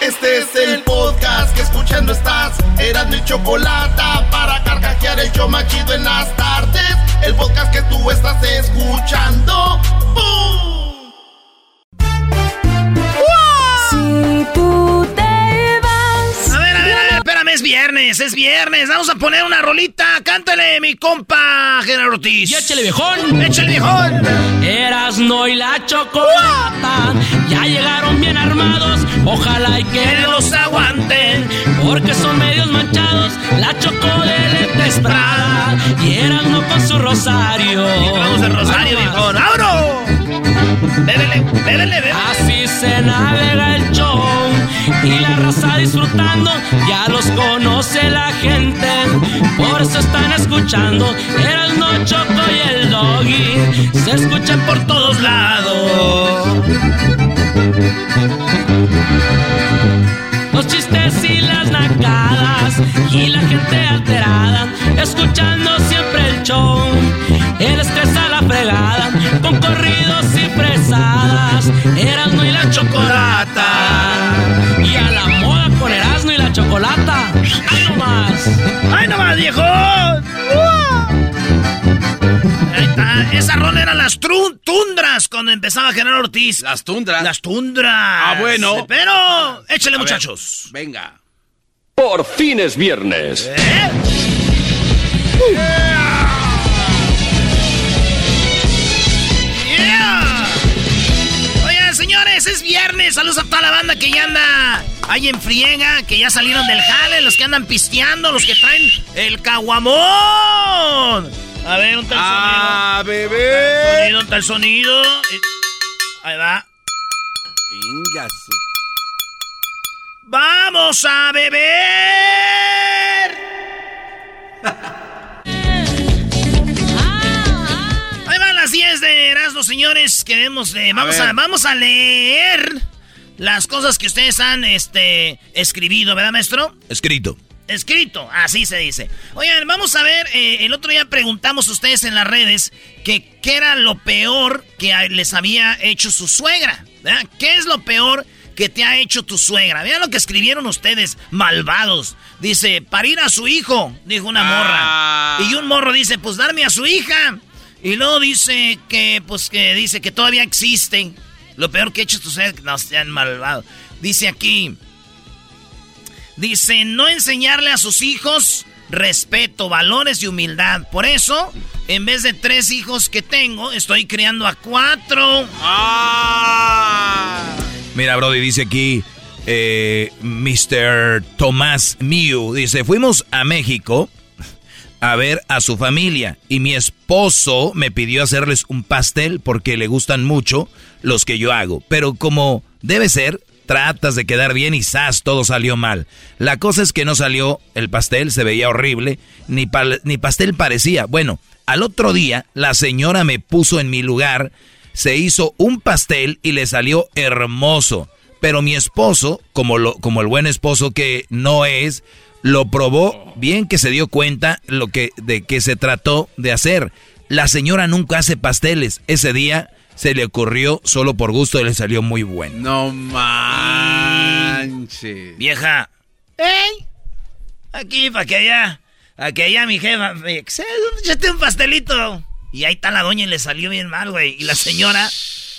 Este es el podcast que escuchando estás. Eran mi chocolate para carcajear el yo machido en las tardes. El podcast que tú estás escuchando. ¡Bum! Si tú te vas. A ver, a ver, a ver, espérame, es viernes, es viernes. Vamos a poner una rolita. Cántale, mi compa General Ortiz. Y échale viejón. Échale viejón. Eras no y la chocolata. Ya llegaron bien armados. Ojalá y que los aguanten. Porque son medios manchados. La choco de lentes Prada. Y eras no con su rosario. Vamos al rosario, viejón. ¡Abro! Bébele, bébele, bébele. Así se navega el show y la raza disfrutando, ya los conoce la gente, por eso están escuchando, el no choco y el doggy, se escuchan por todos lados. Los chistes y las nacadas y la gente alterada, escuchando siempre el show, el estrés la fregada, con corridos y fresadas, Erasmo y la chocolata, y a la moda con Erasmo y la chocolata, ¡ay nomás! ¡Ay, nomás, viejón! Ahí está. Esa rola era las tundras cuando empezaba General Ortiz. Las tundras. Las tundras. Ah, bueno. Pero, échale, A ver, muchachos. Venga. Por fin es viernes. ¿Eh? Yeah. Oigan, señores, es viernes. Saludos a toda la banda que ya anda ahí en friega, que ya salieron del jale, los que andan pisteando, los que traen el caguamón. A ver, ¿dónde está el Ah, sonido? bebé. Sonido, ¿Dónde está el sonido? Eh, Ahí va. Ingasu. ¡Vamos a beber! Ahí van las 10 de Erasmo, señores. Queremos, eh, vamos, a, ver. vamos a leer las cosas que ustedes han este, escribido, ¿verdad, maestro? Escrito. Escrito, así se dice. Oigan, vamos a ver, eh, el otro día preguntamos a ustedes en las redes que qué era lo peor que les había hecho su suegra, ¿verdad? ¿Qué es lo peor que te ha hecho tu suegra? Vean lo que escribieron ustedes, malvados. Dice, parir a su hijo, dijo una Ah. morra. Y un morro dice, pues darme a su hija. Y luego dice que, pues que dice que todavía existen. Lo peor que ha hecho tu suegra, no sean malvados. Dice aquí, Dice, no enseñarle a sus hijos respeto, valores y humildad. Por eso, en vez de tres hijos que tengo, estoy criando a cuatro. Ah. Mira, Brody, dice aquí, eh, Mr. Tomás Miu, dice, fuimos a México a ver a su familia y mi esposo me pidió hacerles un pastel porque le gustan mucho los que yo hago. Pero como debe ser, tratas de quedar bien y ¡zas! todo salió mal. La cosa es que no salió el pastel, se veía horrible, ni, ni pastel parecía. Bueno, al otro día la señora me puso en mi lugar, se hizo un pastel y le salió hermoso. Pero mi esposo, como, lo, como el buen esposo que no es, lo probó bien que se dio cuenta lo que, de que se trató de hacer. La señora nunca hace pasteles. Ese día se le ocurrió solo por gusto y le salió muy bueno. No manches. Vieja. ¡Ey! Aquí, para que allá. Para que allá mi jefa. me- Échate un pastelito. Y ahí está la doña y le salió bien mal, güey. Y la señora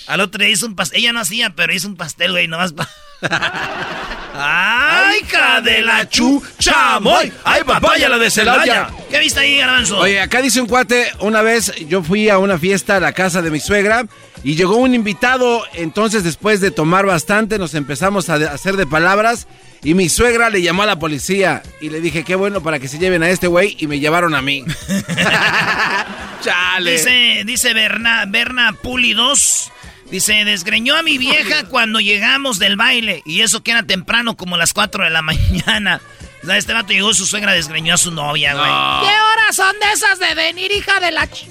al otro día hizo un pastel. Ella no hacía, pero hizo un pastel, güey, nomás pa- ¡Ay, hija de la chuchamoy! ¡Ay, papaya la de Celaya! ¿Qué viste ahí, Garbanzo? Oye, acá dice un cuate, una vez yo fui a una fiesta a la casa de mi suegra y llegó un invitado, entonces después de tomar bastante nos empezamos a hacer de palabras y mi suegra le llamó a la policía y le dije, qué bueno para que se lleven a este güey y me llevaron a mí. Chale. Dice, dice Berna, Berna Puli 2. Dice, desgreñó a mi vieja cuando llegamos del baile. Y eso que era temprano, como las 4 de la mañana. O sea, este vato llegó, su suegra desgreñó a su novia, güey. ¿Qué horas son de esas de venir, hija de la ch...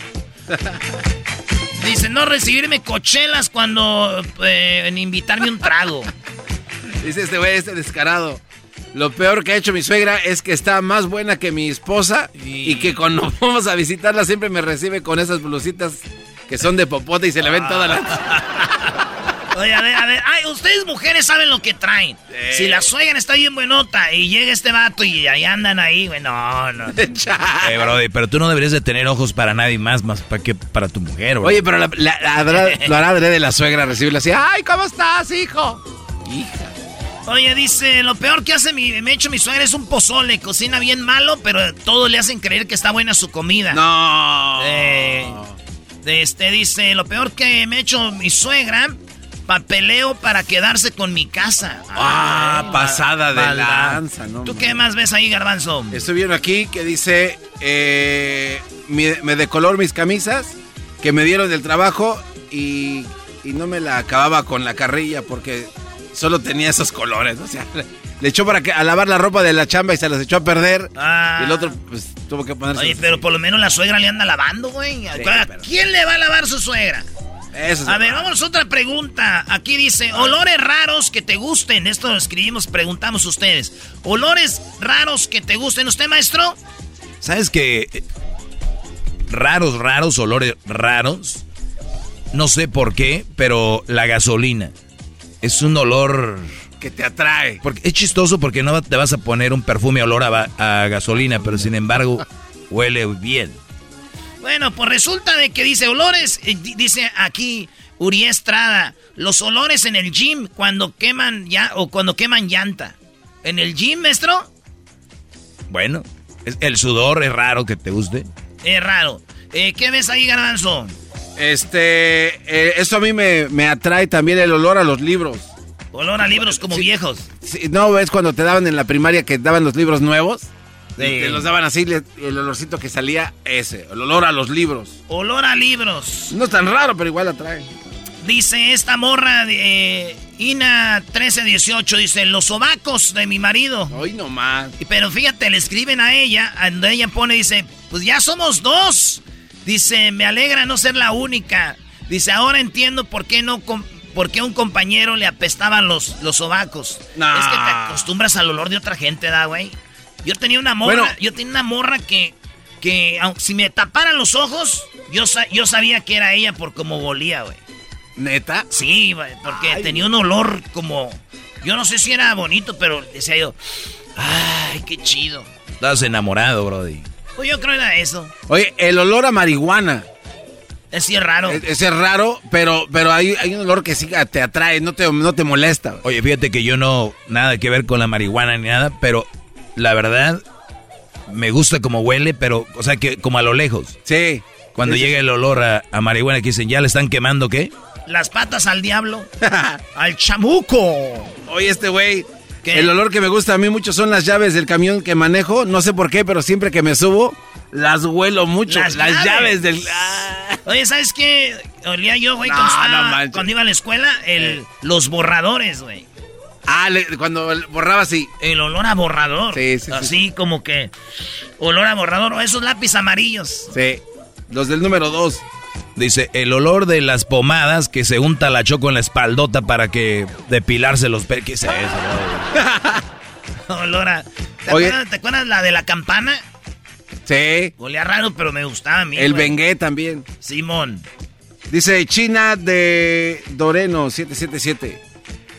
Dice, no recibirme cochelas cuando... eh, en invitarme un trago. Dice este güey, este descarado. Lo peor que ha hecho mi suegra es que está más buena que mi esposa y que cuando vamos a visitarla siempre me recibe con esas blusitas que son de popote y se le ven todas las... Oye, a ver, a ver. Ay, ustedes mujeres saben lo que traen. Si la suegra está bien buenota y llega este vato y ahí andan ahí, güey, no, no. Eh, brody, pero tú no deberías de tener ojos para nadie más, más para que para tu mujer, bro. Oye, pero la, la- la- lo hará de la suegra recibirle así. ¡Ay, ¿cómo estás, hijo? Hija. Oye, dice, lo peor que hace mi, me hecho mi suegra es un pozole. Cocina bien malo, pero todos le hacen creer que está buena su comida. No. Eh, este dice, lo peor que me hecho mi suegra, papeleo para quedarse con mi casa. Ah, Ay, pasada de lanza, ¿no? ¿Tú qué más ves ahí, garbanzo? Estoy viendo aquí que dice, eh, me de color mis camisas que me dieron del trabajo y, y no me la acababa con la carrilla porque solo tenía esos colores. O sea, le echó para que, a lavar la ropa de la chamba y se las echó a perder. Ah. Y el otro, pues, tuvo que ponerse. Oye, pero por lo menos la suegra le anda lavando, güey. ¿A pero- quién le va a lavar su suegra? Eso es A ver, vamos a otra pregunta. Aquí dice, olores raros que te gusten. Esto lo escribimos, preguntamos ustedes. Olores raros que te gusten. ¿Usted, maestro? ¿Sabes qué? Raros, raros, olores raros. No sé por qué, pero la gasolina es un olor... Que te atrae. Porque es chistoso porque no te vas a poner un perfume olor a gasolina, pero sin embargo huele bien. Bueno, pues resulta de que dice olores, di- dice aquí Uri Estrada, los olores en el gym cuando queman ya o cuando queman llanta. ¿En el gym, maestro? Bueno, es- el sudor es raro que te guste. Es raro. Eh, ¿Qué ves ahí, garbanzo? Este, eh, eso a mí me, me atrae también el olor a los libros. Olor a libros como Sí. viejos. Sí, ¿No ves cuando te daban en la primaria que daban los libros nuevos? Sí. Y te los daban así, el olorcito que salía, ese, el olor a los libros. Olor a libros. No es tan raro, pero igual atrae. Dice esta morra de eh, Ina 1318, dice, los sobacos de mi marido. Hoy nomás. Pero fíjate, le escriben a ella, donde ella pone, dice, pues ya somos dos. Dice, me alegra no ser la única. Dice, ahora entiendo por qué no por qué a un compañero le apestaban los, los sobacos. Nah. Es que te acostumbras al olor de otra gente, ¿da, güey? Yo tenía una morra, Bueno. yo tenía una morra que, que si me taparan los ojos, yo, sa- yo sabía que era ella por cómo volía, güey. ¿Neta? Sí, güey, porque Ay. tenía un olor como... Yo no sé si era bonito, pero decía yo, ay, qué chido. Estás enamorado, Brody. Pues yo creo que era eso. Oye, el olor a marihuana. Es sí es raro. Ese es raro, pero, pero hay, hay un olor que sí te atrae, no te, no te molesta. Oye, fíjate que yo no, nada que ver con la marihuana ni nada, pero la verdad, me gusta como huele, pero, o sea, que como a lo lejos. Sí. Cuando Sí, sí, llega el olor a, a marihuana que dicen, ¿ya le están quemando qué? Las patas al diablo. al chamuco. Oye, este güey, ¿Qué? el olor que me gusta a mí mucho son las llaves del camión que manejo. No sé por qué, pero siempre que me subo, las huelo mucho. Las Las, llaves. llaves. del... Ah. Oye, ¿sabes qué? Olía yo, güey, No, cuando, no cuando iba a la escuela, el, Eh. los borradores, güey. Ah, le- cuando borraba así. El olor a borrador. Sí, sí, sí. Así como que olor a borrador. O esos lápiz amarillos. Sí. Los del número dos. Dice, el olor de las pomadas que se unta la choco en la espaldota para que depilarse los pelos. ¿Qué es eso, olor a... ¿Te, Oye. acuerdas, ¿Te acuerdas la de la campana? Sí. Olía raro, pero me gustaba a mí. El. Bengué también. Simón. Dice China de Doreno 777.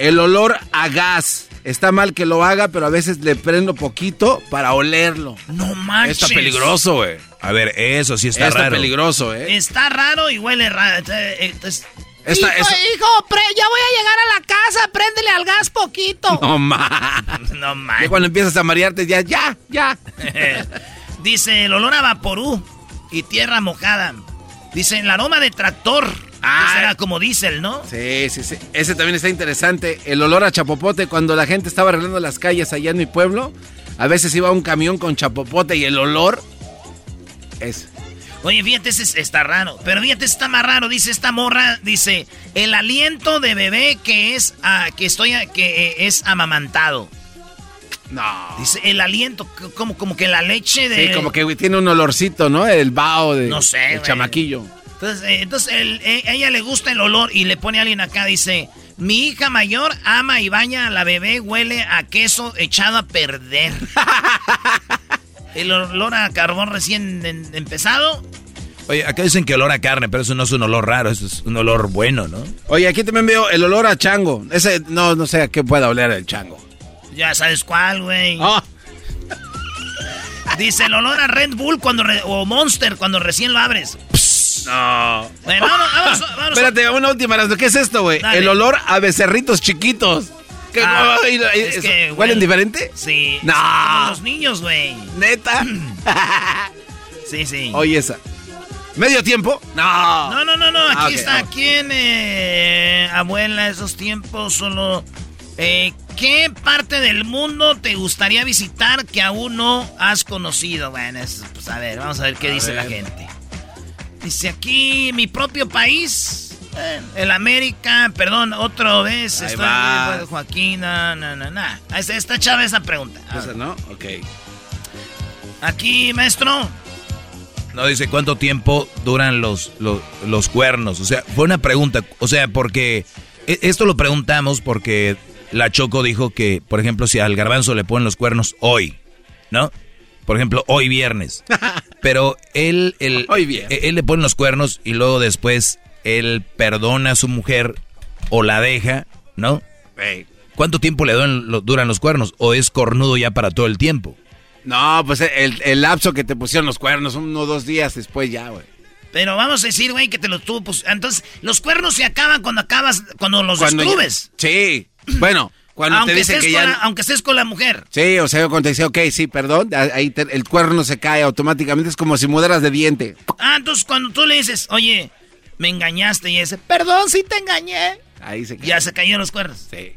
El olor a gas. Está mal que lo haga, pero a veces le prendo poquito para olerlo. No manches. Está peligroso, güey. A ver, eso sí está, Está, raro. peligroso, ¿eh? Está raro y huele raro. Eh, Entonces, Esta- hijo, hijo, pre- ya voy a llegar a la casa. Préndele al gas poquito. No más. No manches. cuando empiezas a marearte, ya, ya, ya. Dice el olor a vaporú y tierra mojada. Dice el aroma de tractor. Ah. Será como diésel, ¿no? Sí, sí, sí. Ese también está interesante. El olor a chapopote cuando la gente estaba arreglando las calles allá en mi pueblo. A veces iba un camión con chapopote y el olor es Oye, fíjate, ese es- está raro. Pero fíjate, está más raro. Dice esta morra, dice, el aliento de bebé que es, ah, que estoy, a- que eh, es amamantado. no. Dice, el aliento, como, como que la leche de... Sí, como que tiene un olorcito, ¿no? El vaho de No sé, el chamaquillo. Entonces, eh, entonces el- eh, a ella le gusta el olor y le pone a alguien acá, dice, mi hija mayor ama y baña a la bebé, huele a queso echado a perder. el olor a carbón recién en- empezado. Oye, acá dicen que olor a carne, pero eso no es un olor raro, eso es un olor bueno, ¿no? Oye, aquí también veo el olor a chango. Ese, no, no sé a qué pueda oler el chango. Ya sabes cuál, güey. Ah, Dice el olor a Red Bull cuando re- o Monster cuando recién lo abres. No. Bueno, vamos, vamos, vamos. Espérate, una última. ¿Qué es esto, güey? El olor a becerritos chiquitos. ¿Qué, Ah, es que, ¿Huelen diferente? Sí. No. Como los niños, güey. ¿Neta? Sí, sí. Oye, esa. ¿Medio tiempo? No. No, no, no, no. Aquí Ah, ok, está. ¿Quién, eh, abuela, esos tiempos solo... Eh, ¿Qué parte del mundo te gustaría visitar que aún no has conocido? Bueno, es- pues a ver, vamos a ver qué A dice la gente. Dice aquí, mi propio país, eh, el América, perdón, otra vez, Ahí va. eh, Joaquín, no, no, no, no. Esta, esta chava esa pregunta. Esa, ¿no? Ok. Aquí, maestro. No dice cuánto tiempo duran los, los, los cuernos. O sea, fue una pregunta. O sea, porque e- esto lo preguntamos porque la Choco dijo que, por ejemplo, si al garbanzo le ponen los cuernos hoy, ¿no? Por ejemplo, hoy viernes. Pero él, él, Hoy viernes. él le pone los cuernos y luego después él perdona a su mujer o la deja, ¿no? Ey. ¿Cuánto tiempo le duran, lo- duran los cuernos? ¿O es cornudo ya para todo el tiempo? No, pues el, el lapso que te pusieron los cuernos, uno o dos días después ya, güey. Pero vamos a decir, güey, que te los tuvo. Pues, entonces, los cuernos se acaban cuando acabas, cuando los Cuando ya-. Sí. Bueno, cuando aunque, te dicen estés que con ya... la, aunque estés con la mujer. Sí, o sea, cuando te dice, ok, sí, perdón, ahí te- el cuerno se cae automáticamente, es como si mudaras de diente. Ah, entonces cuando tú le dices, oye, me engañaste y ese, perdón, sí te engañé. Ahí se cae. Ya se cayeron los cuernos. Sí.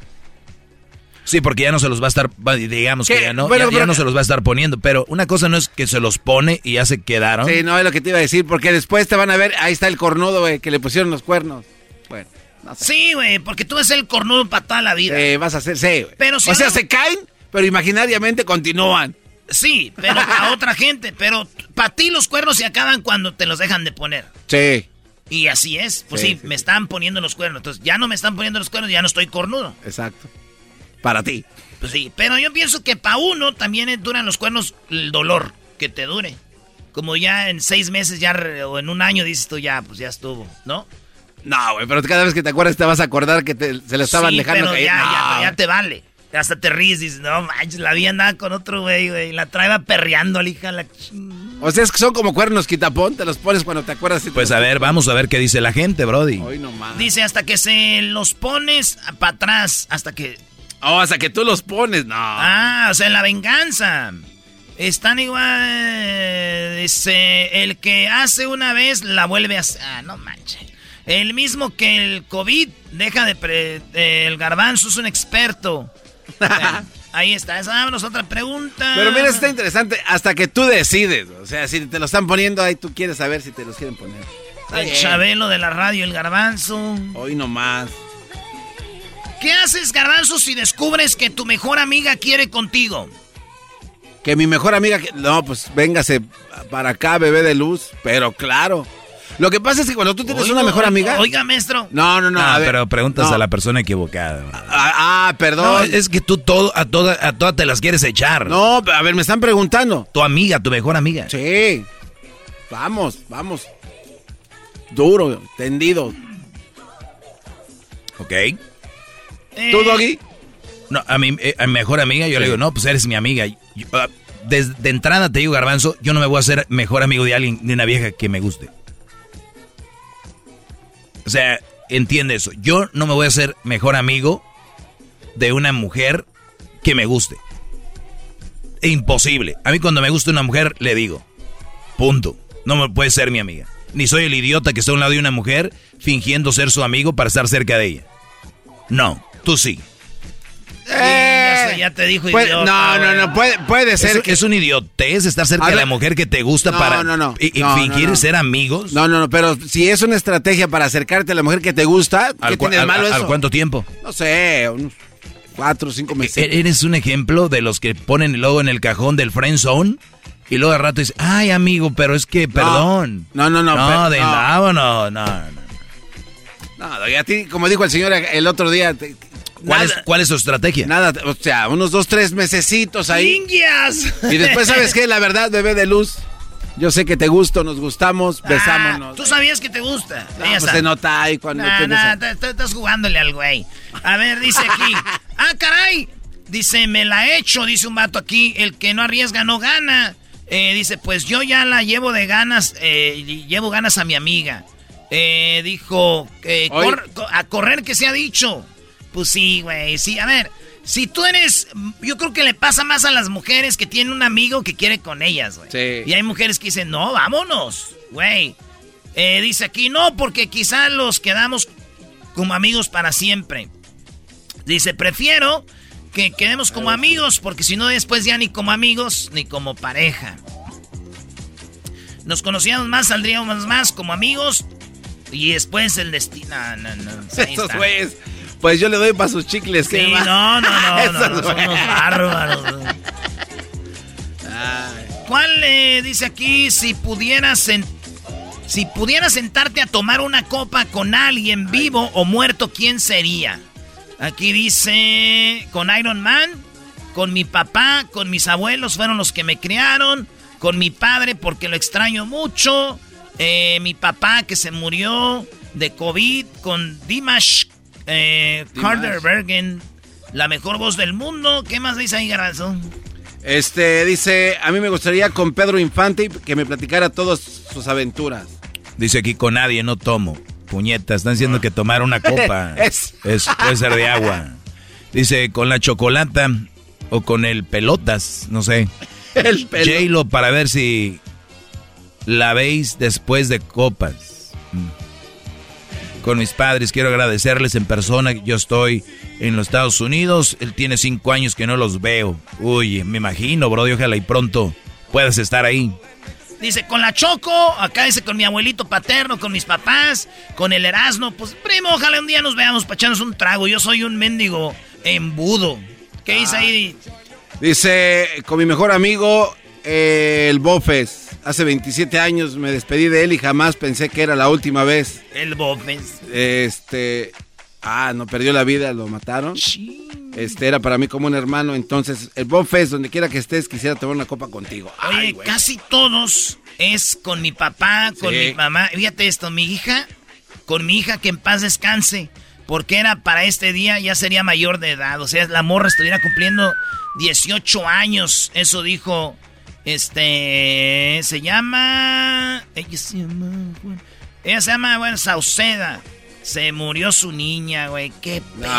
Sí, porque ya no se los va a estar, digamos ¿Qué? que ya no, Bueno, ya- ya pero- no se los va a estar poniendo, pero una cosa no es que se los pone y ya se quedaron. Sí, no es lo que te iba a decir, porque después te van a ver, ahí está el cornudo, güey, que le pusieron los cuernos. Bueno. Sí, güey, porque tú vas a ser el cornudo para toda la vida. Eh, vas a hacer, sí, güey. Pero si o sea, no- se caen, pero imaginariamente continúan. Sí, pero a otra gente. Pero para ti los cuernos se acaban cuando te los dejan de poner. Sí, Y así es. Pues Sí, sí, sí, me sí. están poniendo los cuernos. Entonces ya no me están poniendo los cuernos, ya no estoy cornudo. exacto. Para ti. Pues sí, pero yo pienso que para uno también eh, duran los cuernos el dolor que te dure. Como ya en seis meses ya o en un año dices tú ya, pues ya estuvo, ¿no? No, güey, pero cada vez que te acuerdas te vas a acordar que te- se le estaban Sí, dejando pero caer. ya, No. ya, ya te vale. Hasta te ríes, dices, no manches, la vi andaba con otro güey, güey. La traeba perreando, la hija, la O sea, es que son como cuernos quitapón, te los pones cuando te acuerdas. y Pues a ver, vamos a ver qué dice la gente, Brody. Hoy nomás. Dice hasta que se los pones para atrás, hasta que... Oh, hasta que tú los pones, no. Ah, o sea, la venganza. Están igual. Dice, el que hace una vez la vuelve a hacer. Ah, no manches. El mismo que el COVID deja de... pre- eh, el garbanzo es un experto. Bueno, ahí está. Esa vámonos otra pregunta. Pero mira, está interesante hasta que tú decides. O sea, si te lo están poniendo ahí, tú quieres saber si te los quieren poner. El. Chabelo de la radio, el garbanzo. Hoy nomás. ¿Qué haces, garbanzo, si descubres que tu mejor amiga quiere contigo? Que mi mejor amiga... No, pues véngase para acá, bebé de luz. Pero claro. Lo que pasa es que cuando tú tienes Oiga, una mejor amiga... Oiga, maestro. No, no, no. Ah, a ver. pero preguntas No. a la persona equivocada. Ah, ah, perdón. No, es que tú todo, a todas a toda te las quieres echar. No, a ver, me están preguntando. Tu amiga, tu mejor amiga. Sí. Vamos, vamos. Duro, tendido. ¿Ok? Eh, ¿Tú, Doggy? No, a mi, eh, a mi mejor amiga yo le digo, no, pues eres mi amiga. Yo, ah, des- de entrada te digo, Garbanzo, yo no me voy a hacer mejor amigo de alguien, de una vieja que me guste. O sea, entiende eso. Yo no me voy a hacer mejor amigo de una mujer que me guste. Imposible. A mí cuando me gusta una mujer, le digo, punto. No me puede ser mi amiga. Ni soy el idiota que está a un lado de una mujer fingiendo ser su amigo para estar cerca de ella. No, tú sí. Ya, sé, ya te dijo Puede- idiota, no, no, no, puede, puede ser Es, que... es un idiotez estar cerca A de ver. la mujer que te gusta No, para no, no. y, y fingir no. ser amigos. No, no, no, pero si es una estrategia para acercarte a la mujer que te gusta, ¿qué ¿Al, cua- tiene de al- malo al- eso? cuánto tiempo? No sé, unos cuatro o cinco meses. E- Eres un ejemplo de los que ponen luego en el cajón del friend zone y luego al rato dice, ay amigo, pero es que perdón. No, no, no, No, de no. nada, no, no, no. No, y a ti, como dijo el señor el otro día, te- ¿Cuál, nada, es, ¿Cuál es su estrategia? nada, o sea, unos dos, tres mesecitos ahí. ¡Ingias! Y después, ¿sabes qué? La verdad, bebé de luz, Yo sé que te gusto, nos gustamos, Ah, besámonos. Tú sabías que te gusta. No, pues se nota ahí cuando Nah, tienes nah, a- te- te- estás jugándole al güey. A ver, dice aquí. Ah, caray. Dice, me la he hecho, dice un vato aquí. El que no arriesga no gana. Eh, dice, pues yo ya la llevo de ganas, eh, y llevo ganas a mi amiga. Eh, dijo, eh, cor- a correr que se ha dicho. Pues sí, güey, sí. A ver, si tú eres, yo creo que le pasa más a las mujeres que tienen un amigo que quiere con ellas, güey. Sí. Y hay mujeres que dicen, no, vámonos, güey. Eh, dice aquí, no, porque quizás los quedamos como amigos para siempre. Dice, prefiero que quedemos como amigos, porque si no después ya ni como amigos ni como pareja. Nos conocíamos más, saldríamos más como amigos y después el destino... No, no, no, ahí Estos güeyes. Pues yo le doy para sus chicles. ¿qué Sí, no, no, no, no, no, son unos bárbaros. ¿Cuál eh, dice aquí si pudieras si pudieras sentarte a tomar una copa con alguien vivo o muerto, quién sería? Aquí dice con Iron Man, con mi papá, con mis abuelos fueron los que me criaron, con mi padre porque lo extraño mucho, eh, mi papá que se murió de COVID, con Dimash, eh. Carter Bergen, la mejor voz del mundo. ¿Qué más dice ahí, Garbanzo? Este dice, a mí me gustaría con Pedro Infante que me platicara todas sus aventuras. Dice aquí con nadie no tomo. Puñetas, están diciendo que tomar una copa Es- es, puede ser de agua. Dice con la chocolata o con el pelotas, no sé. El pelo. J-Lo para ver si la veis después de copas. Mm. Con mis padres quiero agradecerles en persona. Yo estoy en los Estados Unidos. Él tiene cinco años que no los veo. Uy, me imagino, bro. Ojalá y pronto puedas estar ahí. Dice, con la Choco, acá dice con mi abuelito paterno, con mis papás, con el Erasmo. Pues, primo, ojalá un día nos veamos para echarnos un trago. Yo soy un mendigo embudo. ¿Qué dice ahí? Dice, con mi mejor amigo, eh, el Bofes. Hace 27 años me despedí de él y jamás pensé que era la última vez. El Bofes. Este, ah, no perdió la vida, lo mataron. Este era para mí como un hermano, entonces el Bofes, donde quiera que estés, quisiera tomar una copa contigo. Oye, Ay, casi todos es con mi papá, con Sí. mi mamá. Fíjate esto, mi hija, con mi hija que en paz descanse. Porque era para este día, ya sería mayor de edad. O sea, la morra estuviera cumpliendo 18 años. Eso dijo, este, se llama... Ella se llama... bueno, Ella se llama, bueno, Sauceda. Se murió su niña, güey. Qué pedo.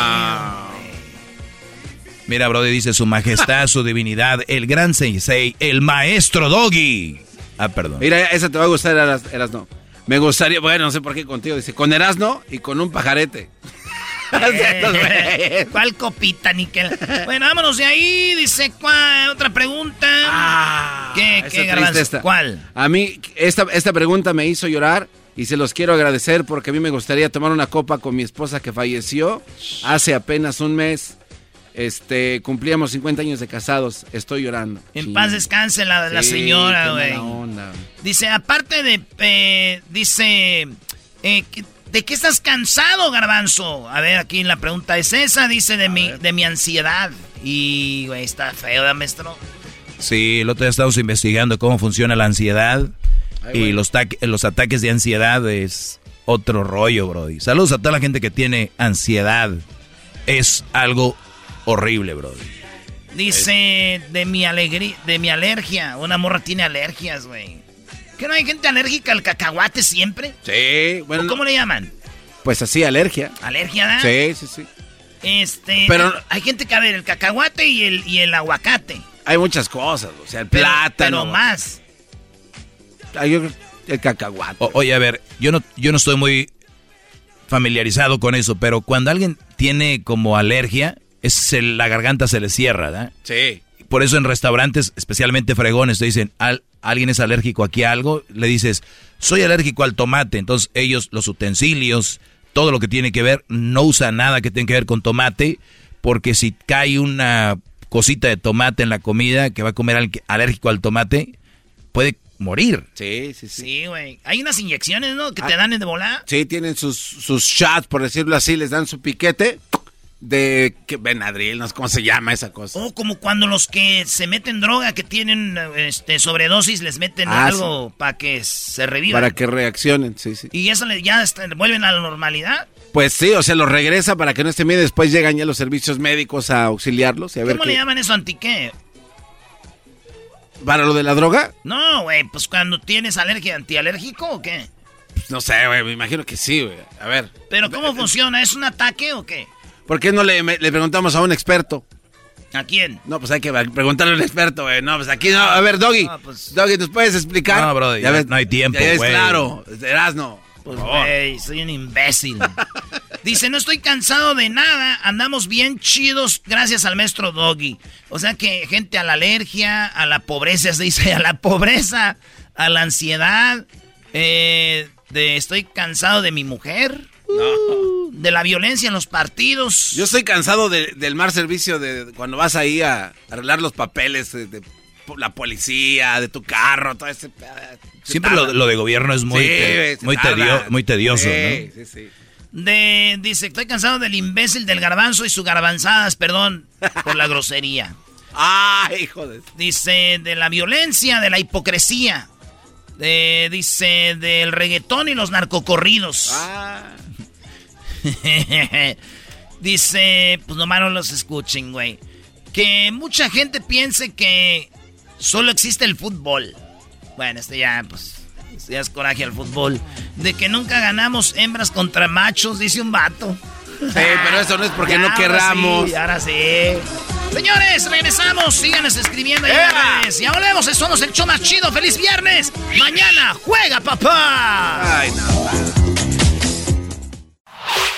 Mira, Brody dice su majestad, su divinidad, el gran sensei, el maestro Doggy. Ah, perdón. Mira, esa te va a gustar, Eras, Erasno. Me gustaría, bueno, no sé por qué contigo, dice, con Erasno y con un pajarete. ¿Cuál copita, Nickel? Bueno, vámonos de ahí. Dice, ¿cuál? Otra pregunta. Ah, ¿Qué, qué esta. ¿Cuál? A mí, esta, esta pregunta me hizo llorar y se los quiero agradecer porque a mí me gustaría tomar una copa con mi esposa que falleció hace apenas un mes. Este, cumplíamos 50 años de casados. Estoy llorando. En Sí. paz descanse la, la Sí, señora, güey. Dice, aparte de... eh, dice... eh, ¿qué- ¿De qué estás cansado, garbanzo? A ver, aquí la pregunta es esa. Dice de, mi, de mi ansiedad. Y, güey, está feo, ¿verdad, maestro? Sí, el otro día estábamos investigando cómo funciona la ansiedad y los ataques de ansiedad es otro rollo, Brody. Saludos a toda la gente que tiene ansiedad. Es algo horrible, Brody. Dice de mi alegría, de mi alergia. Una morra tiene alergias, güey. ¿Que no hay gente alérgica al cacahuate siempre? Sí, ¿O bueno, ¿Cómo le llaman? pues así, alergia. ¿Alergia, da? Sí, sí, sí. Este. Pero- hay gente que a ver, el cacahuate y el, y el aguacate. Hay muchas cosas, o sea, el Pero, plátano. Pero más. Hay el cacahuate. O- oye, a ver, yo no, yo no estoy muy familiarizado con eso, pero cuando alguien tiene como alergia, es el- la garganta se le cierra, ¿verdad? sí. Por eso en restaurantes, especialmente fregones, te dicen, "Al- alguien es alérgico aquí a algo, le dices, soy alérgico al tomate. Entonces ellos, los utensilios, todo lo que tiene que ver, no usan nada que tenga que ver con tomate, porque si cae una cosita de tomate en la comida que va a comer alguien alérgico al tomate, puede morir. Sí, sí, sí. Sí, güey. Hay unas inyecciones, ¿no? Que te Ah. dan de volada. Sí, tienen sus, sus shots, por decirlo así, les dan su piquete de que Benadryl, no sé cómo se llama esa cosa. O como cuando los que se meten droga, que tienen este, sobredosis, les meten Ah, algo para que se revivan. Para que reaccionen, sí, sí. Y eso le- ya está- vuelven a la normalidad. Pues sí, o sea, los regresa para que no estén bien. Después llegan ya los servicios médicos a auxiliarlos y a ver ¿Cómo qué- le llaman eso antiqué? ¿Para lo de la droga? No, güey, pues cuando tienes alergia, antialérgico o qué. Pues no sé, güey, me imagino que sí, güey. A ver, Pero ¿cómo funciona? ¿Es un ataque o qué? ¿Por qué no le, me- le preguntamos a un experto? ¿A quién? No, pues hay que preguntarle a un experto, güey. No, pues aquí no. A ver, Doggy. No, pues- Doggy, ¿nos puedes explicar? No, brother, ya no hay tiempo, Ya es güey. claro, Erasno. Pues, güey, soy un imbécil. Dice, no estoy cansado de nada, andamos bien chidos gracias al maestro Doggy. O sea que gente a la alergia, a la pobreza, se dice, a la pobreza, a la ansiedad, eh, de estoy cansado de mi mujer, de la violencia en los partidos. Yo estoy cansado de- del mal servicio de cuando vas ahí a arreglar los papeles de, de la policía, de tu carro, todo ese... se Siempre lo, de gobierno es muy, Sí, te- muy, tedio- muy tedioso, Sí, ¿no? sí, sí. De, dice, estoy cansado del imbécil del garbanzo y sus garbanzadas, perdón por la grosería. Ay, hijo de... Dice de la violencia, de la hipocresía. De, dice del reggaetón y los narcocorridos. Ah. dice, pues nomás no los escuchen, güey. Que mucha gente piense que solo existe el fútbol. Bueno, este ya, pues, este ya es coraje al fútbol. De que nunca ganamos hembras contra machos, dice un vato. Sí, pero eso no es porque Ya, no ahora querramos. sí, ahora sí. Señores, regresamos. Síganos escribiendo redes. Ya volvemos. Somos el show más chido. ¡Feliz viernes! Mañana juega, papá. Ay, no.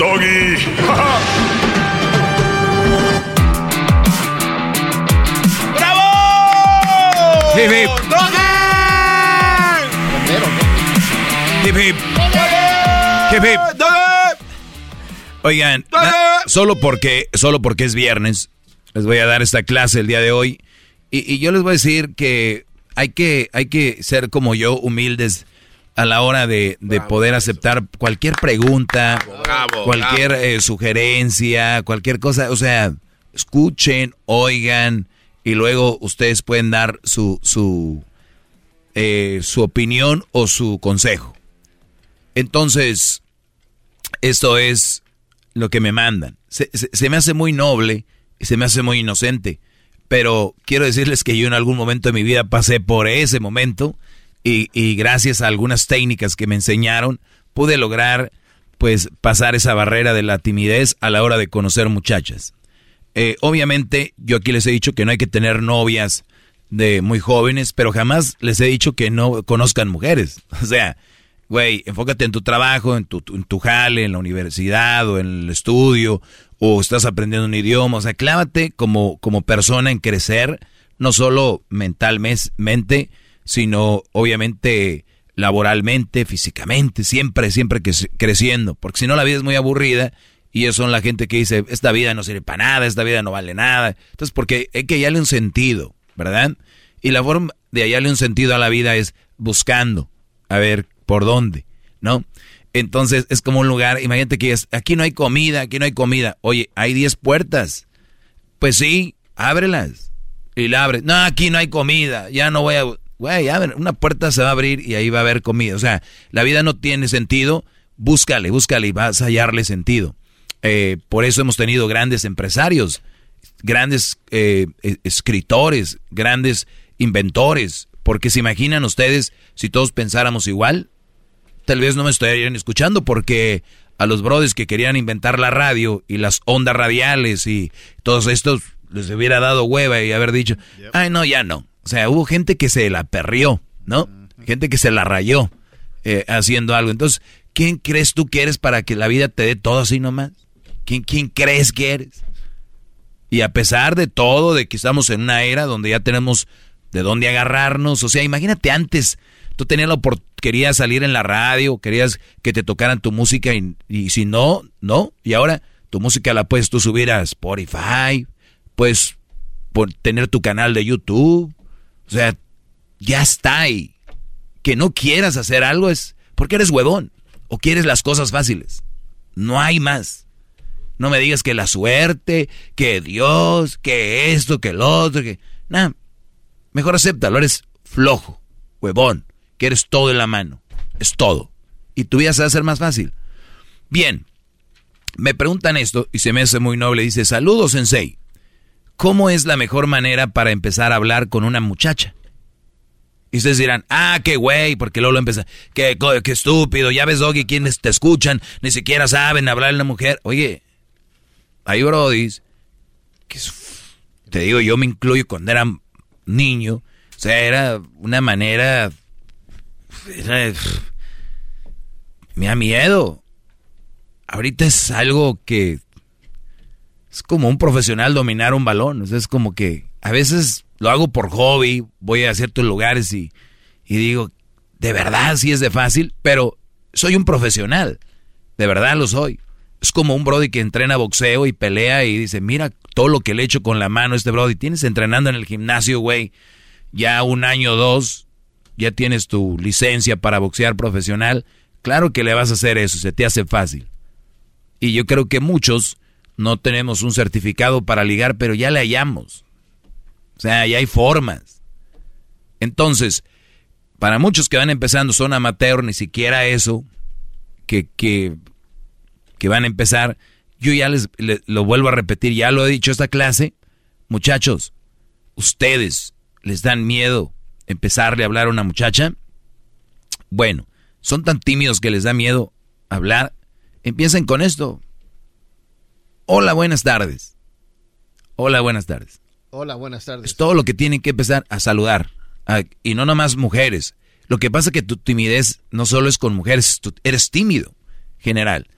Doggy. ¡Bravo! Hip, hip. Hip, hip. Hip, hip. Oigan, na- solo porque, solo porque es viernes, les voy a dar esta clase el día de hoy. Y, y yo les voy a decir que hay que, hay que ser como yo, humildes a la hora de, de poder aceptar cualquier pregunta, Bravo, cualquier eh, sugerencia, cualquier cosa. O sea, escuchen, oigan, y luego ustedes pueden dar su, su, eh, su opinión o su consejo. Entonces, esto es lo que me mandan. Se, se- se me hace muy noble y se me hace muy inocente, pero quiero decirles que yo en algún momento de mi vida pasé por ese momento y, y gracias a algunas técnicas que me enseñaron pude lograr pues pasar esa barrera de la timidez a la hora de conocer muchachas. Eh, obviamente yo aquí les he dicho que no hay que tener novias de muy jóvenes, pero jamás les he dicho que no conozcan mujeres. O sea, güey, enfócate en tu trabajo, en tu, en tu jale, en la universidad o en el estudio, o estás aprendiendo un idioma. O sea, clávate como, como persona en crecer, no solo mentalmente, sino obviamente laboralmente, físicamente, siempre, siempre creciendo. Porque si no, la vida es muy aburrida y ellos son la gente que dice, esta vida no sirve para nada, esta vida no vale nada. Entonces, porque hay que hallarle un sentido, ¿verdad? Y la forma de hallarle un sentido a la vida es buscando, a ver, por dónde, ¿no? Entonces es como un lugar, imagínate que es, aquí no hay comida, aquí no hay comida. Oye, hay 10 puertas. Pues sí, ábrelas. Y la abres. No, aquí no hay comida, ya no voy a... Güey, abre, una puerta se va a abrir y ahí va a haber comida. O sea, la vida no tiene sentido, búscale, búscale y vas a hallarle sentido. Eh, por eso hemos tenido grandes empresarios, grandes eh, escritores, grandes inventores. Porque se imaginan ustedes si todos pensáramos igual, tal vez no me estarían escuchando porque a los brothers que querían inventar la radio y las ondas radiales y todos estos les hubiera dado hueva y haber dicho, ay no, ya no. O sea, hubo gente que se la perrió, ¿no? Gente que se la rayó eh, haciendo algo. Entonces, ¿quién crees tú que eres para que la vida te dé todo así nomás? ¿Quién, quién crees que eres? Y a pesar de todo, de que estamos en una era donde ya tenemos de dónde agarrarnos, o sea, imagínate antes, tú tenías la querías salir en la radio, querías que te tocaran tu música y, y si no, no, y ahora tu música la puedes tú subir a Spotify, puedes tener tu canal de YouTube, o sea, ya está ahí. Que no quieras hacer algo es porque eres huevón o quieres las cosas fáciles. No hay más. No me digas que la suerte, que Dios, que esto, que el otro, que... Nada, mejor acéptalo, eres flojo, huevón, que eres todo en la mano. Es todo. Y tu vida se va a hacer más fácil. Bien, me preguntan esto y se me hace muy noble. Dice, saludos, Sensei. ¿Cómo es la mejor manera para empezar a hablar con una muchacha? Y ustedes dirán, ah, qué güey, porque luego lo empieza, qué, qué estúpido, ya ves, Doggy, quienes te escuchan, ni siquiera saben hablar a la mujer. Oye, hay brodis, te digo, yo me incluyo cuando era niño, o sea, era una manera, me da miedo. Ahorita es algo que es como un profesional dominar un balón, es como que a veces lo hago por hobby, voy a ciertos lugares y, y digo, de verdad sí es de fácil, pero soy un profesional, de verdad lo soy. Es como un Brody que entrena boxeo y pelea y dice, mira todo lo que le he hecho con la mano a este Brody. Tienes entrenando en el gimnasio, güey, ya un año o dos, ya tienes tu licencia para boxear profesional. Claro que le vas a hacer eso, se te hace fácil. Y yo creo que muchos no tenemos un certificado para ligar, pero ya le hallamos. O sea, ya hay formas. Entonces, para muchos que van empezando son amateur, ni siquiera eso, que, que que van a empezar, yo ya les, lo vuelvo a repetir, ya lo he dicho esta clase, muchachos, ustedes les dan miedo empezarle a hablar a una muchacha. Bueno, son tan tímidos que les da miedo hablar. Empiecen con esto. Hola, buenas tardes. Hola, buenas tardes. Hola, buenas tardes. Es todo lo que tienen que empezar a saludar. y no nomás mujeres. Lo que pasa es que tu timidez no solo es con mujeres, eres tímido, general.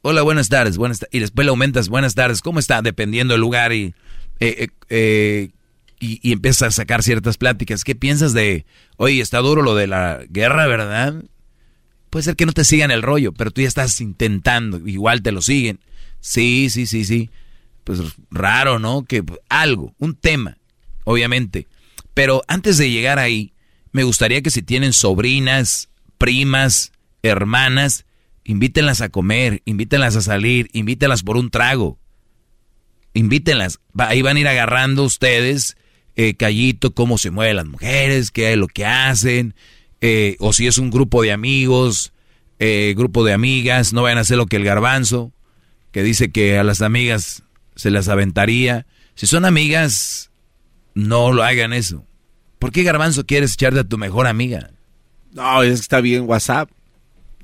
Hola, buenas tardes, buenas y después le aumentas, buenas tardes, ¿cómo está? Dependiendo del lugar y, eh, eh, eh, y, y, empiezas a sacar ciertas pláticas. ¿Qué piensas de, oye, está duro lo de la guerra, ¿verdad? Puede ser que no te sigan el rollo, pero tú ya estás intentando, igual te lo siguen. Sí, sí, sí, sí. Pues raro, ¿no? Que algo, un tema, obviamente. Pero antes de llegar ahí, me gustaría que si tienen sobrinas, primas, hermanas, Invítenlas a comer, invítenlas a salir, invítenlas por un trago. Invítenlas. ahí van a ir agarrando ustedes, eh, callito, cómo se mueven las mujeres, qué es lo que hacen, eh, o si es un grupo de amigos, eh, grupo de amigas, no vayan a hacer lo que el garbanzo, que dice que a las amigas se las aventaría. Si son amigas, no lo hagan eso. ¿Por qué garbanzo quieres echarte a tu mejor amiga? No, es que está bien WhatsApp.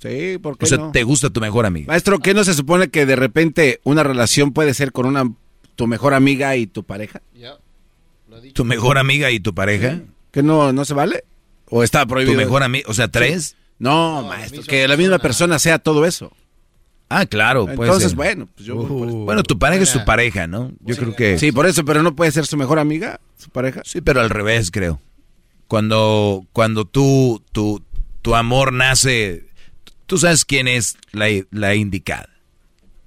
Sí, porque. O sea, ¿te gusta tu mejor amiga? Maestro, ¿qué no se supone que de repente una relación puede ser con una tu mejor amiga y tu pareja? Ya. ¿Tu mejor amiga y tu pareja? ¿Que no, no se vale? ¿O está prohibido? ¿Tu mejor amiga? O sea, tres. No, maestro, que la misma persona sea todo eso. Ah, claro, puede Entonces, bueno, pues yo... bueno, tu pareja es tu pareja, ¿no? Yo creo que... Sí, por eso, pero no puede ser su mejor amiga, su pareja. Sí, pero al revés, creo. Cuando, cuando tú, tu, tu amor nace tú sabes quién es la, indicada.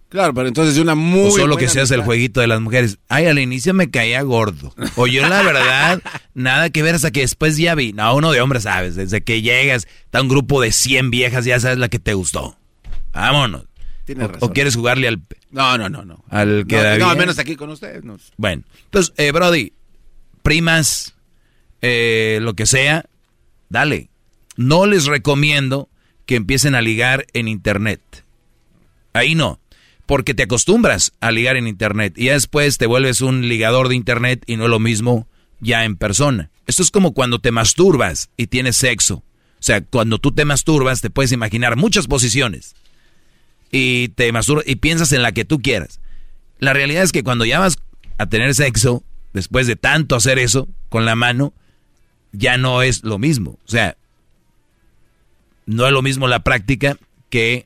Claro, pero entonces una muy. O solo que se hace el jueguito de las mujeres. Ay, al inicio me caía gordo. O yo, la verdad, nada que ver hasta que después ya vi. No, uno de hombres, sabes. Desde que llegas, está un grupo de 100 viejas, ya sabes la que te gustó. Vámonos. Tienes o, razón. o, quieres jugarle al. No, no, no, no. Al que no, no, al menos aquí con ustedes. Bueno, entonces, eh, Brody, primas, eh, lo que sea, dale. No les recomiendo que empiecen a ligar en internet. Ahí no, porque te acostumbras a ligar en internet y después te vuelves un ligador de internet y no es lo mismo ya en persona. Esto es como cuando te masturbas y tienes sexo. O sea, cuando tú te masturbas te puedes imaginar muchas posiciones y te masturbas y piensas en la que tú quieras. La realidad es que cuando ya vas a tener sexo, después de tanto hacer eso con la mano, ya no es lo mismo. O sea, no es lo mismo la práctica que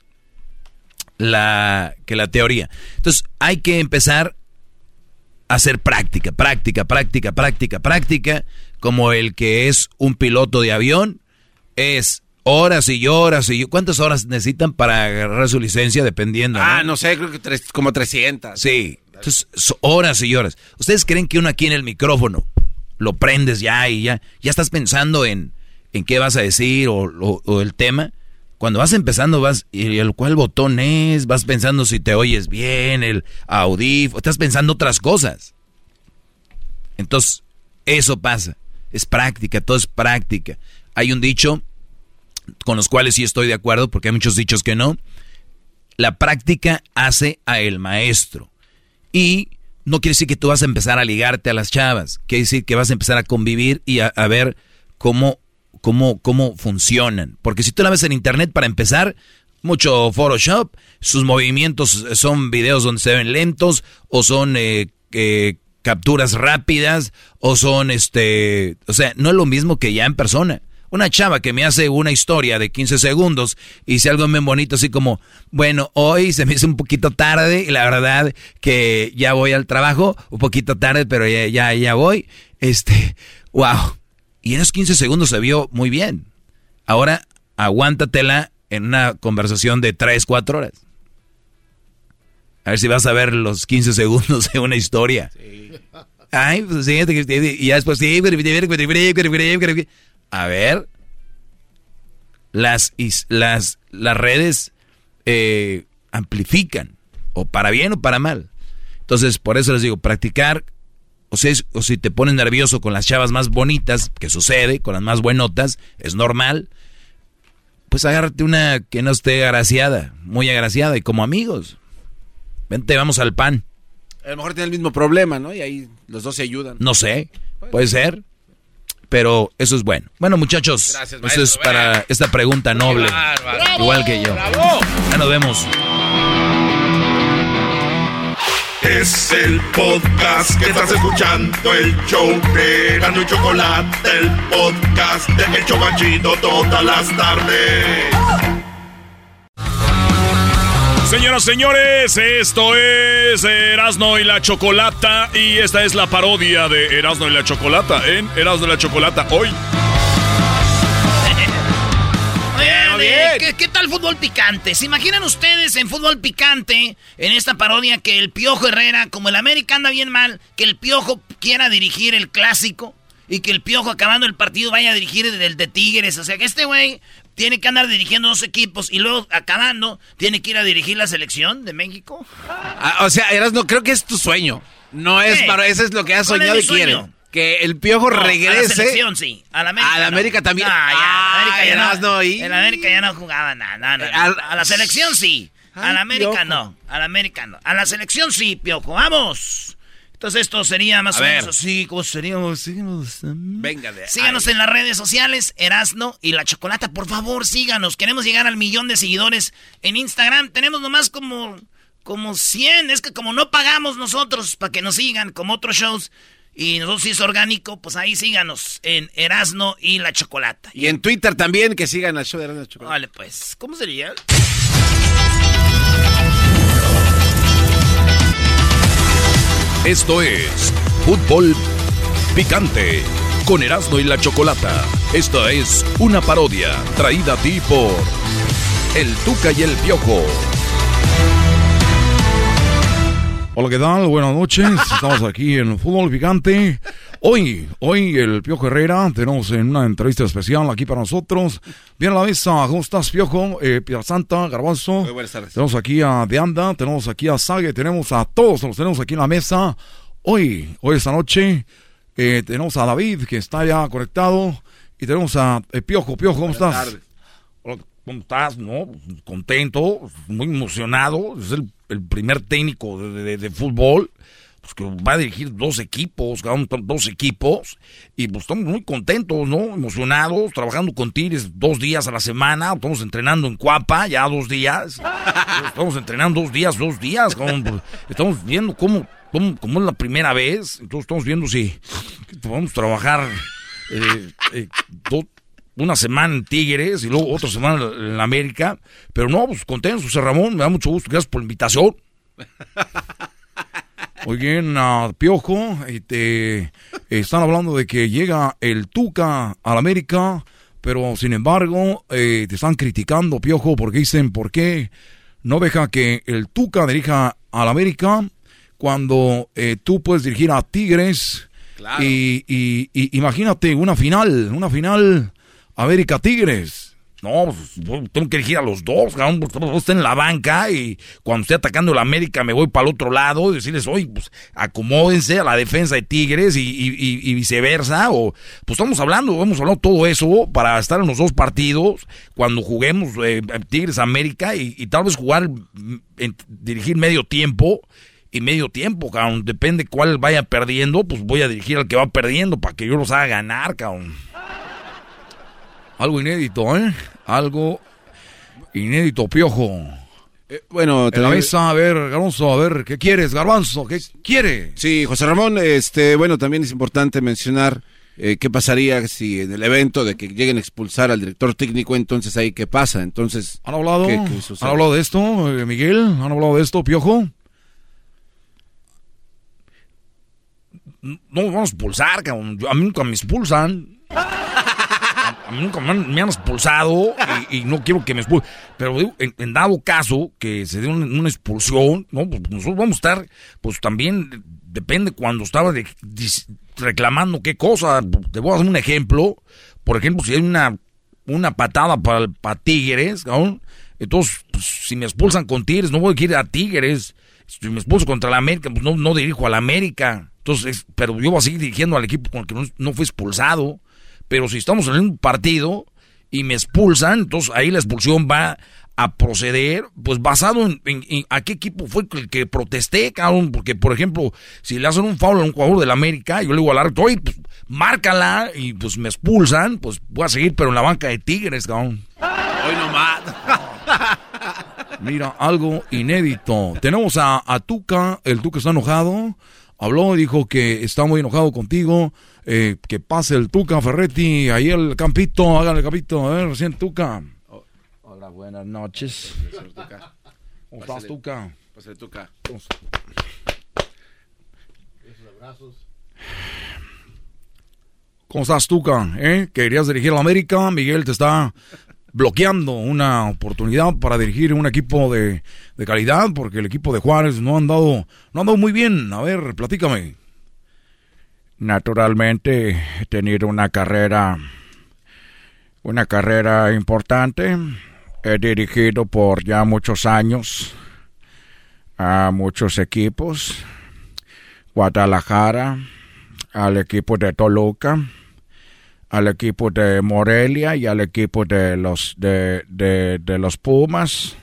la, que la teoría. Entonces hay que empezar a hacer práctica, práctica, práctica, práctica, práctica, como el que es un piloto de avión, es horas y horas y ¿Cuántas horas necesitan para agarrar su licencia dependiendo? Ah, no, sé, creo que como 300. Sí, entonces horas y horas. ¿Ustedes creen que uno aquí en el micrófono lo prendes ya y ya, ya estás pensando en, en qué vas a decir o, o el tema? Cuando vas empezando, vas, ¿y el cuál botón es? Vas pensando si te oyes bien, el audífono, estás pensando otras cosas. Entonces, eso pasa. Es práctica, todo es práctica. Hay un dicho con los cuales sí estoy de acuerdo, porque hay muchos dichos que no. La práctica hace a el maestro. Y no quiere decir que tú vas a empezar a ligarte a las chavas. Quiere decir que vas a empezar a convivir y a, ver cómo cómo, cómo funcionan. Porque si tú la ves en internet, para empezar, mucho Photoshop, sus movimientos son videos donde se ven lentos, o son eh, eh, capturas rápidas, o son este. O sea, no es lo mismo que ya en persona. Una chava que me hace una historia de 15 segundos y dice algo bien bonito, así como, bueno, hoy se me hizo un poquito tarde y la verdad que ya voy al trabajo, un poquito tarde, pero ya, ya, ya voy. Este, wow y en esos 15 segundos se vio muy bien. Ahora, aguántatela en una conversación de 3, 4 horas. A ver si vas a ver los 15 segundos de una historia. Sí. Ay, pues sí, y ya después sí. A ver. Las, las, las redes eh, amplifican, o para bien o para mal. Entonces, por eso les digo, practicar o, si te pones nervioso con las chavas más bonitas, que sucede, con las más buenotas, es normal, pues agárrate una que no esté agraciada, muy agraciada, y como amigos. Vente, vamos al pan. A lo mejor tiene el mismo problema, ¿no? Y ahí los dos se ayudan. No sé, puede ser. Pero eso es bueno. Bueno, muchachos, eso es para esta pregunta noble. igual que yo. Ya nos vemos. Es el podcast que estás escuchando, el show de Gano y Chocolate, el podcast de El Chocachito todas las tardes. Señoras, señores, esto es Erasno y la Chocolata y esta es la parodia de Erasno y la Chocolata en Erasno y la Chocolata hoy. ¿qué, tal fútbol picante? ¿Se imaginan ustedes en fútbol picante, en esta parodia, que el Piojo Herrera, como el América anda bien mal, que el Piojo quiera dirigir el clásico y que el Piojo acabando el partido vaya a dirigir el de Tigres? O sea, que este güey tiene que andar dirigiendo dos equipos y luego acabando tiene que ir a dirigir la selección de México. Ah, o sea, Eras, no creo que es tu sueño. No es para eso es lo que has soñado y quieres que el piojo regrese. A la selección, sí. A la América. A la América también. Ah, ya, América ya no, En la América ya no jugaba nada. a la selección sí. A la América no. A la América no. A la selección sí, piojo. ¡Vamos! Entonces esto sería más o menos así. ¿Cómo seríamos? Síganos. Venga de Síganos en las redes sociales, Erasno y La Chocolata. Por favor, síganos. Queremos llegar al millón de seguidores en Instagram. Tenemos nomás como, como 100. Es que como no pagamos nosotros para que nos sigan, como otros shows, y nosotros si es orgánico, pues ahí síganos en Erasno y la Chocolata. Y en Twitter también, que sigan al show de Erasno y la Chocolata. Vale, pues, ¿cómo sería? Esto es Fútbol Picante con Erasno y la Chocolata. Esta es una parodia traída a ti por El Tuca y el Piojo. Hola, ¿qué tal? Buenas noches. Estamos aquí en Fútbol Picante. Hoy, hoy el Piojo Herrera, tenemos en una entrevista especial aquí para nosotros. Bien a la mesa, ¿cómo estás, Piojo? Eh, Santa, Garbanzo. Muy buenas tardes. Tenemos aquí a Deanda, tenemos aquí a Sague, tenemos a todos, los tenemos aquí en la mesa. Hoy, hoy esta noche, eh, tenemos a David, que está ya conectado. Y tenemos a eh, Piojo. Piojo, ¿cómo estás? Hola, ¿cómo estás? ¿No? Contento, muy emocionado. Es el el primer técnico de, fútbol, pues que va a dirigir dos equipos, dos equipos, y pues estamos muy contentos, ¿no? Emocionados, trabajando con Tigres dos días a la semana, estamos entrenando en Cuapa ya dos días, estamos entrenando dos días, dos días, pues, estamos viendo cómo, cómo, cómo, es la primera vez, entonces estamos viendo si podemos trabajar eh, eh, una semana en Tigres y luego otra semana en América. Pero no, pues contentos, José Ramón, me da mucho gusto. Gracias por la invitación. Oye, uh, Piojo, este, están hablando de que llega el Tuca a la América, pero sin embargo, eh, te están criticando, Piojo, porque dicen, ¿por qué no deja que el Tuca dirija a la América cuando eh, tú puedes dirigir a Tigres? Y, y, imagínate una final, una final América Tigres. No, pues, tengo que elegir a los dos, cabrón, porque en la banca y cuando esté atacando la América me voy para el otro lado y decirles, oye, pues acomódense a la defensa de Tigres y, viceversa. O, pues estamos hablando, hemos hablado todo eso para estar en los dos partidos cuando juguemos eh, Tigres América y, tal vez jugar, mm, dirigir medio tiempo y medio tiempo, cabrón. Depende cuál vaya perdiendo, pues voy a dirigir al que va perdiendo para que yo los haga ganar, cabrón. Algo inédito, ¿eh? Algo inédito, piojo. Eh, bueno, te la mesa, a ver, Garbanzo, a ver, ¿qué quieres, Garbanzo? ¿Qué quiere? Sí, José Ramón, este, bueno, también es importante mencionar eh, qué pasaría si en el evento de que lleguen a expulsar al director técnico, entonces ahí qué pasa, entonces... ¿Han hablado? ¿Han hablado de esto, eh, Miguel? ¿Han hablado de esto, Piojo? No vamos a expulsar, cabrón. A mí nunca me expulsan. A mí nunca me han, expulsado y, no quiero que me expulsen. Pero en, dado caso que se dé una, expulsión, ¿no? Pues nosotros vamos a estar, pues también depende cuando estaba reclamando qué cosa. Te voy a hacer un ejemplo. Por ejemplo, si hay una, una patada para, para Tigres, entonces pues, si me expulsan con Tigres, no voy a ir a Tigres. Si me expulso contra la América, pues no, no dirijo a la América. Entonces, pero yo voy a seguir dirigiendo al equipo con el que no, no fue expulsado. Pero si estamos en un partido y me expulsan, entonces ahí la expulsión va a proceder, pues basado en, a qué equipo fue el que protesté, cabrón, porque por ejemplo, si le hacen un foul a un jugador del América, yo le digo al árbitro, oye, pues márcala, y pues me expulsan, pues voy a seguir, pero en la banca de Tigres, cabrón. Hoy nomás. Mira, algo inédito. Tenemos a, a Tuca, el Tuca está enojado, habló y dijo que está muy enojado contigo, eh, que pase el Tuca Ferretti, ahí el campito, hágale el campito, a ver, recién Tuca. hola, buenas noches. ¿Cómo estás, Tuca? Pásale, Tuca. ¿Cómo estás, Tuca? ¿Eh? ¿Querías dirigir a la América? Miguel te está bloqueando una oportunidad para dirigir un equipo de, de calidad, porque el equipo de Juárez no han dado, no han dado muy bien. A ver, platícame. Naturalmente he tenido una carrera, una carrera importante. He dirigido por ya muchos años a muchos equipos. Guadalajara, al equipo de Toluca, al equipo de Morelia y al equipo de los de, los Pumas,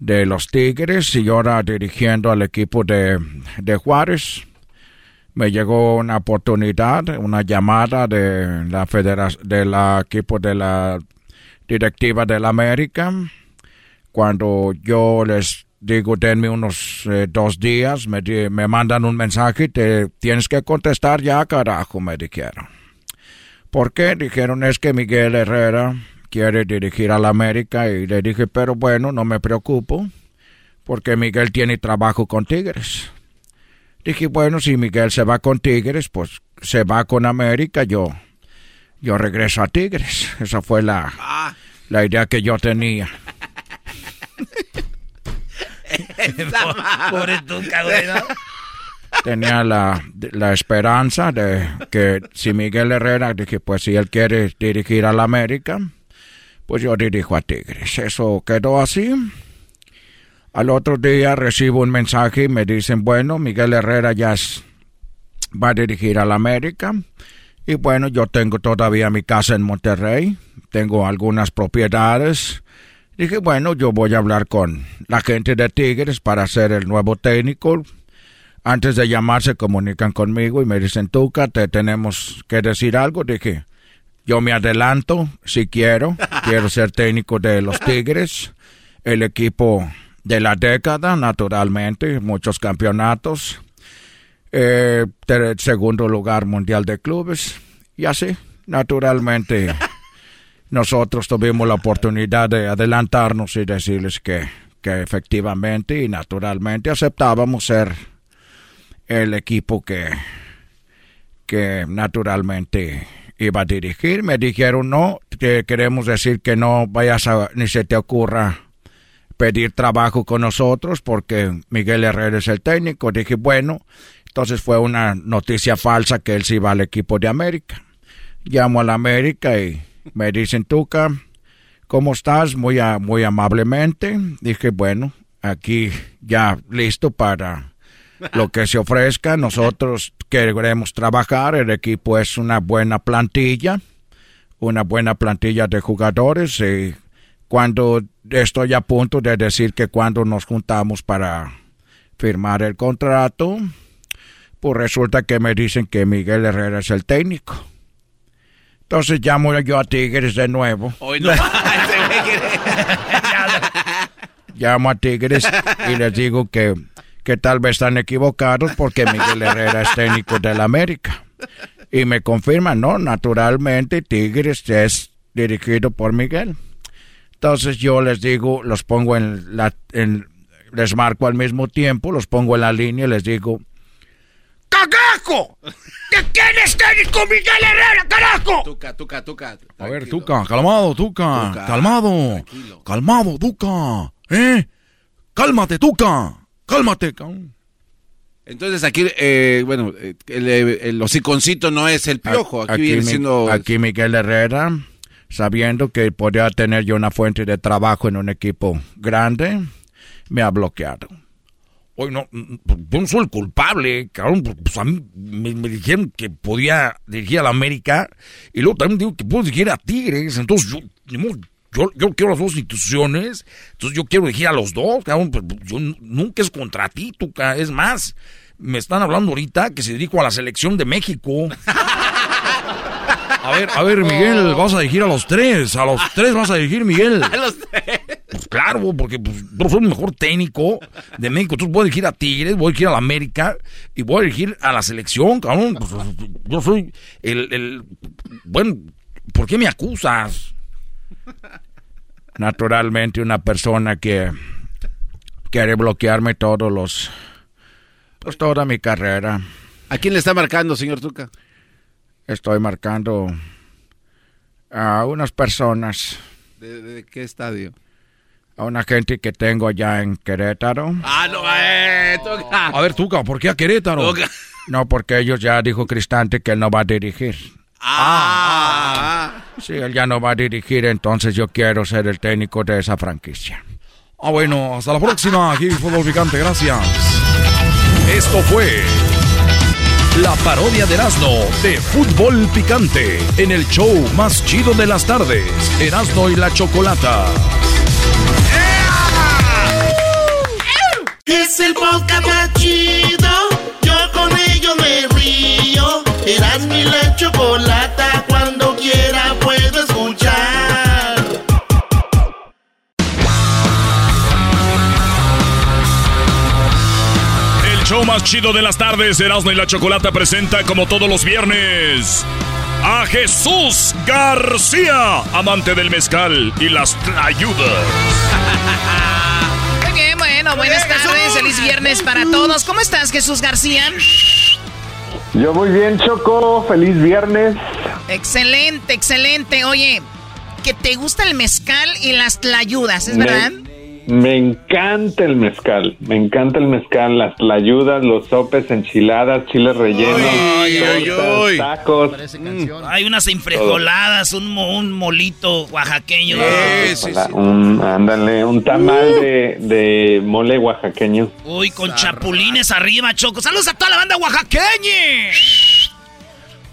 de los Tigres y ahora dirigiendo al equipo de, de Juárez me llegó una oportunidad, una llamada de la federación, de la equipo de la directiva de la América. Cuando yo les digo, denme unos eh, dos días, me, me mandan un mensaje, te tienes que contestar ya, carajo, me dijeron. ¿Por qué? Dijeron, es que Miguel Herrera quiere dirigir a la América y le dije, pero bueno, no me preocupo, porque Miguel tiene trabajo con Tigres. Dije, bueno, si Miguel se va con Tigres, pues se va con América, yo, yo regreso a Tigres. Esa fue la, ah. la idea que yo tenía. Tenía la, la esperanza de que si Miguel Herrera, dije, pues si él quiere dirigir a la América, pues yo dirijo a Tigres. Eso quedó así. Al otro día recibo un mensaje y me dicen, bueno, Miguel Herrera ya va a dirigir a la América. Y bueno, yo tengo todavía mi casa en Monterrey, tengo algunas propiedades. Dije, bueno, yo voy a hablar con la gente de Tigres para ser el nuevo técnico. Antes de llamar se comunican conmigo y me dicen, Tuca, te tenemos que decir algo. Dije, yo me adelanto si quiero, quiero ser técnico de los Tigres. El equipo de la década, naturalmente, muchos campeonatos, eh, segundo lugar mundial de clubes, y así, naturalmente, nosotros tuvimos la oportunidad de adelantarnos y decirles que, que efectivamente y naturalmente aceptábamos ser el equipo que, que naturalmente iba a dirigir. Me dijeron, no, que queremos decir que no vayas a, ni se te ocurra pedir trabajo con nosotros porque Miguel Herrera es el técnico. Dije, bueno, entonces fue una noticia falsa que él se iba al equipo de América. Llamo a la América y me dicen, Tuca, ¿cómo estás? Muy, muy amablemente. Dije, bueno, aquí ya listo para lo que se ofrezca. Nosotros queremos trabajar. El equipo es una buena plantilla, una buena plantilla de jugadores. Y cuando estoy a punto de decir que cuando nos juntamos para firmar el contrato, pues resulta que me dicen que Miguel Herrera es el técnico. Entonces llamo yo a Tigres de nuevo. Hoy no. llamo a Tigres y les digo que, que tal vez están equivocados porque Miguel Herrera es técnico del América. Y me confirman, no, naturalmente Tigres es dirigido por Miguel. Entonces yo les digo, los pongo en la, en, les marco al mismo tiempo, los pongo en la línea y les digo, ¡Cagajo! ¿De quién es técnico Miguel Herrera, carajo? Tuca, tuca, tuca. A ver, Tuca, calmado, tuca, calmado, calmado, Tuca, ¿eh? Cálmate, Tuca, cálmate, Entonces aquí, eh, bueno, eh, el, el, hociconcito no es el piojo, aquí, viene siendo... Aquí Miguel Herrera sabiendo que podía tener yo una fuente de trabajo en un equipo grande, me ha bloqueado. Hoy no, yo no soy el culpable, cabrón, pues a mí me, dijeron que podía dirigir a la América y luego también digo que puedo dirigir a Tigres, entonces yo, yo, yo quiero las dos instituciones, entonces yo quiero dirigir a los dos, cabrón, pero yo nunca es contra ti, tú, es más, me están hablando ahorita que se dirijo a la selección de México. A ver, a ver, Miguel, vas a dirigir a los tres. A los tres vas a dirigir, Miguel. A los tres. Pues claro, porque pues, yo soy el mejor técnico de México. Entonces voy a dirigir a Tigres, voy a dirigir a la América y voy a dirigir a la selección, cabrón. Pues, yo soy el, el. Bueno, ¿por qué me acusas? Naturalmente, una persona que quiere bloquearme todos los. Pues toda mi carrera. ¿A quién le está marcando, señor Tuca? Estoy marcando a unas personas. ¿De, qué estadio? A una gente que tengo allá en Querétaro. Ah, no, eh, Tuca. A ver, Tuca, ¿por qué a Querétaro? No, porque ellos ya dijo Cristante que él no va a dirigir. Ah. Sí, él ya no va a dirigir, entonces yo quiero ser el técnico de esa franquicia. Ah, bueno, hasta la próxima. Aquí Fútbol Picante, gracias. Esto fue la parodia de Erasmo de Fútbol Picante en el show más chido de las tardes, Erasmo y la Chocolata. Es el podcast más chido, yo con ello me río. Erasmo y la Chocolata, show más chido de las tardes, Erasmo y la Chocolata presenta como todos los viernes a Jesús García, amante del mezcal y las ayudas. Muy bien, bueno, buenas tardes, feliz viernes para todos. ¿Cómo estás, Jesús García? Yo muy bien, Choco, feliz viernes. Excelente, excelente. Oye, que te gusta el mezcal y las tlayudas, ¿es verdad? Me encanta el mezcal, me encanta el mezcal, las tlayudas, los sopes, enchiladas, chiles rellenos, tacos. Mm. Hay unas infrejoladas, un, un molito oaxaqueño. un, ándale, un tamal de, de, mole oaxaqueño. Uy, con chapulines arriba, Choco. Saludos a toda la banda oaxaqueña.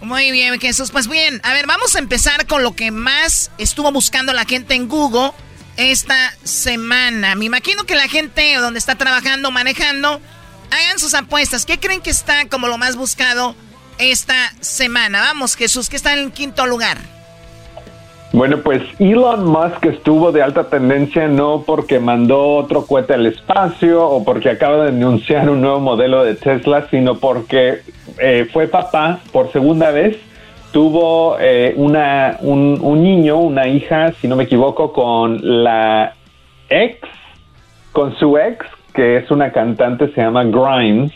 Muy bien, Jesús. Pues bien, a ver, vamos a empezar con lo que más estuvo buscando la gente en Google esta semana. Me imagino que la gente donde está trabajando, manejando, hagan sus apuestas. ¿Qué creen que está como lo más buscado esta semana? Vamos, Jesús, que está en quinto lugar. Bueno, pues Elon Musk estuvo de alta tendencia no porque mandó otro cohete al espacio o porque acaba de anunciar un nuevo modelo de Tesla, sino porque eh, fue papá por segunda vez tuvo eh, una, un, un niño, una hija, si no me equivoco, con la ex, con su ex, que es una cantante, se llama Grimes.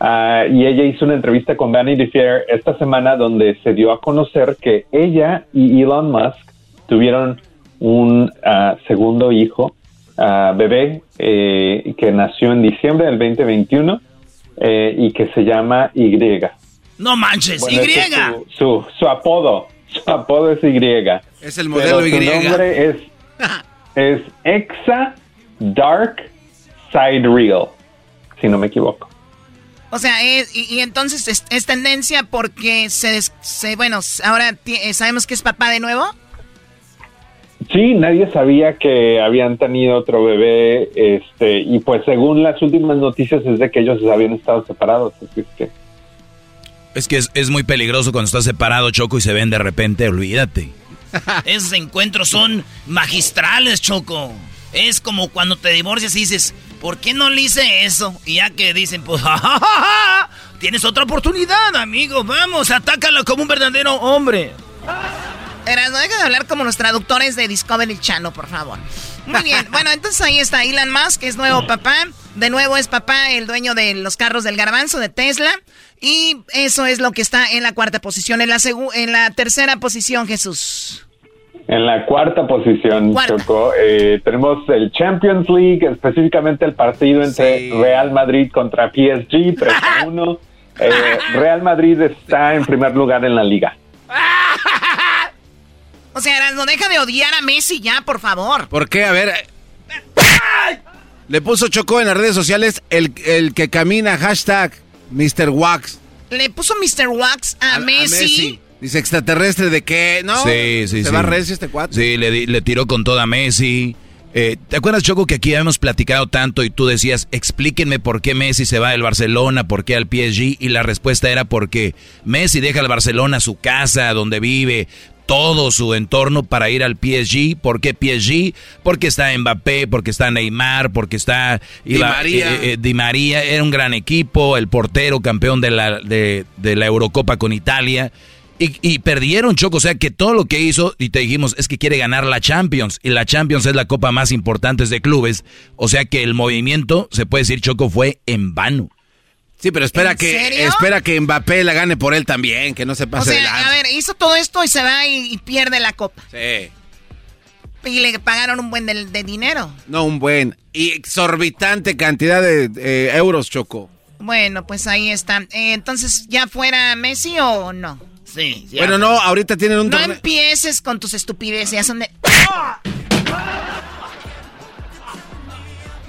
Ah, y ella hizo una entrevista con Vanity Fair esta semana donde se dio a conocer que ella y Elon Musk tuvieron un ah, segundo hijo, ah, bebé, eh, que nació en diciembre del 2021 eh, y que se llama Y. No manches, Bueno, Y. es Su, su, su apodo, su apodo es Y. Es el modelo Pero su Y. nombre es, es Exa Dark Sidereal, si no me equivoco. O sea, es- y, y entonces es, es tendencia porque se, des- se- bueno, ahora eh, sabemos que es papá de nuevo. Sí, nadie sabía que habían tenido otro bebé, este, y pues según las últimas noticias es de que ellos habían estado separados, así es que Es que es, es muy peligroso cuando estás separado, Choco, y se ven de repente, olvídate. Esos encuentros son magistrales, Choco. Es como cuando te divorcias y dices, ¿por qué no le hice eso? Y ya que dicen, pues, "Ja, ja, ja, ja, tienes otra oportunidad, amigo. Vamos, atácalo como un verdadero hombre. Eras, no deja de hablar como los traductores de Discovery Channel, por favor. Muy bien. Bueno, entonces ahí está Elon Musk, que es nuevo papá. De nuevo es papá, el dueño de los carros del garbanzo de Tesla. Y eso es lo que está en la cuarta posición. En la, segu- en la tercera posición, Jesús. En la cuarta posición, Cuarta. Choco, eh, tenemos el Champions League, específicamente el partido entre Real Madrid contra PSG, 3 a 1. Eh, Real Madrid está en primer lugar en la liga. O sea, no deja de odiar a Messi ya, por favor. ¿Por qué? A ver. Le puso Chocó en las redes sociales el, el que camina hashtag Mr. Wax. Le puso Mr. Wax a, a Messi. Dice extraterrestre de qué, ¿no? Sí, sí, Se sí. va recio este cuate. Sí, le, di- le tiró con toda Messi. Eh, ¿Te acuerdas, Choco, que aquí habíamos platicado tanto y tú decías, explíquenme por qué Messi se va del Barcelona, por qué al PSG? Y la respuesta era porque Messi deja al Barcelona su casa, donde vive, todo su entorno para ir al PSG. ¿Por qué PSG? Porque está Mbappé, porque está Neymar, porque está Di María. eh, eh, Di María. Era un gran equipo, el portero campeón de la, de, de la Eurocopa con Italia. Y, y perdieron, Choco, o sea que todo lo que hizo, y te dijimos, es que quiere ganar la Champions, y la Champions es la copa más importante de clubes, o sea que el movimiento, se puede decir, Choco, fue en vano. Sí, pero espera ¿En que serio? espera que Mbappé la gane por él también, que no se O pase de sea, a ver, hizo todo esto y se va y, y pierde la copa. Sí. Y le pagaron un buen de, de dinero. No, un buen y exorbitante cantidad de eh, euros, Choco. Bueno, pues ahí está. Eh, entonces, ¿ya fuera Messi o no? Sí, ya. Bueno, no, ahorita tienen un No empieces con tus estupideces, ya son de...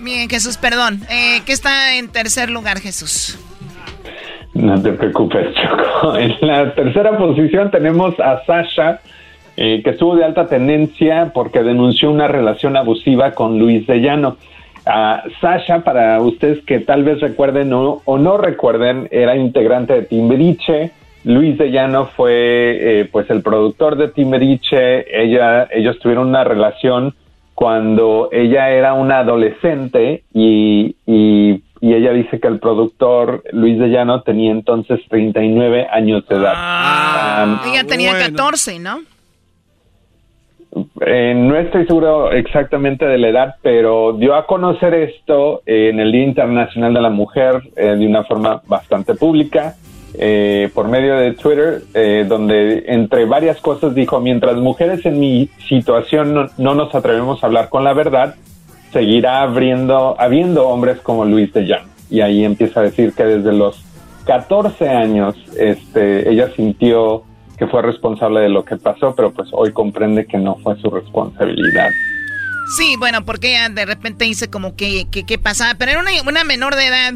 Bien, Jesús, perdón. Eh, ¿Qué está en tercer lugar, Jesús? No te preocupes, Choco. En la tercera posición tenemos a Sasha, eh, que estuvo de alta tendencia porque denunció una relación abusiva con Luis de Llano. Sasha, para ustedes que tal vez recuerden o, o no recuerden, era integrante de Timbiriche. Luis de Llano fue eh, pues el productor de Timbiriche. Ella, ellos tuvieron una relación cuando ella era una adolescente y, y, y ella dice que el productor Luis de Llano tenía entonces 39 años de edad. Ah, Ella tenía bueno. 14, ¿no? Eh, no estoy seguro exactamente de la edad, pero dio a conocer esto eh, en el Día Internacional de la Mujer eh, de una forma bastante pública eh, por medio de Twitter, eh, donde entre varias cosas dijo, mientras mujeres en mi situación no, no nos atrevemos a hablar con la verdad, seguirá abriendo, habiendo hombres como Luis de Llano. Y ahí empieza a decir que desde los 14 años este, ella sintió que fue responsable de lo que pasó, pero pues hoy comprende que no fue su responsabilidad. Sí, bueno, porque ella de repente dice como que, que, pasaba, pero era una, una menor de edad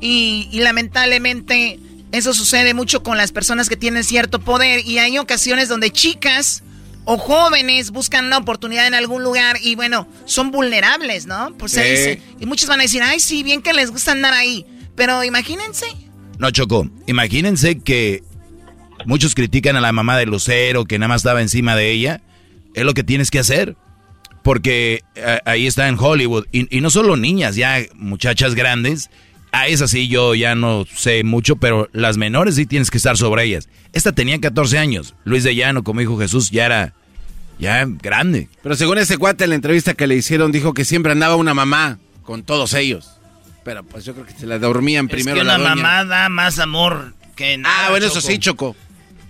y lamentablemente eso sucede mucho con las personas que tienen cierto poder y hay ocasiones donde chicas o jóvenes buscan una oportunidad en algún lugar y bueno, son vulnerables, ¿no? Pues se Sí. dice. Y muchos van a decir, ay, sí, bien que les gusta andar ahí. Pero imagínense. No, Choco, imagínense que muchos critican a la mamá de Lucero, que nada más estaba encima de ella. Es lo que tienes que hacer. Porque eh, ahí está en Hollywood. Y, y no solo niñas, ya muchachas grandes A esas sí yo ya no sé mucho, pero las menores sí tienes que estar sobre ellas. Esta tenía 14 años. Luis de Llano, como dijo Jesús, ya era ya grande. Pero según ese cuate en la entrevista que le hicieron, dijo que siempre andaba una mamá con todos ellos. Pero pues yo creo que se la dormían primero. Es que la, mamá da más amor que nada. Ah, bueno, eso sí, Choco.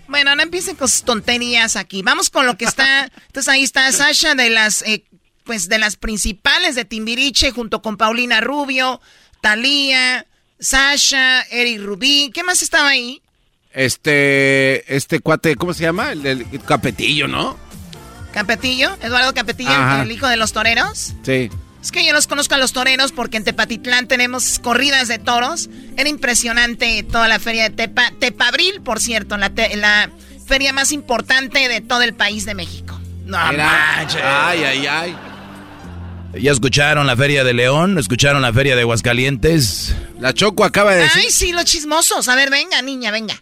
Bueno, no empiecen con sus tonterías aquí. Vamos con lo que está. Entonces ahí está Sasha de las, eh, pues de las principales de Timbiriche junto con Paulina Rubio, Talía, Sasha, Eric Rubí. ¿Qué más estaba ahí? Este, este cuate, ¿cómo se llama? El, Capetillo, ¿no? ¿Capetillo? ¿Eduardo Capetillo, el hijo de los toreros? Sí. Es que yo los conozco a los toreros porque en Tepatitlán tenemos corridas de toros. Era impresionante toda la feria de Tepa. Tepabril, por cierto, la, la feria más importante de todo el país de México. No manches. Ay, ay, ay. ¿Ya escucharon la feria de León? ¿Escucharon la feria de Aguascalientes? La Choco acaba de decir... Ay, sí, los chismosos. A ver, venga, niña, venga.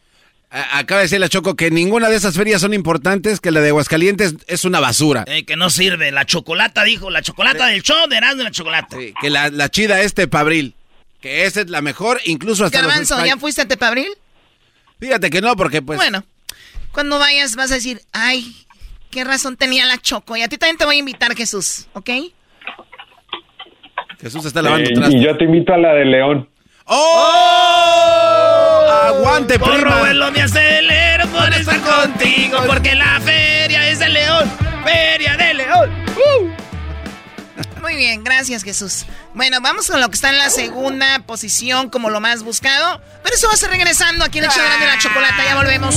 Acaba de decir la Choco que ninguna de esas ferias son importantes, que la de Aguascalientes es una basura. Eh, que no sirve. La chocolata, dijo. La chocolata del show de Erasmo la chocolata. que la, chida es Tepabril. Que esa es la mejor, incluso hasta Garbanzo, ¿ya fuiste a Tepabril? Fíjate que no, porque pues... Bueno, cuando vayas vas a decir, ay, qué razón tenía la Choco. Y a ti también te voy a invitar, Jesús, ¿ok? Jesús está lavando eh, Y yo te invito a la de León. ¡Oh! ¡Aguante, Porro, prima! me acelero por estar contigo, porque la feria es de León. ¡Feria de León! ¡Uh! Muy bien, gracias Jesús. Bueno, vamos con lo que está en la segunda posición como lo más buscado. Pero eso va a ser regresando aquí en el show de la chocolata. Ya volvemos.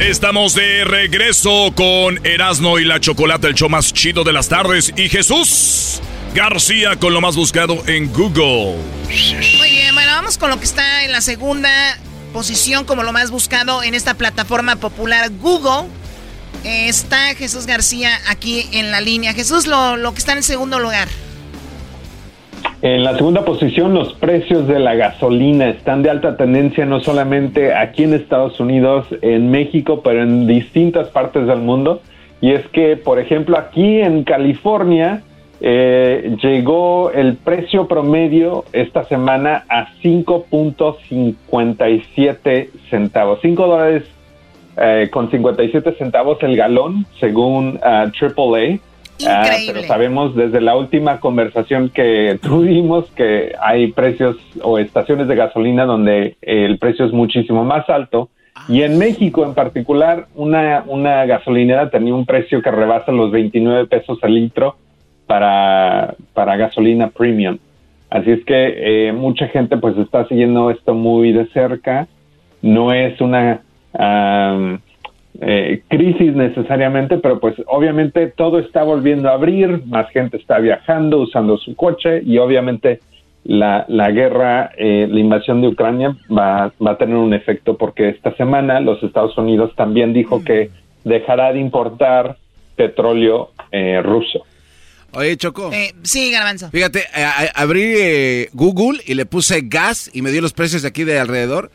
Estamos de regreso con Erasmo y la Chocolate, el show más chido de las tardes. Y Jesús García con lo más buscado en Google. Muy bien, bueno, vamos con lo que está en la segunda posición como lo más buscado en esta plataforma popular Google. está Jesús García aquí en la línea. Jesús, lo, lo que está en segundo lugar. En la segunda posición, los precios de la gasolina están de alta tendencia no solamente aquí en Estados Unidos, en México, pero en distintas partes del mundo. Y es que, por ejemplo, aquí en California eh, llegó el precio promedio esta semana a 5.57 centavos, 5 dólares eh, con 57 centavos el galón, según AAA. Ah, Ah, pero sabemos desde la última conversación que tuvimos que hay precios o estaciones de gasolina donde el precio es muchísimo más alto. Y en México en particular, una, una gasolinera tenía un precio que rebasa los 29 pesos al litro para, para gasolina premium. Así es que eh, mucha gente pues está siguiendo esto muy de cerca. No es una eh, crisis necesariamente, pero pues obviamente todo está volviendo a abrir, más gente está viajando, usando su coche y obviamente la, la guerra, eh, la invasión de Ucrania va, va, a tener un efecto porque esta semana los Estados Unidos también dijo que dejará de importar petróleo eh, ruso. Oye, Choco. sí, Garbanzo. Fíjate, abrí Google y le puse gas y me dio los precios de aquí de alrededor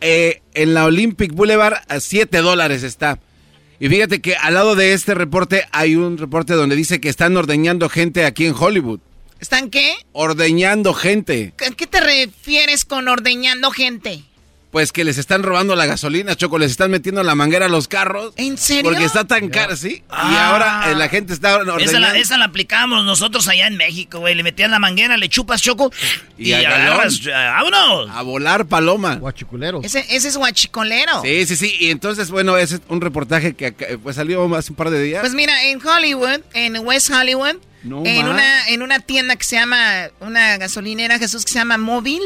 eh, en la Olympic Boulevard a 7 dólares está. Y fíjate que al lado de este reporte hay un reporte donde dice que están ordeñando gente aquí en Hollywood. ¿Están qué? Ordeñando gente. ¿A qué te refieres con ordeñando gente? Pues que les están robando la gasolina, Choco, les están metiendo la manguera a los carros. ¿En serio? Porque está tan cara, ¿sí? y ah. ahora eh, la gente está Esa la, esa la, aplicamos nosotros allá en México, güey. Le metían la manguera, le chupas, Choco, y, y agarras, vámonos. A volar paloma. Guachiculero. Ese, ese es guachicolero. Sí, sí, sí. Y entonces, bueno, ese es un reportaje que pues salió hace un par de días. Pues mira, en Hollywood, en West Hollywood, en, una, en una tienda que se llama, una gasolinera, Jesús, que se llama Móvil.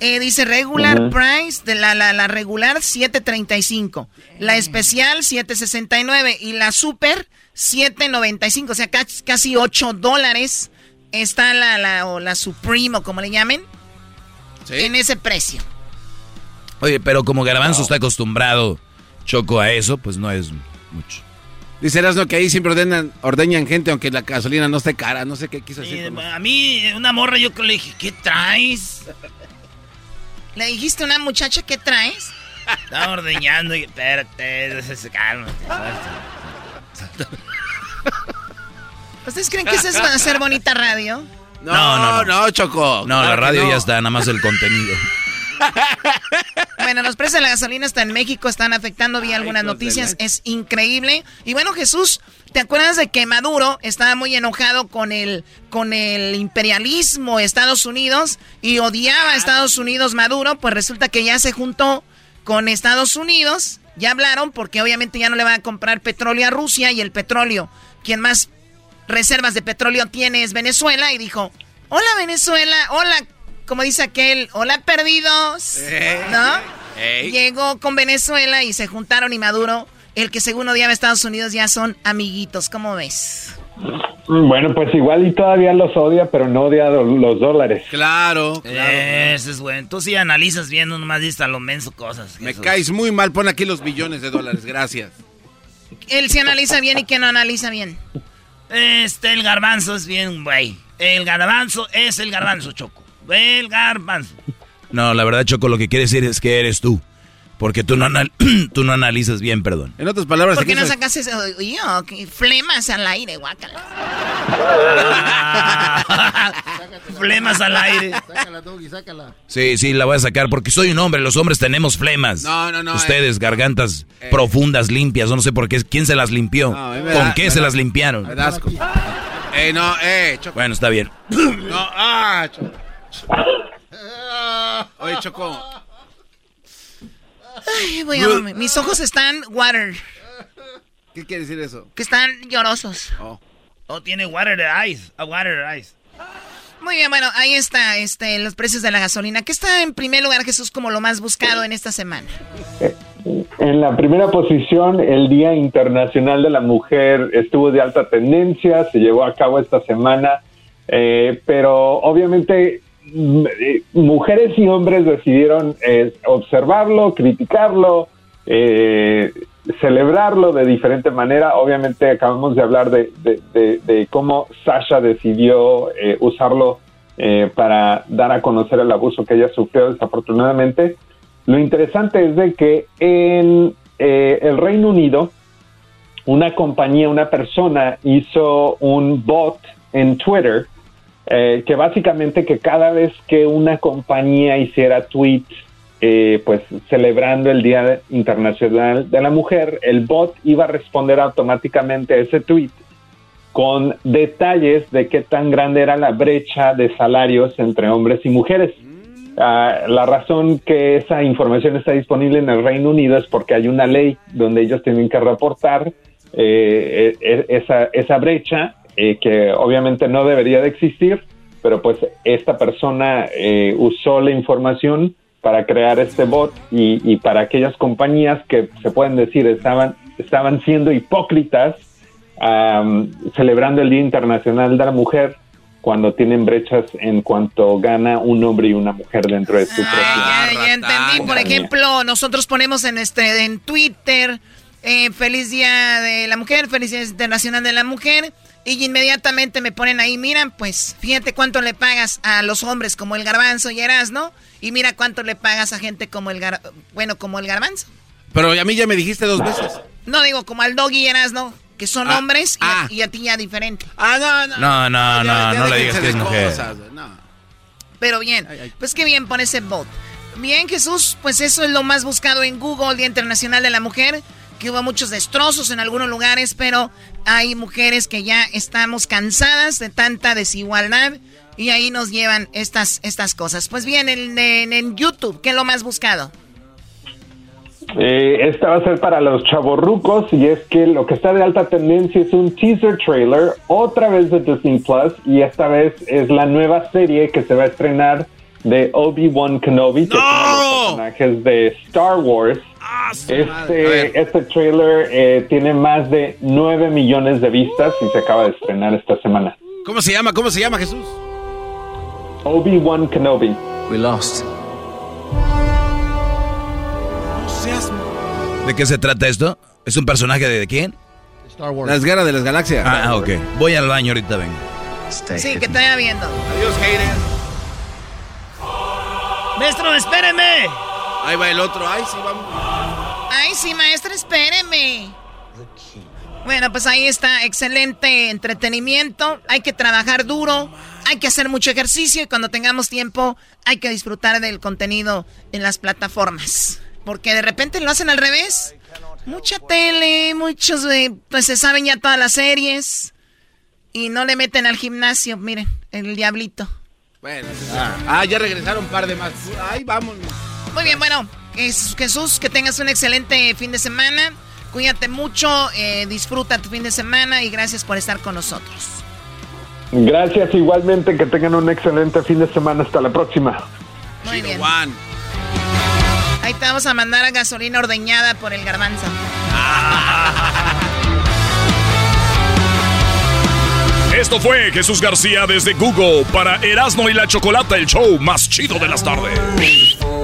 Eh, dice regular price, de la, la, la regular 7.35, la especial 7.69 y la super 7.95, o sea, casi, casi 8 dólares está la, la, o la Supreme o como le llamen, en ese precio. Oye, pero como Garbanzo está acostumbrado, Choco, a eso, pues no es mucho. Dice Erasno que ahí siempre ordenan, ordeñan gente aunque la gasolina no esté cara. No sé qué quiso decir. a mí, una morra, yo le dije, ¿qué traes? ¿Le dijiste a una muchacha qué traes? Estaba ordeñando y espérate, cálmate. ¿Ustedes creen que eso es hacer bonita radio? No, no, no, Choco. No, la radio ya está, nada más el contenido. Bueno, los precios de la gasolina hasta en México están afectando, vi algunas noticias, es increíble. Y bueno, Jesús, ¿te acuerdas de que Maduro estaba muy enojado con el, con el imperialismo de Estados Unidos y odiaba a Estados Unidos Maduro? Pues resulta que ya se juntó con Estados Unidos, ya hablaron porque obviamente ya no le van a comprar petróleo a Rusia y el petróleo, quien más reservas de petróleo tiene es Venezuela. Y dijo, hola Venezuela, hola como dice aquel, hola perdidos, eh. ¿no? Llegó con Venezuela y se juntaron y Maduro, el que según odiaba a Estados Unidos, ya son amiguitos. ¿Cómo ves? Bueno, pues igual y todavía los odia, pero no odia los dólares. Claro, claro. Ese es bueno. Tú sí analizas bien, no nomás dices a lo menso cosas. Me caes muy mal, pon aquí los billones de dólares, gracias. Él sí analiza bien y que no analiza bien. Este, el garbanzo es bien, güey. El garbanzo es el garbanzo, Choco. El garbanzo. No, la verdad, Choco, lo que quiere decir es que eres tú. Porque tú no, tú no analizas bien, perdón. En otras palabras... ¿Por qué no sacas eso? Yo, flemas al aire, guácala. flemas al aire. Sácala, Doggy, sácala. Sí, sí, la voy a sacar porque soy un hombre. Los hombres tenemos flemas. No, no, no. Ustedes, eh. gargantas eh. profundas, limpias. No sé por qué. ¿Quién se las limpió? ¿Con qué se las limpiaron? Me Eh, no, eh, Choco. Bueno, está bien. no, ah, Choco. Oye, Choco. Ay, mis ojos están water. ¿Qué quiere decir eso? Que están llorosos. Oh. Oh, tiene water eyes. A water eyes. Muy bien, bueno, ahí está este, los precios de la gasolina. ¿Qué está en primer lugar, Jesús, como lo más buscado en esta semana? En la primera posición, el Día Internacional de la Mujer estuvo de alta tendencia, se llevó a cabo esta semana, eh, pero obviamente mujeres y hombres decidieron eh, observarlo, criticarlo, eh, celebrarlo de diferente manera. Obviamente acabamos de hablar de, cómo Sasha decidió eh, usarlo para dar a conocer el abuso que ella sufrió desafortunadamente. Lo interesante es de que en el Reino Unido, una compañía, una persona hizo un bot en Twitter eh, que básicamente que cada vez que una compañía hiciera tweets, eh, pues celebrando el Día Internacional de la Mujer, el bot iba a responder automáticamente a ese tweet con detalles de qué tan grande era la brecha de salarios entre hombres y mujeres. Ah, la razón que esa información está disponible en el Reino Unido es porque hay una ley donde ellos tienen que reportar eh, esa, esa brecha eh, que obviamente no debería de existir, pero pues esta persona eh, usó la información para crear este bot y, para aquellas compañías que se pueden decir estaban, estaban siendo hipócritas celebrando el Día Internacional de la Mujer cuando tienen brechas en cuanto gana un hombre y una mujer dentro de su ah, ya, entendí. Por ejemplo, nosotros ponemos en este en Twitter eh, feliz día de la mujer, feliz día internacional de la mujer y inmediatamente me ponen ahí, miran, pues, fíjate cuánto le pagas a los hombres como el garbanzo y ¿no? Y mira cuánto le pagas a gente como el gar... bueno, como el garbanzo. Pero a mí ya me dijiste dos veces. No, digo, como al doggy y ¿no? Que son ah, hombres ah. y, a, ti ya diferente. Ah, no, no. No, no, no, no, le digas que es mujer. Pero bien, pues qué bien pone ese bot. Bien, Jesús, pues eso es lo más buscado en Google, Día Internacional de la Mujer que hubo muchos destrozos en algunos lugares, pero hay mujeres que ya estamos cansadas de tanta desigualdad y ahí nos llevan estas, estas cosas. Pues bien, en, en, YouTube, ¿qué es lo más buscado? Eh, esta va a ser para los chavorrucos y es que lo que está de alta tendencia es un teaser trailer otra vez de Disney Plus y esta vez es la nueva serie que se va a estrenar de Obi-Wan Kenobi, que son los personajes de Star Wars. Este, este trailer eh, tiene más de 9 millones de vistas y se acaba de estrenar esta semana. ¿Cómo se llama? ¿Cómo se llama, Jesús? Obi-Wan Kenobi. We lost. ¿De qué se trata esto? ¿Es un personaje de, quién? Star Wars. Las guerras de las galaxias. Ah, ok. Voy al baño ahorita, vengo. Sí, que te vaya viendo. Adiós, hater. Maestro, espéreme. Ahí va el otro. Ay, sí, vamos. Ay, sí, maestro, espéreme. Bueno, pues ahí está, excelente entretenimiento. Hay que trabajar duro, hay que hacer mucho ejercicio y cuando tengamos tiempo hay que disfrutar del contenido en las plataformas. Porque de repente lo hacen al revés. Mucha tele, muchos, eh, pues se saben ya todas las series. Y no le meten al gimnasio, miren, el diablito. Bueno, ah, ya regresaron un par de más. Ay, vamos. Muy bien, bueno, Jesús, que tengas un excelente fin de semana. Cuídate mucho, eh, disfruta tu fin de semana y gracias por estar con nosotros. Gracias igualmente, que tengan un excelente fin de semana. Hasta la próxima. Muy bien. Ahí te vamos a mandar a gasolina ordeñada por el garbanzo. Esto fue Jesús García desde Google para Erasmo y la Chocolata, el show más chido de las tardes.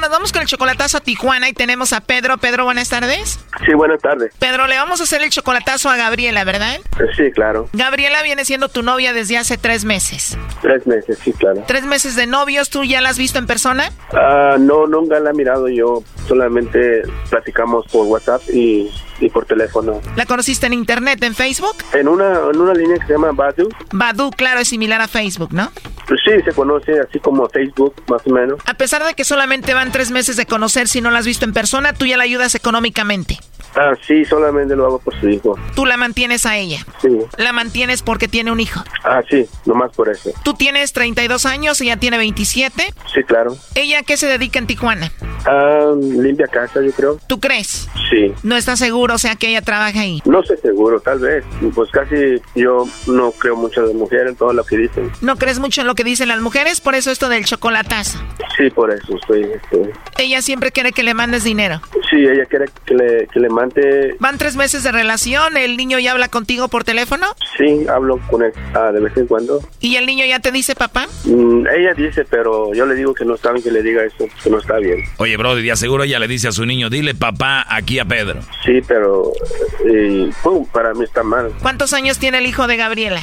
Bueno, nos vamos con el chocolatazo a Tijuana y tenemos a Pedro. Pedro, buenas tardes. Sí, buenas tardes. Pedro, le vamos a hacer el chocolatazo a Gabriela, ¿verdad? Sí, claro. Gabriela viene siendo tu novia desde hace tres meses. Tres meses, sí, claro. ¿Tres meses de novios? ¿Tú ya la has visto en persona? Ah, no, nunca la he mirado yo. Solamente platicamos por WhatsApp y, y por teléfono. ¿La conociste en internet, en Facebook? En una, en una línea que se llama Badu. Badu, claro, es similar a Facebook, ¿no? Pues sí, se conoce así como Facebook, más o menos. A pesar de que solamente van tres meses de conocer, si no la has visto en persona, tú ya la ayudas económicamente. Ah, sí, solamente lo hago por su hijo. Tú la mantienes a ella. Sí. La mantienes porque tiene un hijo. Ah, sí, nomás por eso. Tú tienes 32 años, ella tiene 27. Sí, claro. ¿Ella a qué se dedica en Tijuana? Ah, limpia casa, yo creo. ¿Tú crees? Sí. No estás seguro, o sea, que ella trabaja ahí. No sé seguro, tal vez. Pues casi yo no creo mucho de mujeres en todo lo que dicen. ¿No crees mucho en lo que dicen las mujeres? Por eso esto del chocolatazo. Sí, por eso estoy... estoy- Ella siempre quiere que le mandes dinero. Sí, ella quiere que le, que le mande... Van tres meses de relación, el niño ya habla contigo por teléfono Sí, hablo con él ah, de vez en cuando. y el niño ya te dice papá. Mm, ella dice, pero yo le digo que no está bien que le diga eso, que no está bien. Oye, Brody, de seguro ella le dice a su niño, dile papá aquí a Pedro. Sí, pero eh, pum, para mí está mal. ¿Cuántos años tiene el hijo de Gabriela?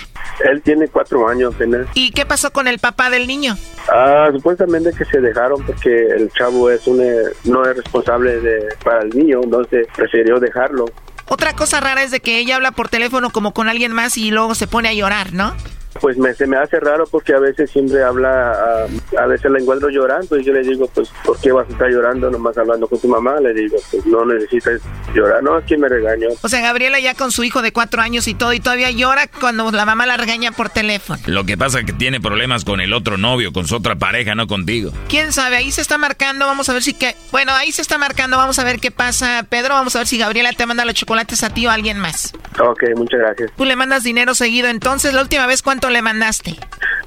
Él tiene cuatro años apenas. ¿Y qué pasó con el papá del niño? Ah, supuestamente que se dejaron porque el chavo es un, eh, no es responsable de, para el niño, entonces prefirió dejarlo. Otra cosa rara es de que ella habla por teléfono como con alguien más y luego se pone a llorar, ¿no? Pues me, se me hace raro porque a veces siempre habla, a veces la encuentro llorando y yo le digo, pues, ¿por qué vas a estar llorando nomás hablando con tu mamá? Le digo, pues no necesitas llorar, no, aquí me regaño. O sea, Gabriela ya con su hijo de cuatro años y todo y todavía llora cuando la mamá la regaña por teléfono. Lo que pasa es que tiene problemas con el otro novio, con su otra pareja, no contigo. ¿Quién sabe? Ahí se está marcando, vamos a ver si que... Bueno, ahí se está marcando, vamos a ver qué pasa. Pedro, vamos a ver si Gabriela te manda los chocolates a ti o a alguien más. Ok, muchas gracias. Tú le mandas dinero seguido, entonces, ¿la última vez cuánto le mandaste?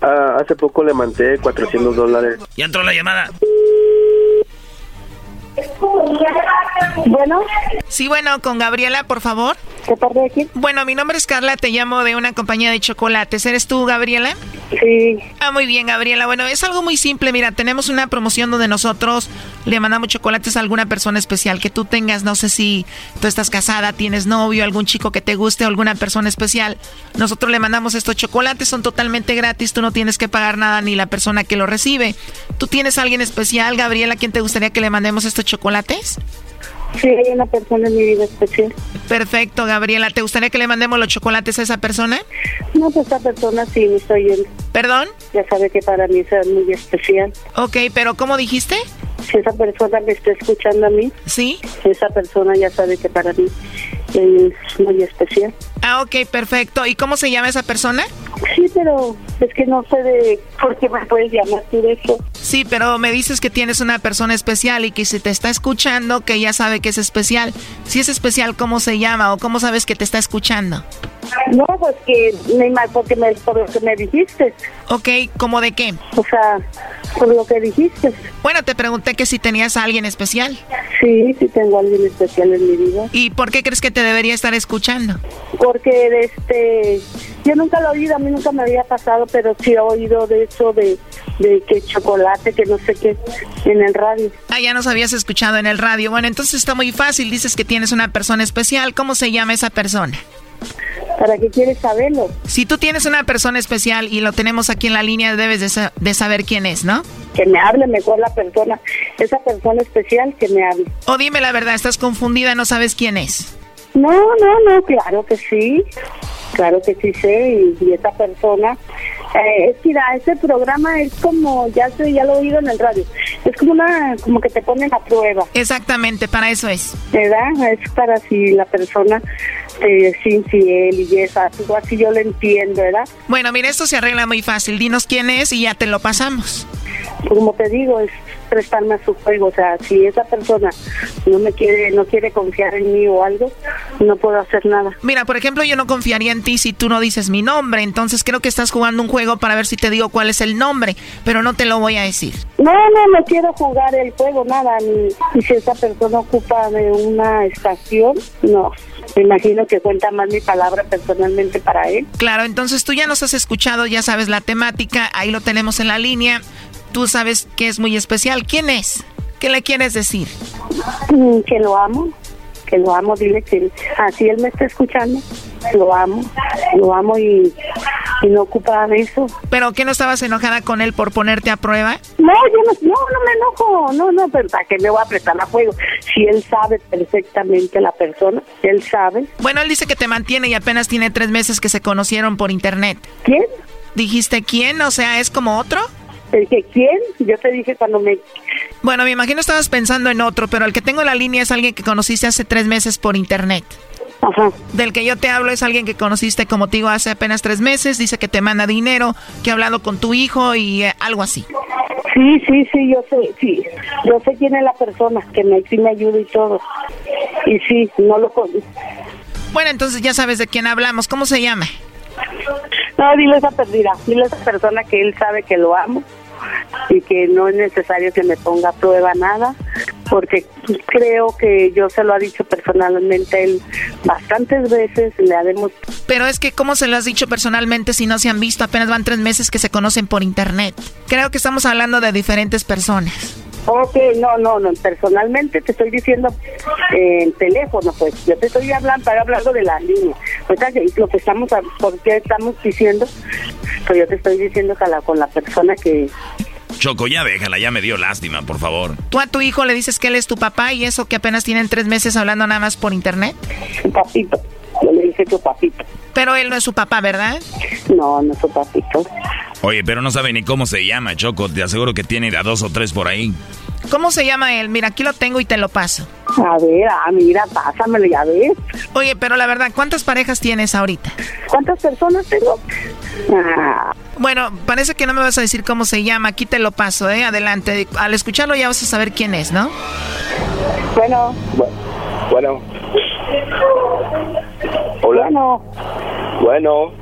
Ah, hace poco le mandé 400 dólares. Ya entró la llamada. Bueno. Sí, bueno, con Gabriela, por favor. Bueno, mi nombre es Carla, te llamo de una compañía de chocolates. ¿Eres tú, Gabriela? Sí. Ah, muy bien, Gabriela. Bueno, es algo muy simple. Mira, tenemos una promoción donde nosotros le mandamos chocolates a alguna persona especial que tú tengas. No sé si tú estás casada, tienes novio, algún chico que te guste o alguna persona especial. Nosotros le mandamos estos chocolates, son totalmente gratis. Tú no tienes que pagar nada ni la persona que lo recibe. ¿Tú tienes alguien especial, Gabriela, a quien te gustaría que le mandemos estos chocolates? Sí, hay una persona en mi vida especial. Perfecto, Gabriela. ¿Te gustaría que le mandemos los chocolates a esa persona? No, pues esa persona sí me está oyendo. ¿Perdón? Ya sabe que para mí es muy especial. Ok, pero ¿cómo dijiste? Si esa persona me está escuchando a mí. Sí. Esa persona ya sabe que para mí es muy especial. Ah, ok, perfecto. ¿Y cómo se llama esa persona? Sí, pero es que no sé de por qué me puedes llamar tú de eso. Sí, pero me dices que tienes una persona especial y que si te está escuchando, que ya sabe que es especial. Si es especial, ¿cómo se llama o cómo sabes que te está escuchando? No, pues que me porque me, por lo que me dijiste. Ok, ¿cómo de qué? O sea, por lo que dijiste. Bueno, te pregunté que si tenías a alguien especial. Sí, sí tengo a alguien especial en mi vida. ¿Y por qué crees que te debería estar escuchando? Porque este, yo nunca lo he oído, a mí nunca me había pasado, pero sí he oído de eso de, de que chocolate, que no sé qué, en el radio. Ah, ya nos habías escuchado en el radio. Bueno, entonces está muy fácil, dices que tienes una persona especial. ¿Cómo se llama esa persona? ¿Para qué quieres saberlo? Si tú tienes una persona especial y lo tenemos aquí en la línea, debes de, de, saber quién es, ¿no? Que me hable mejor la persona, esa persona especial que me hable. O dime la verdad, estás confundida, no sabes quién es. No, no, no, claro que sí. Claro que sí sé, y, esa persona, eh, es que mira, ese programa es como, ya sé, ya lo he oído en el radio, es como una, como que te ponen a prueba. Exactamente, para eso es. ¿Verdad? Es para si la persona es infiel y esa, algo así yo lo entiendo, ¿verdad? Bueno, mira, esto se arregla muy fácil, dinos quién es y ya te lo pasamos. Como te digo, es prestarme a su juego. O sea, si esa persona no me quiere, no quiere confiar en mí o algo, no puedo hacer nada. Mira, por ejemplo, yo no confiaría en ti si tú no dices mi nombre. Entonces creo que estás jugando un juego para ver si te digo cuál es el nombre, pero no te lo voy a decir. No, no, no quiero jugar el juego, nada. Y si esa persona ocupa de una estación, no. Me imagino que cuenta más mi palabra personalmente para él. Claro, entonces tú ya nos has escuchado, ya sabes la temática, ahí lo tenemos en la línea tú sabes que es muy especial. ¿Quién es? ¿Qué le quieres decir? Mm, que lo amo, que lo amo, dile que así él me está escuchando, lo amo, lo amo y, no ocupa de eso. ¿Pero qué no estabas enojada con él por ponerte a prueba? No, yo no, no, no me enojo, no, no, pero ¿para qué me voy a prestar a fuego? Si él sabe perfectamente la persona, él sabe. Bueno, él dice que te mantiene y apenas tiene tres meses que se conocieron por internet. ¿Quién? ¿Dijiste quién? O sea, ¿es como otro? Te dije, ¿quién? Yo te dije cuando me... Bueno, me imagino estabas pensando en otro, pero el que tengo en la línea es alguien que conociste hace tres meses por internet. Ajá. Del que yo te hablo es alguien que conociste, como te digo, hace apenas tres meses. Dice que te manda dinero, que ha hablado con tu hijo y eh, algo así. Sí, sí, sí, yo sé, sí. Yo sé quién es la persona que me, sí me ayuda y todo. Y sí, no lo conozco. Bueno, entonces ya sabes de quién hablamos. ¿Cómo se llama? No, dile esa perdida, dile a esa persona que él sabe que lo amo y que no es necesario que me ponga a prueba nada, porque creo que yo se lo ha dicho personalmente él bastantes veces, le haremos... Pero es que, ¿cómo se lo has dicho personalmente si no se han visto? Apenas van tres meses que se conocen por internet. Creo que estamos hablando de diferentes personas. Ok, no, no, no, personalmente te estoy diciendo eh, en teléfono, pues yo te estoy hablando, estoy hablando de la línea. Pues lo que estamos, ¿por qué estamos diciendo? Pues yo te estoy diciendo que la, con la persona que... Choco, ya déjala, ya me dio lástima, por favor. ¿Tú a tu hijo le dices que él es tu papá y eso que apenas tienen tres meses hablando nada más por internet? Papito, yo le dije tu papito. Pero él no es su papá, ¿verdad? No, no es su papito. Oye, pero no sabe ni cómo se llama, Choco. Te aseguro que tiene a dos o tres por ahí. ¿Cómo se llama él? Mira, aquí lo tengo y te lo paso. A ver, ah, mira, pásamelo, ya ves. Oye, pero la verdad, ¿cuántas parejas tienes ahorita? ¿Cuántas personas tengo? Ah. Bueno, parece que no me vas a decir cómo se llama. Aquí te lo paso, ¿eh? Adelante. Al escucharlo ya vas a saber quién es, ¿no? Bueno. Bueno. Hola. Bueno. Bueno.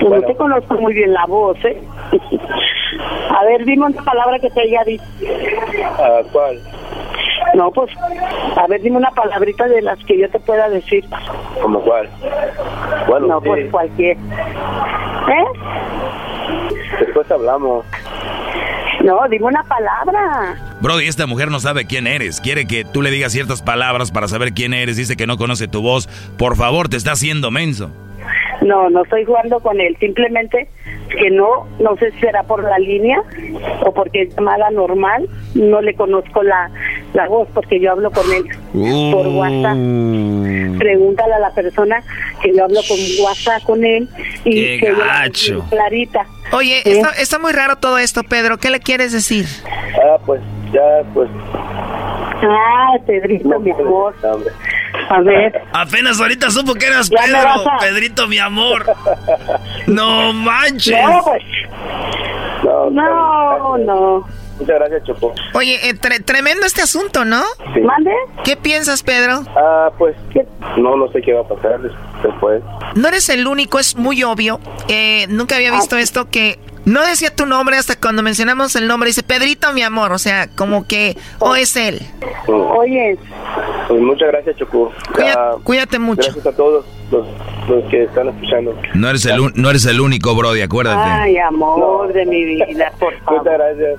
Pues no te conozco muy bien la voz, ¿eh? A ver, dime una palabra que te haya dicho. Ah, ¿Cuál? No, pues, a ver, dime una palabrita de las que yo te pueda decir. ¿Cómo cuál? Bueno, no, pues cualquier. ¿Eh? Después hablamos. No, dime una palabra. Brody, esta mujer no sabe quién eres. Quiere que tú le digas ciertas palabras para saber quién eres. Dice que no conoce tu voz. Por favor, te está haciendo menso. No, no estoy jugando con él. Simplemente que no, no sé si será por la línea o porque es llamada normal. No le conozco la, la voz porque yo hablo con él por WhatsApp. Pregúntale a la persona que yo hablo con WhatsApp con él y Qué que clarita. Oye, ¿Eh? está, está muy raro todo esto, Pedro. ¿Qué le quieres decir? Ah, pues ya, pues. Ah, Pedrito, mi amor. A ver. Apenas ahorita supo que eras Pedro, a- Pedrito, mi amor. No manches. No, pues. No, No, no. Muchas gracias, Choco. Oye, eh, tre- tremendo este asunto, ¿no? Sí. ¿Mande? ¿Qué piensas, Pedro? Ah, pues no, no sé qué va a pasar des- después. No eres el único, es muy obvio. Eh, nunca había visto esto que no decía tu nombre hasta cuando mencionamos el nombre. Dice Pedrito, mi amor. O sea, como que, o es él. Oye. Pues muchas gracias, Choco. Cuida- Ah, cuídate mucho. Gracias a todos los, los que están escuchando. No eres el, un- no eres el único, Brody, acuérdate. Ay, amor de mi vida, por favor. Muchas gracias.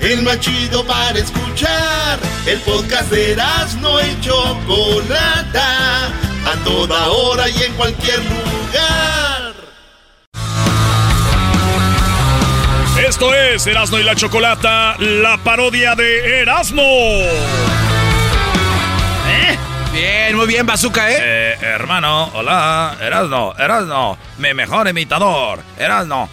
El más chido para escuchar. El podcast de no y Chocolata. A toda hora y en cualquier lugar. Esto es Erasno y la chocolata, la parodia de Erasmo. Bien, muy bien, Bazooka, ¿eh? Eh, hermano, hola, Erasno, Erasno, mi mejor imitador, Erasno.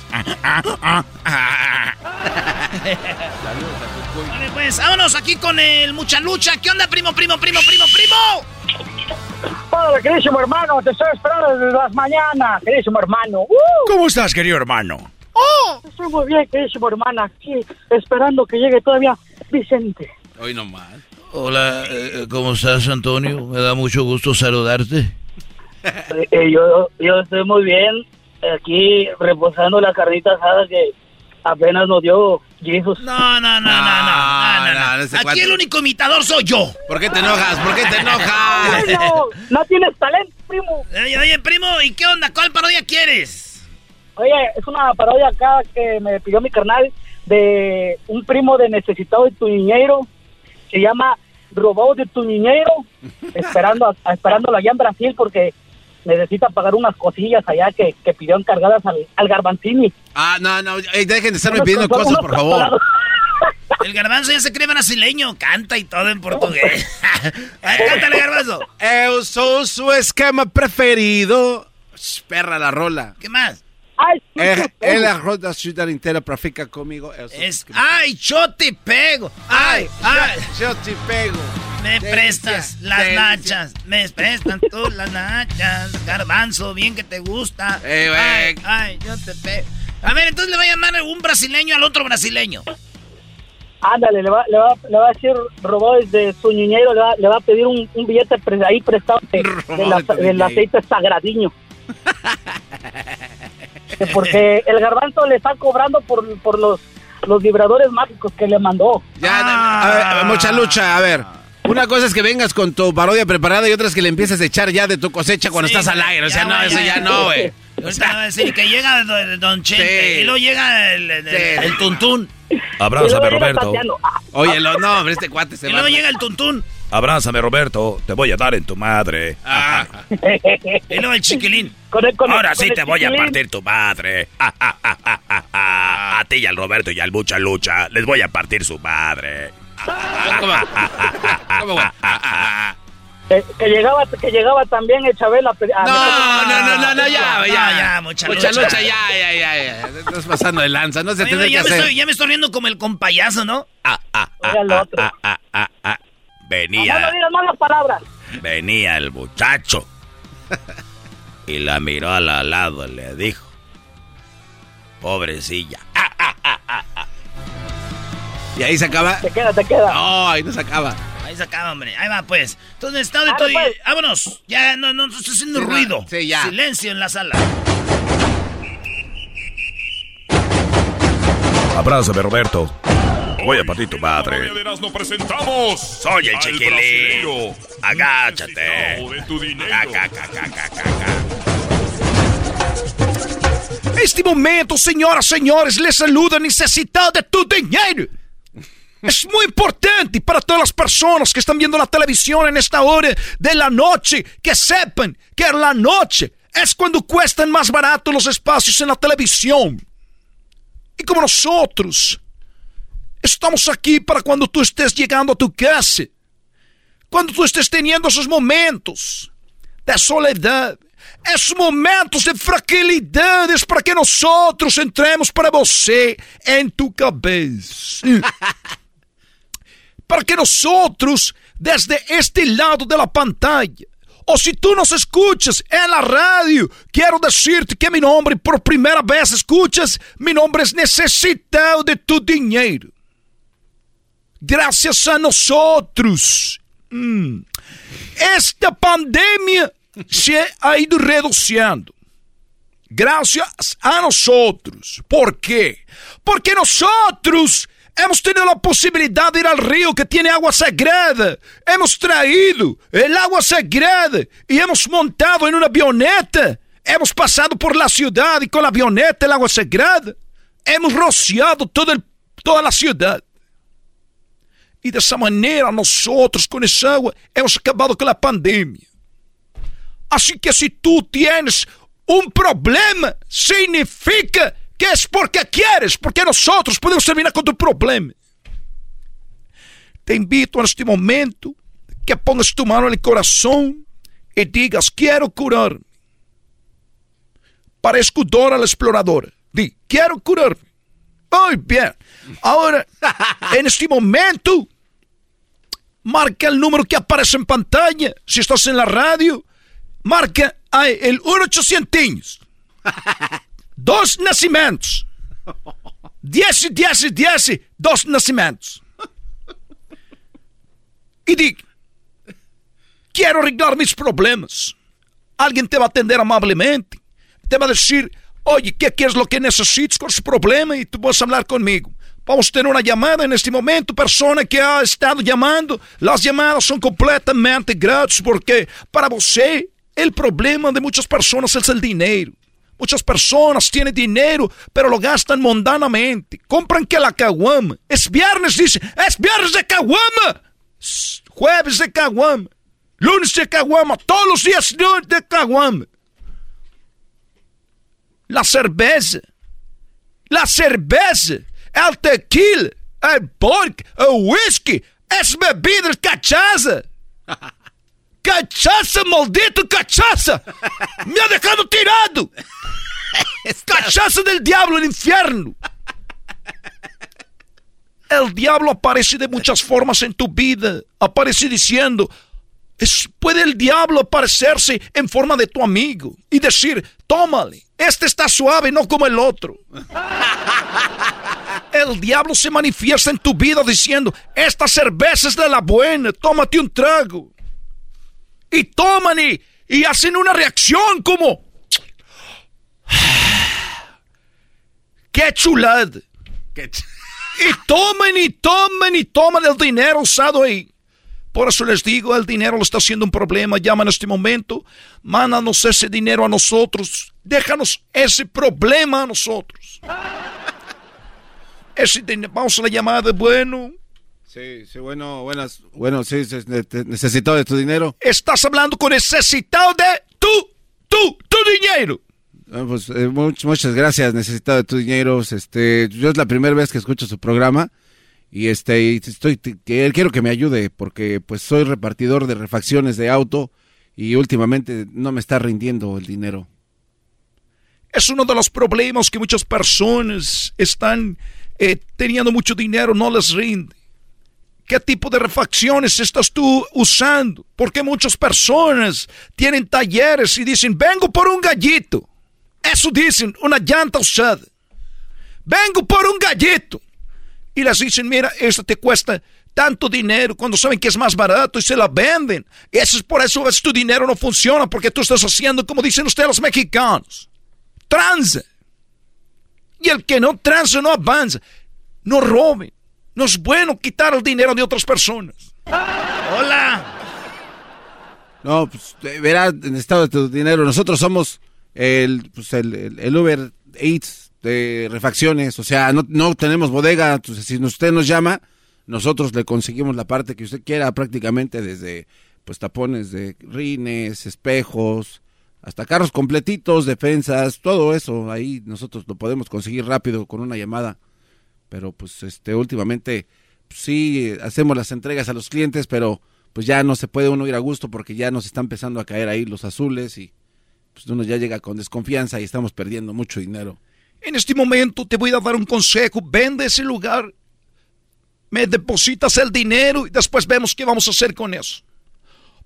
Vale, pues, vámonos aquí con el mucha lucha. ¿Qué onda, primo, primo, primo, primo, primo? Hola, queridísimo hermano, te estoy esperando desde las mañanas, queridísimo hermano. ¡Uh! ¿Cómo estás, querido hermano? ¡Oh! Estoy muy bien, queridísimo hermano, aquí esperando que llegue todavía Vicente. Hoy nomás. Hola, eh, ¿cómo estás, Antonio? Me da mucho gusto saludarte. Eh, eh, yo, yo estoy muy bien, aquí reposando la carnita asada que apenas nos dio Jesus. No, no, no, no, no, no, no, no. ese Aquí el único imitador soy yo. ¿Por qué te enojas? ¿Por qué te enojas? No, no tienes talento, primo. Oye, oye, primo, ¿y qué onda? ¿Cuál parodia quieres? Oye, es una parodia acá que me pidió mi carnal de un primo de necesitado de tu niñero. Se llama Robado de tu niñero. esperando a- esperándolo allá en Brasil porque necesita pagar unas cosillas allá que, que pidió encargadas al, al Garbanzini. Ah, no, no, ey, dejen de estarme Unos pidiendo cosas, por favor. El garbanzo ya se cree brasileño, canta y todo en portugués. Ay, Cántale, garbanzo. Eu sou su esquema preferido. Sh, Perra la rola. ¿Qué más? Ay, Eh, En la roda ciudad entera para ficar conmigo. Es, ay, yo te pego. Ay, ay. Yo te pego. Me Delicia, prestas las delicia. nachas, me prestan tú las nachas, garbanzo, bien que te gusta. Eh, ay, ay, yo te pego. A ver, entonces le va a llamar un brasileño al otro brasileño. Ándale, le va, le, va, le va a decir robó desde su niñero, le va, le va a pedir un, un billete pre- ahí prestado de- Robó de la- de tu del aceite sagradiño. Que Porque el garbanzo le está cobrando por, por los, los vibradores mágicos que le mandó. Ya, a ver, a ver, mucha lucha, a ver. Una cosa es que vengas con tu parodia preparada y otra es que le empieces a echar ya de tu cosecha cuando Sí, estás al aire. O sea, ya, no, eso ya no, güey. Ahorita va a decir que llega don, don Chente Sí. y luego llega el, el, el- el tuntún. Abrázame, Roberto. Oye, lo- no, hombre, este cuate se Y va. luego llega el tuntún. Abrázame, Roberto. Te voy a dar en tu madre. Ah. Y luego el chiquilín. Con el- con el- Ahora con sí el te voy a partir tu madre. Ah, ah, ah. A ti y al Roberto y al Mucha Lucha les voy a partir su madre. ¿Cómo? ¿Cómo, güey? Que, que llegaba que llegaba también el a- a- No, no, no, no, no, ya, ya, ya, mucha Mucha lucha. lucha, ya, ya, ya, ya. Estás pasando de lanza, no se Oye, que ya, me hacer. estoy, ya me estoy riendo como el compayazo, ¿no? Ah, ah, ah, Oiga, lo ah, otro. ah, ah, ah, ah. No, Venía, no digas malas palabras. venía el muchacho y la miró al lado y le dijo, pobrecilla. Y ahí se acaba. Te queda, te queda. No, ahí no se acaba. Ahí se acaba, hombre. Ahí va, pues. Entonces, estado de todo. pues. Vámonos. Ya no, no, no está haciendo Sí, no. ruido. Sí, ya. Silencio en la sala. Abrázame, Roberto. Voy a partir tu madre. Nos presentamos. Soy el chiquilín. Agáchate. necesitado de tu dinero. Acá, acá, acá, acá, acá. Este momento, senhoras senhores, les saluda necessitado de tu dinheiro. Es muy importante para todas las personas que están viendo la televisión en esta hora de la noche que sepan que en la noche es cuando cuestan más barato los espacios en la televisión. Y como nosotros estamos aquí para cuando tú estés llegando a tu casa, cuando tú estés teniendo esos momentos de soledad, esos momentos de fragilidades para que nosotros entremos para você en tu cabeza. para que nosotros, desde este lado de la pantalla, o si tú nos escuchas en la radio, quiero decirte que mi nombre por primera vez escuchas, mi nombre es necesitado de tu dinero. Gracias a nosotros. mm, esta pandemia se ha ido reduciendo. Gracias a nosotros. ¿Por qué? Porque nosotros hemos tenido la posibilidad de ir al río que tiene agua sagrada. Hemos traído el agua sagrada y hemos montado en una avioneta. Hemos pasado por la ciudad y con la avioneta el agua sagrada. Hemos rociado todo el- toda la ciudad. Y de esa manera nosotros con esa agua hemos acabado con la pandemia. Así que si tú tienes un problema, significa que es porque quieres, porque nosotros podemos terminar con tu problema. Te invito en este momento que pongas tu mano en el corazón y digas, quiero curarme. Parezco Dora la exploradora. Di, quiero curarme. Muy bien. Ahora, en este momento, marca el número que aparece en pantalla. Si estás en la radio, marca el 1800. Dos nascimentos. 10, 10, 10, dos nascimentos. Y di, quiero arreglar mis problemas. Alguien te va a atender amablemente. Te va a decir, oye, ¿qué, qué es lo que necesitas con ese problema? Y tú vas a hablar conmigo. Vamos a tener una llamada en este momento, persona que ha estado llamando. Las llamadas son completamente gratis porque para você el problema de muchas personas es el dinero. Muchas personas tienen dinero, pero lo gastan mundanamente. Compran que la caguama. Es viernes, dice. Es viernes de caguama. Jueves de caguama. Lunes de caguama. Todos los días de caguama. La cerveza. La cerveza. El tequila. El vodka. El whisky. Es bebida, es cachaza. Cachaça, maldito cachaça! Me ha dejado tirado! Cachaça del diablo, el infierno! El diablo aparece de muchas formas en tu vida. Aparece diciendo, puede el diablo aparecerse en forma de tu amigo y decir, tómale, este está suave, no como el otro. El diablo se manifiesta en tu vida diciendo, esta cerveza es de la buena, tómate un trago y toman y, y hacen una reacción como... ¡Qué chulada! y toman y toman y toman el dinero usado ahí. Por eso les digo, el dinero lo está haciendo un problema. Llama en este momento, mándanos ese dinero a nosotros. Déjanos ese problema a nosotros. Ese din- Vamos a la llamada, bueno. Sí, sí, bueno, buenas. Bueno, sí, sí, ne- te- necesito de tu dinero. Estás hablando con necesitado de tu, tu, tu dinero. Ah, pues, eh, much- muchas gracias, necesitado de tu dinero. Este, yo es la primera vez que escucho su programa y este, estoy, quiero que me ayude porque pues soy repartidor de refacciones de auto y últimamente no me está rindiendo el dinero. Es uno de los problemas que muchas personas están eh, teniendo mucho dinero, no les rinde. ¿Qué tipo de refacciones estás tú usando? Porque muchas personas tienen talleres y dicen, vengo por un gallito. Eso dicen, una llanta usada. Vengo por un gallito. Y les dicen, mira, esto te cuesta tanto dinero cuando saben que es más barato y se la venden. Eso es por eso es tu dinero no funciona porque tú estás haciendo como dicen ustedes los mexicanos. Transa. Y el que no transa no avanza. No roben. No es bueno quitar el dinero de otras personas. Hola. No, pues verá, en estado de tu dinero. Nosotros somos el, pues, el, el, Uber Eats de refacciones. O sea, no, no tenemos bodega. Entonces, si usted nos llama, nosotros le conseguimos la parte que usted quiera, prácticamente desde pues tapones de rines, espejos, hasta carros completitos, defensas, todo eso. Ahí nosotros lo podemos conseguir rápido con una llamada. Pero pues este últimamente pues, sí hacemos las entregas a los clientes, pero pues ya no se puede uno ir a gusto porque ya nos están empezando a caer ahí los azules y pues uno ya llega con desconfianza y estamos perdiendo mucho dinero. En este momento te voy a dar un consejo, vende ese lugar, me depositas el dinero y después vemos qué vamos a hacer con eso.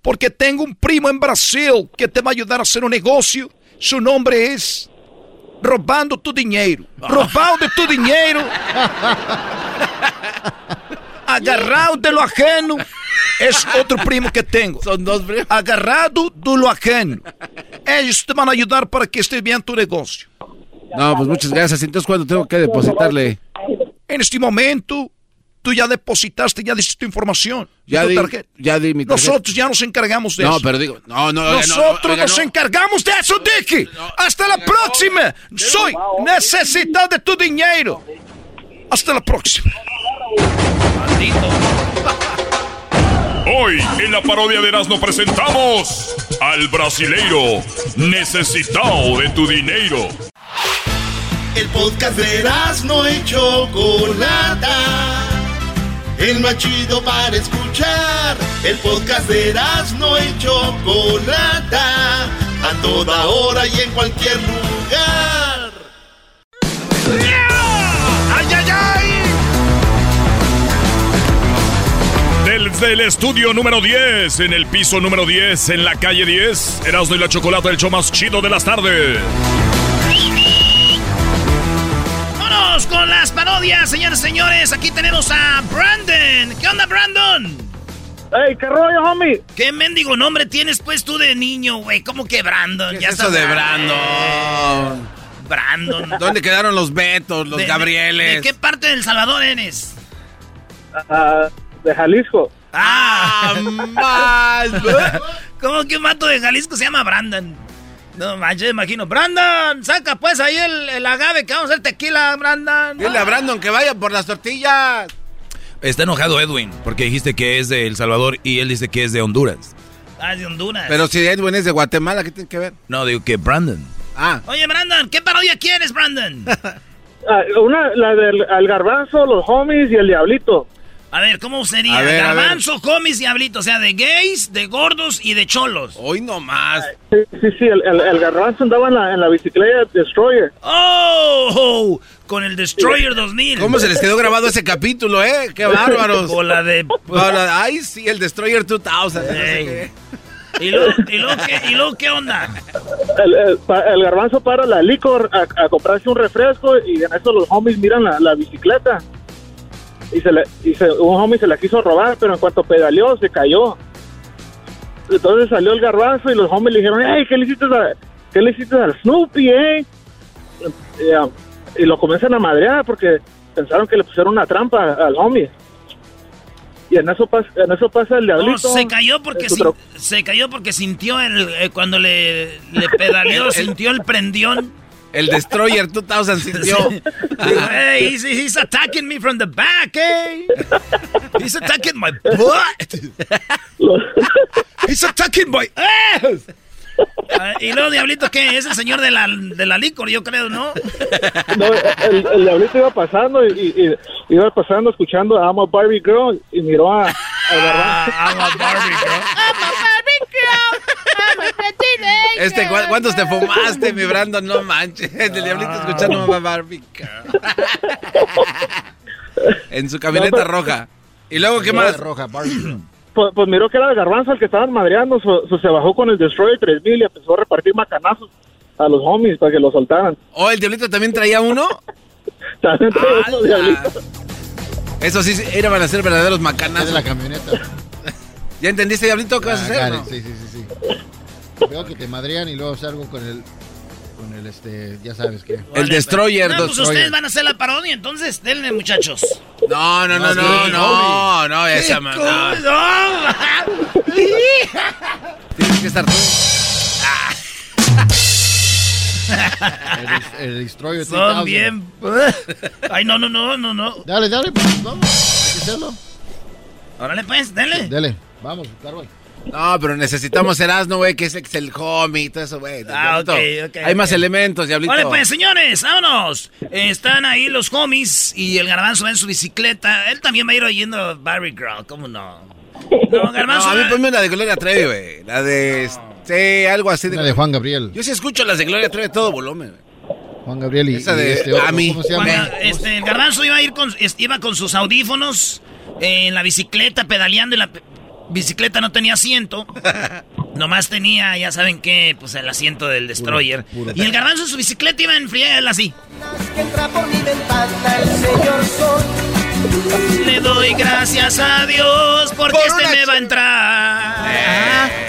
Porque tengo un primo en Brasil que te va a ayudar a hacer un negocio, su nombre es Robando tu dinero. Robando tu dinero. Agarrado de lo ajeno. Es otro primo que tengo. Son dos primos. Agarrado de lo ajeno. Ellos te van a ayudar para que esté bien tu negocio. No, pues muchas gracias. Entonces, ¿cuándo tengo que depositarle? En este momento, tú ya depositaste, ya diste tu información. Ya tu di, tarjeta. ya di mi tarjeta. Nosotros ya nos encargamos de no, eso. No, pero digo, no, no. Nosotros no, oiga, nos no. encargamos de eso, Dicky. Hasta la próxima. Soy necesitado de tu dinero. Hasta la próxima. Hoy en la parodia de Erasmo presentamos al brasileiro necesitado de tu dinero. El podcast de no y Chocolata. El más chido para escuchar. El podcast de no y Chocolata. A toda hora y en cualquier lugar. ¡Ay, Desde el estudio número 10, en el piso número 10, en la calle 10, Erasmo y la Chocolata, el show más chido de las tardes. Vámonos con las parodias, señores y señores. Aquí tenemos a Brandon. ¿Qué onda, Brandon? ¡Ey, qué rollo, homie! ¿Qué mendigo nombre tienes pues tú de niño, güey? ¿Cómo que Brandon? ¿Qué es eso de Brandon? Brandon. ¿Dónde quedaron los Betos, los De- Gabrieles? ¿De qué parte del Salvador eres? Ah, de Jalisco. ¡Ah! más! ¿Cómo que un mato de Jalisco se llama Brandon? No manches, imagino. Brandon, saca pues ahí el, el agave que vamos a hacer tequila, Brandon. Dile a Brandon que vaya por las tortillas. Está enojado Edwin porque dijiste que es de El Salvador y él dice que es de Honduras. Ah, de Honduras. Pero si Edwin es de Guatemala, ¿qué tiene que ver? No, digo que Brandon. Ah. Oye, Brandon, ¿qué parodia quieres, Brandon? Ah, una, la del al garbanzo, los homies y el diablito. A ver, ¿cómo sería? Ver. Garbanzo, comis, diablito. O sea, de gays, de gordos y de cholos. Hoy no más. Sí, sí, sí, el, el, el garbanzo andaba en la, en la bicicleta Destroyer. ¡Oh! Con el Destroyer 2000. ¿Cómo se les quedó grabado ese capítulo, eh? ¡Qué bárbaros! Con la de... Ay, sí, el Destroyer 2000. no sé Ey. qué. ¿Y luego, y, luego qué, ¿Y luego qué onda? El, el, pa- el garbanzo para la licor a, a comprarse un refresco y en eso los homies miran la, la bicicleta. Y, se le, y se- un homie se la quiso robar, pero en cuanto pedaleó se cayó. Entonces salió el garbanzo y los homies le dijeron, hey, ¿qué le hiciste, a- qué le hiciste al Snoopy, eh? Y, ah, y lo comienzan a madrear porque pensaron que le pusieron una trampa al homie. Y en eso, pas- en eso pasa el No, diablito. se cayó porque sin- se cayó porque sintió el eh, cuando le, le pedaleó, sintió el prendión. El Destroyer 2000 sintió. Hey, he's, he's attacking me from the back, eh. He's attacking my butt. He's attacking my ass. Ah, y luego, Diablito, ¿qué? Es el señor de la, de la licor, yo creo, ¿no? No, el, el diablito iba pasando y, y- y iba pasando escuchando a I'm a Barbie Girl y miró a, a. Ah, I'm a Barbie girl. Este, ¿cu- ¿cuántos te fumaste, mi Brandon? No manches. El diablito escuchando Mamá Barbie. En su camioneta roja. ¿Y luego qué más? Pues, pues miró que era el garbanzo el que estaban madreando, so- so se bajó con el Destroyer 3000 y empezó a repartir macanazos a los homies para que lo soltaran. ¿Oh, el diablito también traía uno? También traía uno, diablito. Eso sí, iban a ser verdaderos macanas. de la camioneta. ¿Ya entendiste, Diablito, qué vas a Ah, hacer? no? Sí, sí, sí, sí. Veo que te madrean y luego salgo con el, con el, este, ya sabes qué. El Destroyer. No, pues ustedes van a hacer la parodia, entonces denle, muchachos. No, no, no, no, no, no, ¿Qué esa ma- co- no. Tienes que estar tú. El, el Destroyer Son 3000. bien. Ay, no, no, no, no, no. Dale, dale, pues vamos. Hay que hacerlo. Órale, pues, denle. Dale, vamos, Carlos. No, pero necesitamos Erasmo, güey, que es el homie y todo eso, güey. Ah, ok, ok, Hay más elementos, Diablito. Vale, pues, señores, vámonos. Están ahí los homies y el garbanzo va en su bicicleta. Él también va a ir oyendo Barry Girl, ¿cómo no? No, No, garbanzo. a mí ponme la de Gloria Trevi, güey. La de... Sí, algo así. La de Juan Gabriel. Yo sí escucho las de Gloria Trevi todo volumen, güey. Juan Gabriel y, Esa y de- este otro, a mí. ¿cómo se llama? Este, el garbanzo iba a ir con, iba con sus audífonos en la bicicleta, pedaleando y la bicicleta no tenía asiento. Nomás tenía, ya saben qué, pues el asiento del Destroyer. puro. Y el garbanzo en su bicicleta iba en friega, así. que entra por mi ventana el señor sol. Le doy gracias a Dios porque Por este me va a entrar.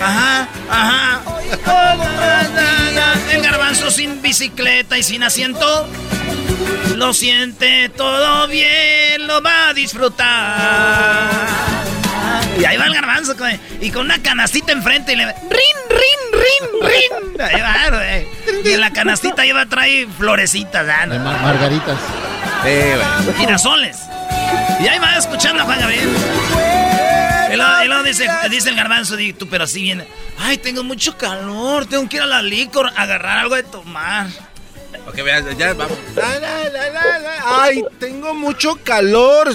Ajá, ajá, ajá. El garbanzo sin bicicleta y sin asiento. Lo siente todo bien, lo va a disfrutar. Y ahí va el garbanzo con- y con una canastita enfrente y le va, rin, rin, rin, rin. Ahí va, güey. Y en la canastita lleva trae florecitas, ah, no. De mar- margaritas. Girasoles. Y ahí va escuchando a Juan Gabriel. Y luego, y luego dice, dice el garbanzo, di, tú, pero así viene. Ay, tengo mucho calor, tengo que ir a la licor a agarrar algo de tomar. Ok, vean, ya vamos. La, la, la, la, la. Ay, tengo mucho calor.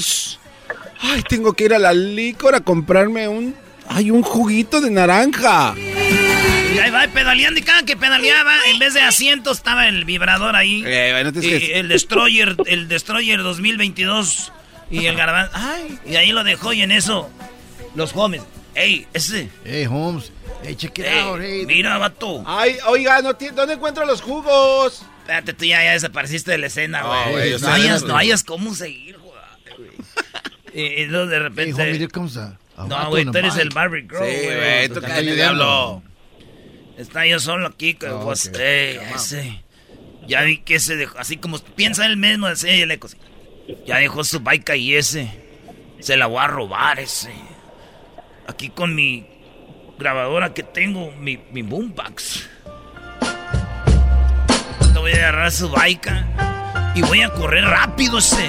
Ay, tengo que ir a la licor a comprarme un... Ay, un juguito de naranja. Y ahí va pedaleando y cada que pedaleaba, en vez de asientos estaba el vibrador ahí. Eh, bueno, te- Y el Destroyer, el Destroyer 2022. Y el garbanzo, ay, y ahí lo dejó y en eso, los jóvenes. Ey, ese. Hey, Holmes. Hey, check it Ey, out. Hey. mira, vato. Ay, oiga, no ¿dónde encuentro los jugos? Espérate, tú ya, ya desapareciste de la escena, güey. no, hayas, no hayas cómo seguir, güey. Y, y luego de Hey, repente... homie, a, a no, güey, tú eres el Barbie Girl, Sí, güey. güey, tú Te está cállate, diablo. Está yo solo aquí, que, Ah, pues, ok. ey, ese. Ya vi que ese dejó, así como piensa él mismo, ese el eco. así. Ya dejó su bike y ese. Se la voy a robar ese. Aquí con mi grabadora que tengo, mi, mi boombox. Le voy a agarrar su bike y voy a correr rápido ese.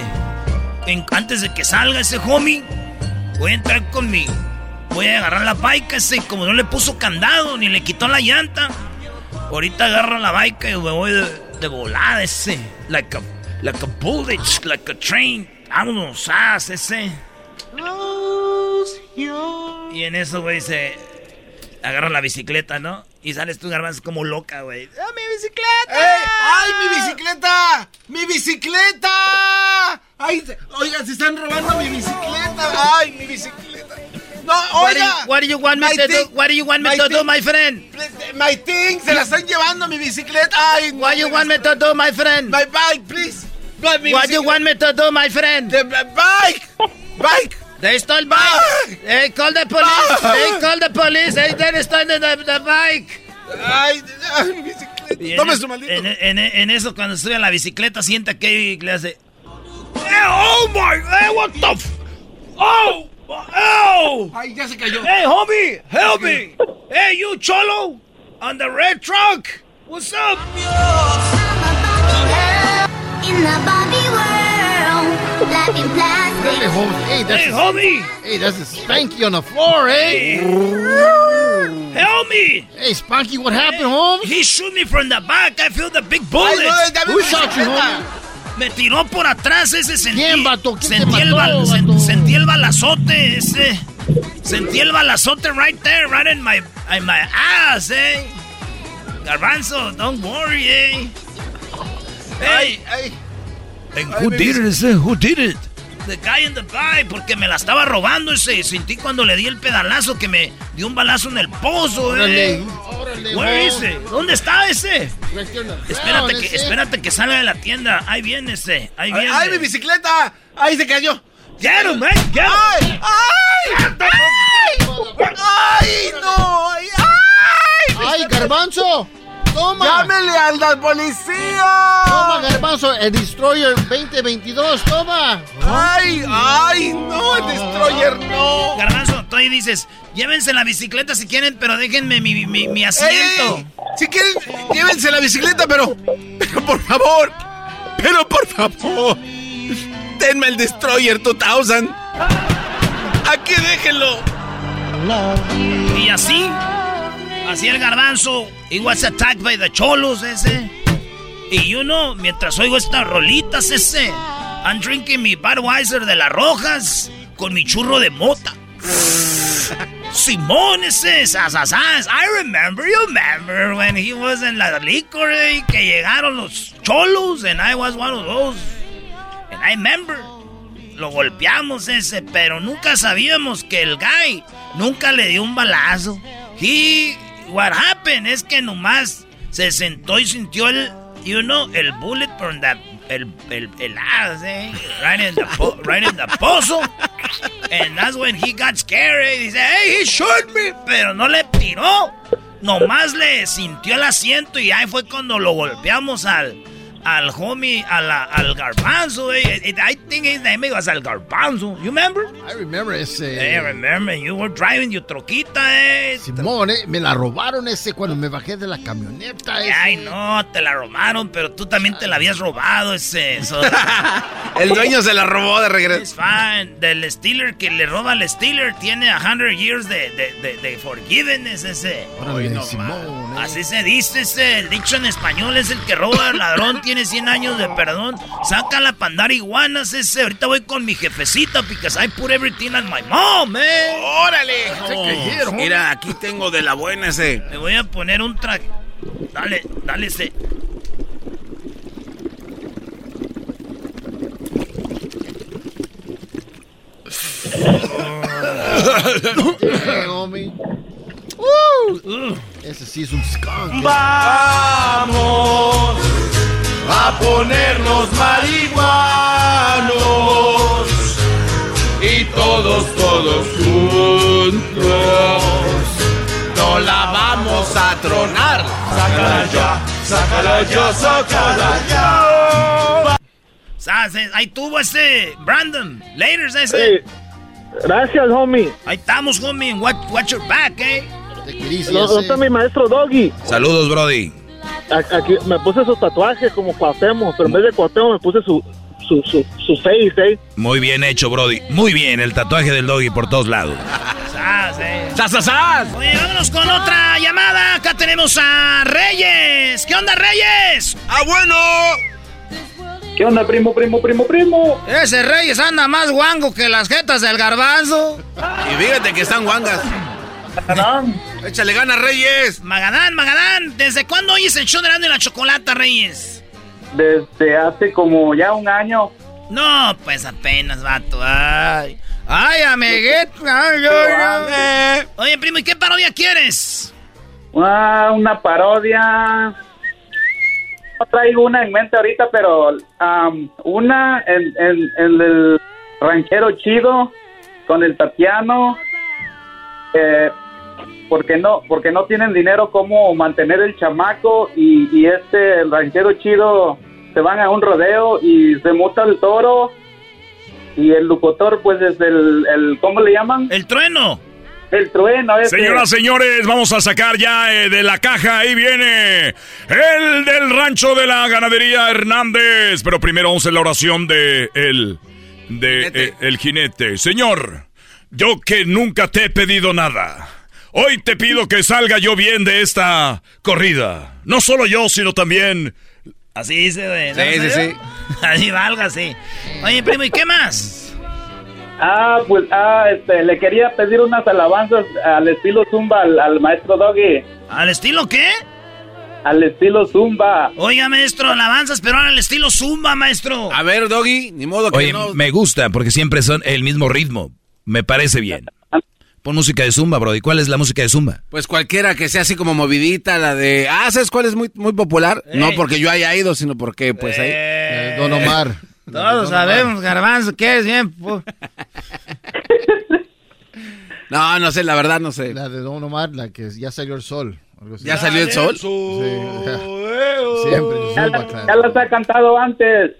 En- antes de que salga ese homie, voy a entrar con mi. Voy a agarrar la bike ese, como no le puso candado ni le quitó la llanta. Ahorita agarro la bike y me voy de, de volada ese. Like a, like a bullet, like a train. Vámonos, haz ese. Y en eso, güey, se agarra la bicicleta, ¿no? Y sales tú, garbanzo, como loca, güey. ¡Ah, mi bicicleta! ¡Ey! ¡Ay, mi bicicleta! ¡Mi bicicleta! ¡Ay, se- oiga, se están robando mi bicicleta! ¡Ay, mi bicicleta! ¡No, do oiga! you- what do you want me My to do? thing- What do you want me my to do, my friend? My thing, se la están llevando mi bicicleta. ¡Ay, no, What you mi want me to do, my friend? My bike, please. Mi What you bicicleta. want me to do, my friend? The bike! Bike! They stole bike. Hey, call the police. Hey, call the police. Hey, they stole the, the, the bike. ¡Ay, ay, mi bicicleta! En, Tome su maldito. en, en- en eso, cuando sube a la bicicleta, sienta que le hace. "Eh, oh my, hey, what the f Oh, oh. ¡Ay, ya se cayó! Hey, homie, help me. Hey, you cholo, on the red truck. What's up? In the Barbie world, life in plastic. Hey, Holmes. Hey, that's Hey, a, homie, hey, that's a Spanky on the floor, eh? help me. Hey, Spanky, what happened, Holmes? He shoot me from the back. I feel the big bullet. Ay, no, dame Who shot you, homie? Me tiró por atrás ese sentí. ¿Quién, vato? ¿Quién te sentí, el mató, bal- sen- vato? sentí el balazote ese. Sentí el balazote right there, right in my, in my ass, eh. Garbanzo, don't worry, eh. Hey, Ay, And who did it? Who did it? The guy in the bike, porque me la estaba robando ese. Sentí cuando le di el pedalazo que me dio un balazo en el pozo, Órale, eh. órale, Where is it? ¿Dónde está ese? Espérate que, ese. espérate que salga de la tienda. Ahí viene ese. Ahí ay, viene. ay, mi bicicleta! ¡Ay, se cayó! Get him, man. Get him. ¡Ay! ¡Ay! ¡Ay! ¡No! ¡Ay! ¡Ay, garbanzo! ¡Toma! ¡Llámele al la policía! ¡Toma, garbanzo! El Destroyer 2022, ¡toma! ¡Ay! ¡Ay! ¡No! ¡El Destroyer no! Garbanzo, tú ahí dices, llévense la bicicleta si quieren, pero déjenme mi, mi, mi asiento. ¡Ey! Si quieren, llévense la bicicleta, pero... Pero por favor. Pero por favor. Denme el Destroyer 2000. Aquí déjenlo. Y así, así el garbanzo, he was attacked by the cholos ese. Y yo no, mientras oigo estas rolitas ese, I'm drinking mi Budweiser de las rojas con mi churro de mota. Simón ese, sasasas. I remember, you remember when he was in la liquor eh, que llegaron los cholos and I was one of those. And I remember. Lo golpeamos ese, pero nunca sabíamos que el guy nunca le dio un balazo. He, what happened es que nomás se sentó y sintió el, you know, el bullet from the, el, el, el ass, eh, right in the, po- right in the pozo. And that's when he got scared. He said, hey, he shot me. Pero no le tiró. Nomás le sintió el asiento y ahí fue cuando lo golpeamos al, al homie, a la- al garbanzo. eh. I think his name was al garbanzo. You remember? I remember ese. I remember. You were driving your troquita, eh. Simón, eh, me la robaron ese cuando me bajé de la camioneta. Ese. Ay, no, te la robaron, pero tú también te la habías robado ese. so- El dueño se la robó de regreso. It's fine. Del Steeler que le roba al Steeler tiene a 100 years de, de, de, de forgiveness ese. Órale, Simón, eh. Así se dice ese. El dicho en español es el que roba al ladrón tiene 100 años de perdón. Saca la pandar iguanas ese. Ahorita voy con mi jefecita because I put everything on my mom, eh. ¡Órale! Mira, aquí tengo de la buena ese. Le voy a poner un traje. Dale, dale ese. Uh, ese sí es un skunk. Vamos a ponernos marihuanos y todos, todos juntos no la vamos a tronar. Sácala ya, sácala ya, sácala ya. Eh, Ahí tuvo ese Brandon. Later, ese. Gracias, homie. Ahí estamos, homie. Watch, watch your back, eh. ¿Dónde está mi maestro Doggy? Saludos, Brody. Aquí me puse sus tatuajes como Cuauhtémoc, pero en vez de Cuauhtémoc me puse su, su, su, su face, ¿eh? Muy bien hecho, Brody. Muy bien, el tatuaje del doggy por todos lados. ¡Sas, eh! ¡Sas, sas, sas! Oye, vámonos con otra llamada. Acá tenemos a Reyes. ¿Qué onda, Reyes? ¡Ah, bueno! ¿Qué onda, primo, primo, primo, primo? Ese Reyes anda más guango que las jetas del garbanzo. Y fíjate que están guangas. Échale ganas, Reyes. Magadán, Magadán. ¿Desde cuándo oyes el show de Erasmo y la Chocolata, Reyes? Desde hace como ya un año. No, pues apenas, vato. Ay, ay amiguito. Ay. Oye, primo, ¿y qué parodia quieres? Ah, una parodia. No traigo una en mente ahorita, pero am, una en, en- en el ranchero chido con el Tatiano. Eh, porque no, porque no tienen dinero como mantener el chamaco y, y este el ranchero chido se van a un rodeo y se muta el toro y el locutor pues es el, el ¿cómo le llaman? El trueno. El trueno ese. Señoras, señores, vamos a sacar ya eh, de la caja. Ahí viene el del rancho de la ganadería Hernández. Pero primero vamos a la oración de el, de, eh, el jinete. Señor, yo que nunca te he pedido nada. Hoy te pido que salga yo bien de esta corrida. No solo yo, sino también... Así dice, güey. ¿no? Sí, sí, sí. Así valga, sí. Oye, primo, ¿y qué más? Ah, pues, ah, este, le quería pedir unas alabanzas al estilo Zumba al, al maestro Doggy. ¿Al estilo qué? Al estilo Zumba. Oiga, maestro, alabanzas, pero ahora al estilo Zumba, maestro. A ver, Doggy, ni modo que Oye, no. me gusta porque siempre son el mismo ritmo. Me parece bien. Pon música de Zumba, Brody. ¿Cuál es la música de Zumba? Pues cualquiera que sea así como movidita, la de... Ah, ¿sabes cuál es muy, muy popular? No porque yo haya ido, sino porque, pues ahí... Eh, Don Omar. Todos sabemos, Garbanzo, que es bien. no, no sé, la verdad no sé. La de Don Omar, la que ya salió el sol. ¿Ya salió el sol? Sí. Siempre. Ya, la- ya las ha cantado antes.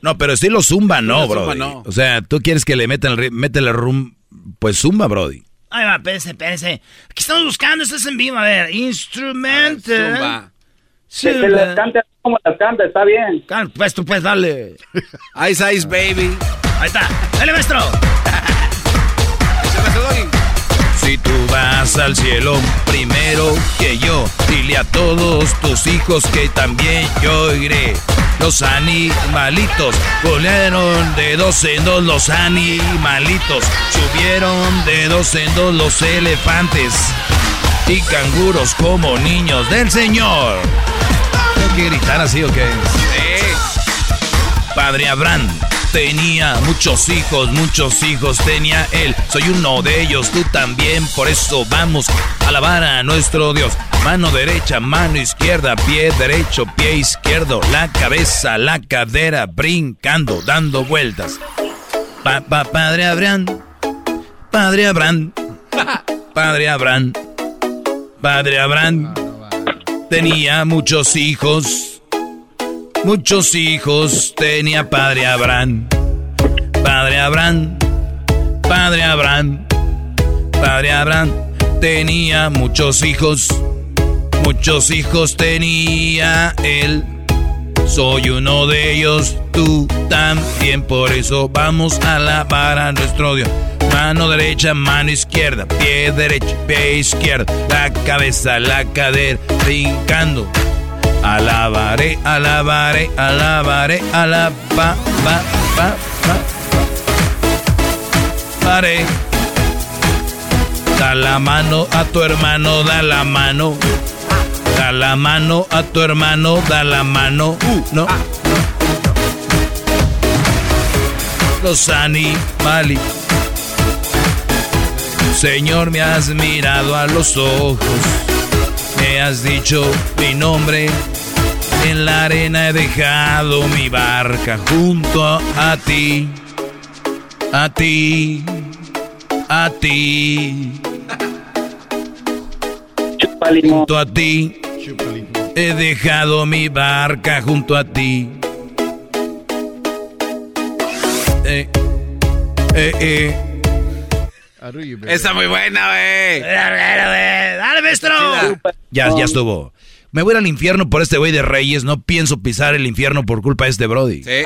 No, pero estilo zumba no, Brody. zumba, no. O sea, tú quieres que le metan el, métele rum, pues zumba, Brody. Ay, va, espérense, espérense. Aquí estamos buscando, esto es en vivo. A ver, instrumental. Zumba. Que se las cante como las canta, está bien. Pues tú, pues, dale. Ice Ice Baby. Ahí está. Dale, maestro. Si tú vas al cielo primero que yo, dile a todos tus hijos que también yo iré. Los animalitos volaron de dos en dos los animalitos, subieron de dos en dos los elefantes y canguros como niños del Señor. ¿Tengo que gritar así o qué? Padre Abraham tenía muchos hijos, muchos hijos tenía él. Soy uno de ellos, tú también. Por eso vamos a alabar a nuestro Dios. Mano derecha, mano izquierda, pie derecho, pie izquierdo. La cabeza, la cadera, brincando, dando vueltas. Pa, pa, padre Abraham, Padre Abraham, Padre Abraham, Padre Abraham tenía muchos hijos. Muchos hijos tenía padre Abraham. Padre Abraham, padre Abraham, padre Abraham tenía muchos hijos. Muchos hijos tenía él. Soy uno de ellos, tú también. Por eso vamos a alabar a nuestro Dios. Mano derecha, mano izquierda, pie derecho, pie izquierdo, la cabeza, la cadera, brincando. Alabaré, alabaré, alabaré, alaba, ba, ba. Da la mano a tu hermano, da la mano. Da la mano a tu hermano, da la mano. Uh, no. Los animales. Señor, me has mirado a los ojos. Me has dicho mi nombre. En la arena he dejado mi barca junto a ti. A ti. A ti. Junto a ti. He dejado mi barca junto a ti. Eh, eh, eh. Está muy buena, güey. Dale, maestro. Ya, ya estuvo. Me voy al infierno por este güey de Reyes. No pienso pisar el infierno por culpa de este Brody. Sí.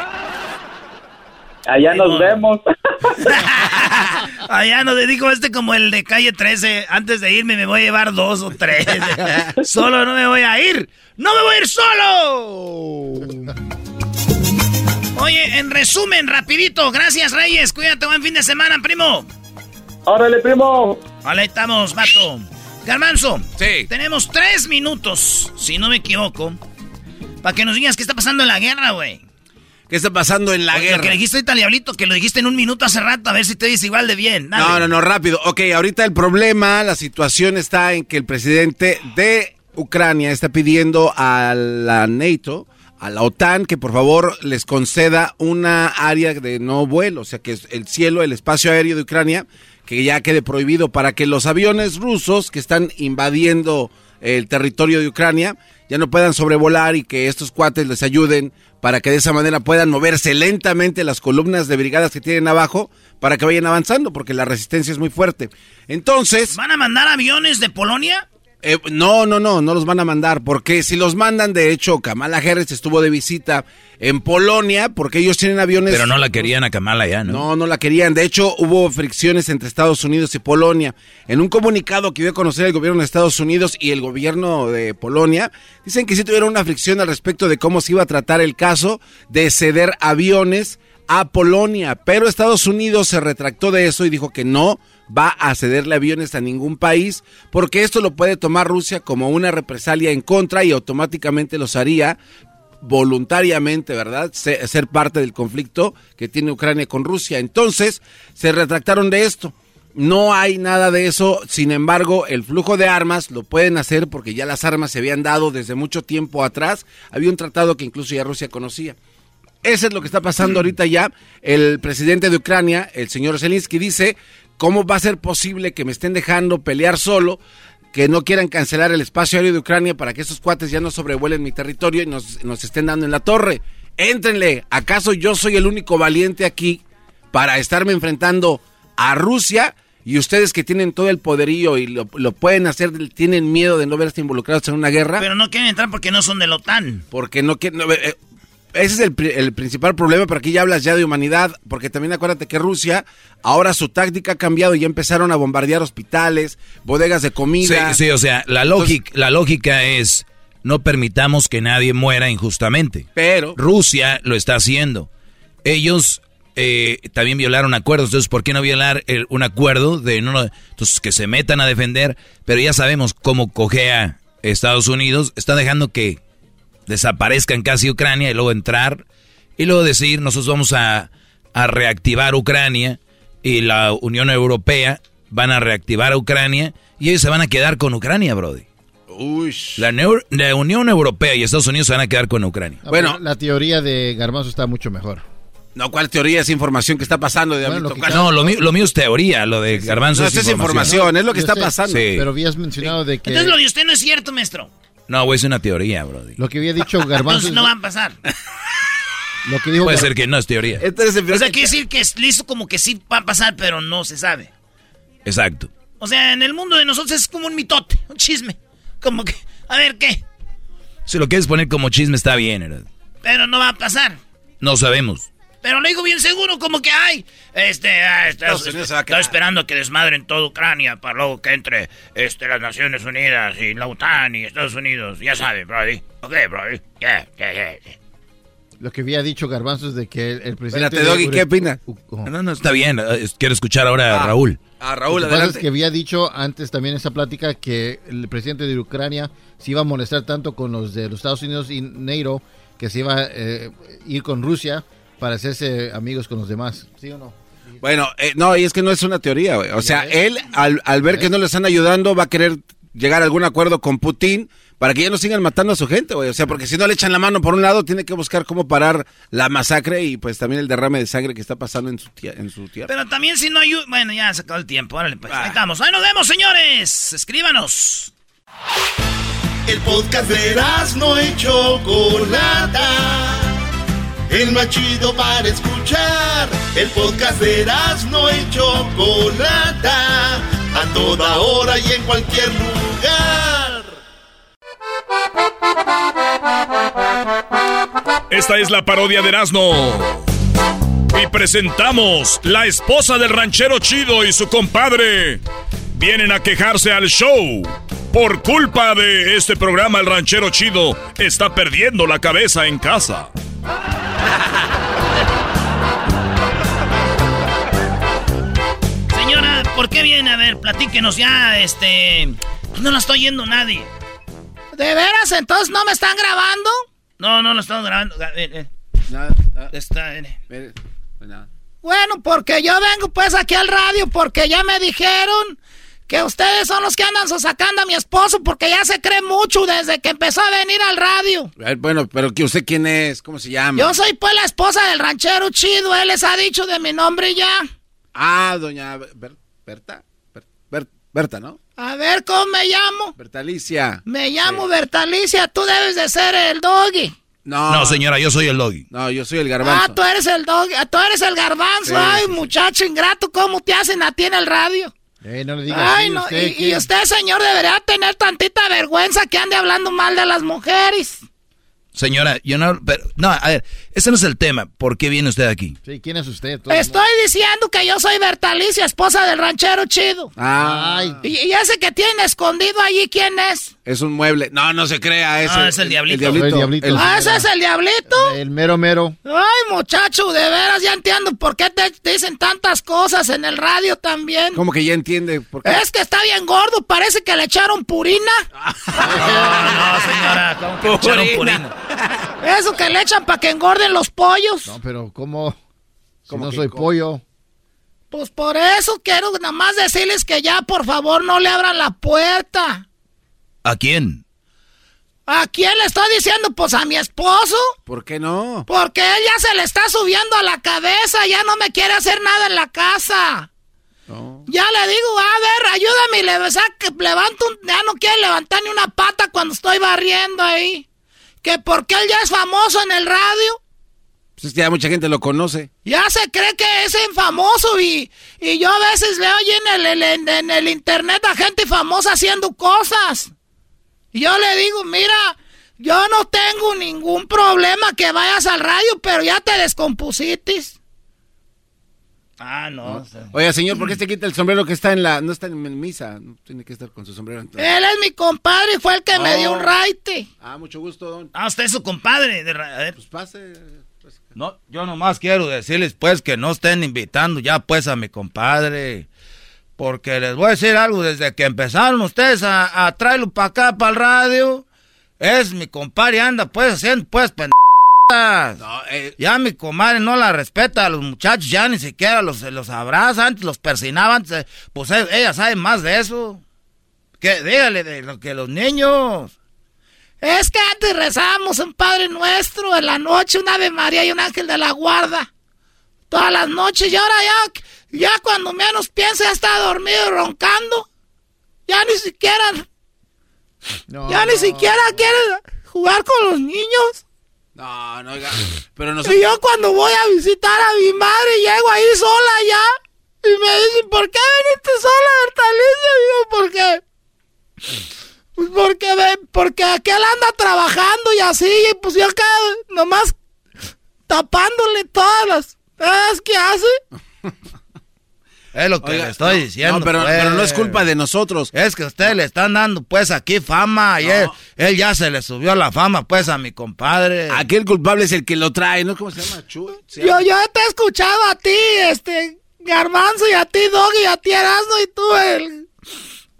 Allá nos vemos. Allá no te dijo este como el de calle 13. Antes de irme me voy a llevar dos o tres. solo no me voy a ir. ¡No me voy a ir solo! Oye, en resumen, rapidito. Gracias, Reyes. Cuídate, buen fin de semana, primo. Órale, primo. Vale, estamos, vato. Garmanzo. Sí. Tenemos tres minutos, si no me equivoco, para que nos digas qué está pasando en la guerra, güey. ¿Qué está pasando en la Lo guerra? que le dijiste ahorita diablito, que lo dijiste en un minuto hace rato, a ver si te dice igual de bien. Dale. No, no, no, rápido. Ok, ahorita el problema, la situación está en que el presidente de Ucrania está pidiendo a la NATO, a la OTAN, que por favor les conceda una área de no vuelo, o sea que es el cielo, el espacio aéreo de Ucrania, que ya quede prohibido para que los aviones rusos que están invadiendo el territorio de Ucrania ya no puedan sobrevolar y que estos cuates les ayuden para que de esa manera puedan moverse lentamente las columnas de brigadas que tienen abajo para que vayan avanzando, porque la resistencia es muy fuerte. Entonces... ¿Van a mandar aviones de Polonia? Eh, no, no, no, no los van a mandar, porque si los mandan, de hecho, Kamala Harris estuvo de visita en Polonia, porque ellos tienen aviones... Pero no la querían a Kamala ya, ¿no? No, no la querían. De hecho, hubo fricciones entre Estados Unidos y Polonia. En un comunicado que dio a conocer el gobierno de Estados Unidos y el gobierno de Polonia, dicen que sí tuvieron una fricción al respecto de cómo se iba a tratar el caso de ceder aviones a Polonia. Pero Estados Unidos se retractó de eso y dijo que no va a cederle aviones a ningún país, porque esto lo puede tomar Rusia como una represalia en contra y automáticamente los haría voluntariamente, ¿verdad? Se- ser parte del conflicto que tiene Ucrania con Rusia. Entonces, se retractaron de esto. No hay nada de eso, sin embargo, el flujo de armas lo pueden hacer porque ya las armas se habían dado desde mucho tiempo atrás. Había un tratado que incluso ya Rusia conocía. Eso es lo que está pasando ahorita ya. El presidente de Ucrania, el señor Zelensky, dice, ¿cómo va a ser posible que me estén dejando pelear solo? Que no quieran cancelar el espacio aéreo de Ucrania para que esos cuates ya no sobrevuelen mi territorio y nos, nos estén dando en la torre. Éntrenle, ¿acaso yo soy el único valiente aquí para estarme enfrentando a Rusia? Y ustedes que tienen todo el poderío y lo, lo pueden hacer, tienen miedo de no verse involucrados en una guerra. Pero no quieren entrar porque no son de la OTAN. Porque no quieren... no, eh, ese es el, pri- el principal problema, pero aquí ya hablas ya de humanidad, porque también acuérdate que Rusia, ahora su táctica ha cambiado y ya empezaron a bombardear hospitales, bodegas de Sí, comida. sí, o sea, la lógica, la lógica es no permitamos que nadie muera injustamente. Pero Rusia lo está haciendo. Ellos eh, también violaron acuerdos, entonces ¿por qué no violar el- un acuerdo de no, no- entonces que se metan a defender? Pero ya sabemos cómo cojea Estados Unidos, está dejando que desaparezcan casi Ucrania y luego entrar y luego decir nosotros vamos a, a reactivar Ucrania y la Unión Europea van a reactivar a Ucrania y ellos se van a quedar con Ucrania, Brody. La, la Unión Europea y Estados Unidos se van a quedar con Ucrania. Ah, pero la teoría de Garbanzo está mucho mejor. No, ¿cuál teoría es información que está pasando? De Bueno, lo que No, lo mío, lo mío es teoría, lo de Garbanzo No, es, esto es información, es lo que Yo está sé, pasando. Sí. Pero habías mencionado de que Entonces lo de usted no es cierto, maestro. No, güey, es una teoría, Brody. lo que había dicho Garbanzo Entonces no va a pasar. lo que dijo Puede ser que no es teoría. O sea, quiere decir que es listo como que sí va a pasar, pero no se sabe. Exacto. O sea, en el mundo de nosotros es como un mitote, un chisme. Como que, a ver qué, Si lo quieres poner como chisme está bien, ¿verdad? pero no va a pasar. No sabemos. Pero lo digo bien seguro, como que hay. Este, ah, está, está esperando a que desmadren toda Ucrania para luego que entre este, las Naciones Unidas y la OTAN y Estados Unidos. Ya sabe, Brody. Ok, Brody. Yeah, yeah, yeah, lo que había dicho Garbanzo es de que el, el presidente Espérate, Doggy, ¿qué opina? No, no, está bien. eh, Quiero escuchar ahora a Raúl. A Raúl, Lo que pasa es que había dicho antes también en esa plática que el presidente de Ucrania se iba a molestar tanto con los de los Estados Unidos y NATO que se iba a eh, ir con Rusia para hacerse amigos con los demás. ¿Sí o no? Bueno, eh, no, y es que no es una teoría, güey. O sea, él, al, al ver que no le están ayudando, va a querer llegar a algún acuerdo con Putin para que ya no sigan matando a su gente, güey. O sea, porque si no le echan la mano por un lado, tiene que buscar cómo parar la masacre y pues también el derrame de sangre que está pasando en su, tía- en su tierra. Pero también si no hay... Bueno, ya se acabó el tiempo. Órale, pues. Ahí estamos. Ahí nos vemos, señores. Escríbanos. El podcast de no y Chocolata. El más chido para escuchar. El podcast de no y Chocolata. A toda hora y en cualquier lugar. Esta es la parodia de Erasmo. Y presentamos La esposa del ranchero chido y su compadre. Vienen a quejarse al show. Por culpa de este programa, el ranchero chido está perdiendo la cabeza en casa. Señora, ¿por qué viene? A ver, platíquenos ya, este... pues no la estoy oyendo nadie. ¿De veras? ¿Entonces no me están grabando? No, no lo estamos grabando. A ver, eh. Está, eh. Bueno, porque yo vengo pues aquí al radio porque ya me dijeron que ustedes son los que andan sacando a mi esposo porque ya se cree mucho desde que empezó a venir al radio. Bueno, pero que ¿usted quién es? ¿Cómo se llama? Yo soy pues la esposa del ranchero chido, él les ha dicho de mi nombre ya. Ah, doña Ber- Berta. Ber- Ber- Berta, ¿no? A ver, ¿cómo me llamo? Bertalicia. Me llamo Bertalicia, tú debes de ser el doggy. No. No, señora, yo soy el doggy. No, yo soy el Ah, garbanzo. tú eres el doggy, ah, tú eres el garbanzo. Sí, Ay, sí, sí. muchacho ingrato, ¿cómo te hacen a ti en el radio? Eh, no le digas Ay, no, usted, y, y usted, señor, debería tener tantita vergüenza que ande hablando mal de las mujeres. Señora, yo no... pero- no, a ver, ese no es el tema. ¿Por qué viene usted aquí? Sí, ¿quién es usted? Todo Estoy diciendo que yo soy Bertalicia, esposa del ranchero chido. Ah, Y, y ese que tiene escondido allí, ¿quién es? es un mueble. No, no se crea. Es Ah, es el diablito. El diablito. El diablito. El- ah, ese es el diablito. El mero mero. Ay, muchacho, de veras ya entiendo por qué te, te dicen tantas cosas en el radio también. ¿Cómo que ya entiende? ¿Por qué? Es que está bien gordo, parece que le echaron purina. No, no, señora, ¿cómo que le echaron purina? Eso que le echan para que los pollos. No, pero ¿cómo? Si ¿Cómo no soy cómo? pollo. Pues por eso quiero nada más decirles que ya, por favor, no le abran la puerta. ¿A quién? ¿A quién le estoy diciendo? Pues a mi esposo. ¿Por qué no? Porque él ya se le está subiendo a la cabeza, ya no me quiere hacer nada en la casa. Ya le digo, a ver, ayúdame y le saque, levanto un, ya no quiere levantar ni una pata cuando estoy barriendo ahí. Que porque él ya es famoso en el radio. Pues ya mucha gente lo conoce. Ya se cree que es famoso y, y yo a veces veo allí en el, en, en el internet a gente famosa haciendo cosas. Y yo le digo, mira, yo no tengo ningún problema que vayas al radio, pero ya te descompusitis. Ah, no. Oiga, señor, ¿por qué se quita el sombrero que está en la... No está en misa? No tiene que estar con su sombrero. entonces. Él es mi compadre y fue el que me dio un Oh. raite. Ah, mucho gusto, don. Ah, usted es su compadre. De ra- a ver. Pues pase. No, yo nomás quiero decirles pues que no estén invitando ya pues a mi compadre. Porque les voy a decir algo, desde que empezaron ustedes a, a traerlo para acá, para el radio, es mi compadre anda pues haciendo pues pendejadas. Ya mi comadre no la respeta a los muchachos, ya ni siquiera los, los abraza, antes los persinaba, antes, eh, pues eh, ella sabe más de eso. Que dígale de lo que los niños. Es que antes rezábamos un Padre Nuestro en la noche, un Ave María y un ángel de la guarda. Todas las noches y ahora ya, ya cuando menos piensa ya está dormido y roncando. Ya ni siquiera, ya ni siquiera quiere jugar con los niños. No, no. Pero Y nosotros... yo cuando voy a visitar a mi madre llego ahí sola ya. Y me dicen, ¿por qué viniste sola, Bertalicia? Digo, ¿por qué? Pues porque, porque aquel anda trabajando y así, y pues yo acá nomás tapándole todas las cosas que hace. Es lo que Oiga, le estoy no, diciendo. no, pero- pues. pero no es culpa de nosotros. Es que ustedes le están dando pues aquí fama y él, él ya se le subió la fama pues a mi compadre. Aquel culpable es el que lo trae, ¿no? ¿Cómo se llama? Chuy. Se Yo, llama- yo te he escuchado a ti, este, Garbanzo, y a ti, Doggy, y a ti, Erasmo, y tú, el...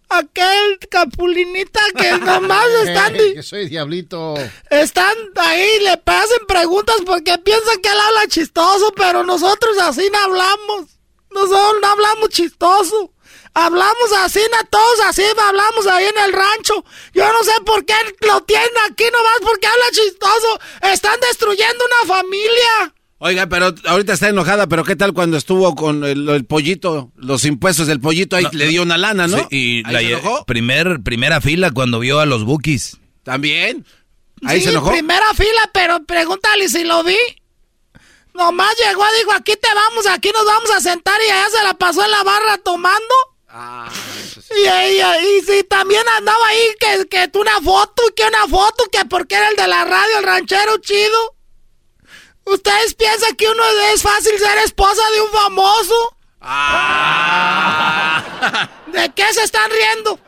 Aquel capulinita que nomás están... que soy diablito. Están ahí, le hacen preguntas porque piensan que él habla chistoso, pero nosotros así no hablamos. Nosotros no hablamos chistoso. Hablamos así, na, todos así, hablamos ahí en el rancho. Yo no sé por qué lo tienen aquí nomás porque habla chistoso. Están destruyendo una familia. Oiga, pero ahorita está enojada, pero ¿qué tal cuando estuvo con el, el pollito, los impuestos del pollito? Ahí No, le dio una lana, ¿no? Sí, y Ahí la se enojó. primer, primera fila cuando vio a los bookies. ¿También? Ahí sí, se enojó. primera fila, pero pregúntale si lo vi. Nomás llegó, dijo, aquí te vamos, aquí nos vamos a sentar y allá se la pasó en la barra tomando. Ah, Y, ella, y sí, también andaba ahí que, que una foto, que una foto, que porque era el de la radio, el ranchero chido. ¿Ustedes piensan que uno es fácil ser esposa de un famoso? ¿De qué se están riendo?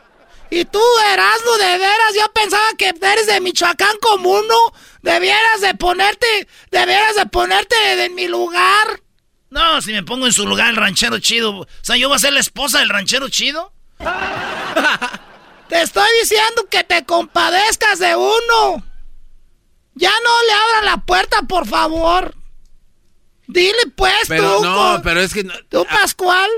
Y tú, Erasmo, de veras, yo pensaba que eres de Michoacán como uno. Debieras de ponerte, debieras de ponerte en mi lugar. No, si me pongo en su lugar el ranchero chido. O sea, yo voy a ser la esposa del ranchero chido. Te estoy diciendo que te compadezcas de uno. Ya no le abran la puerta, por favor. Dile pues Pero tú. no, con- pero es que... no- Tú, Pascual.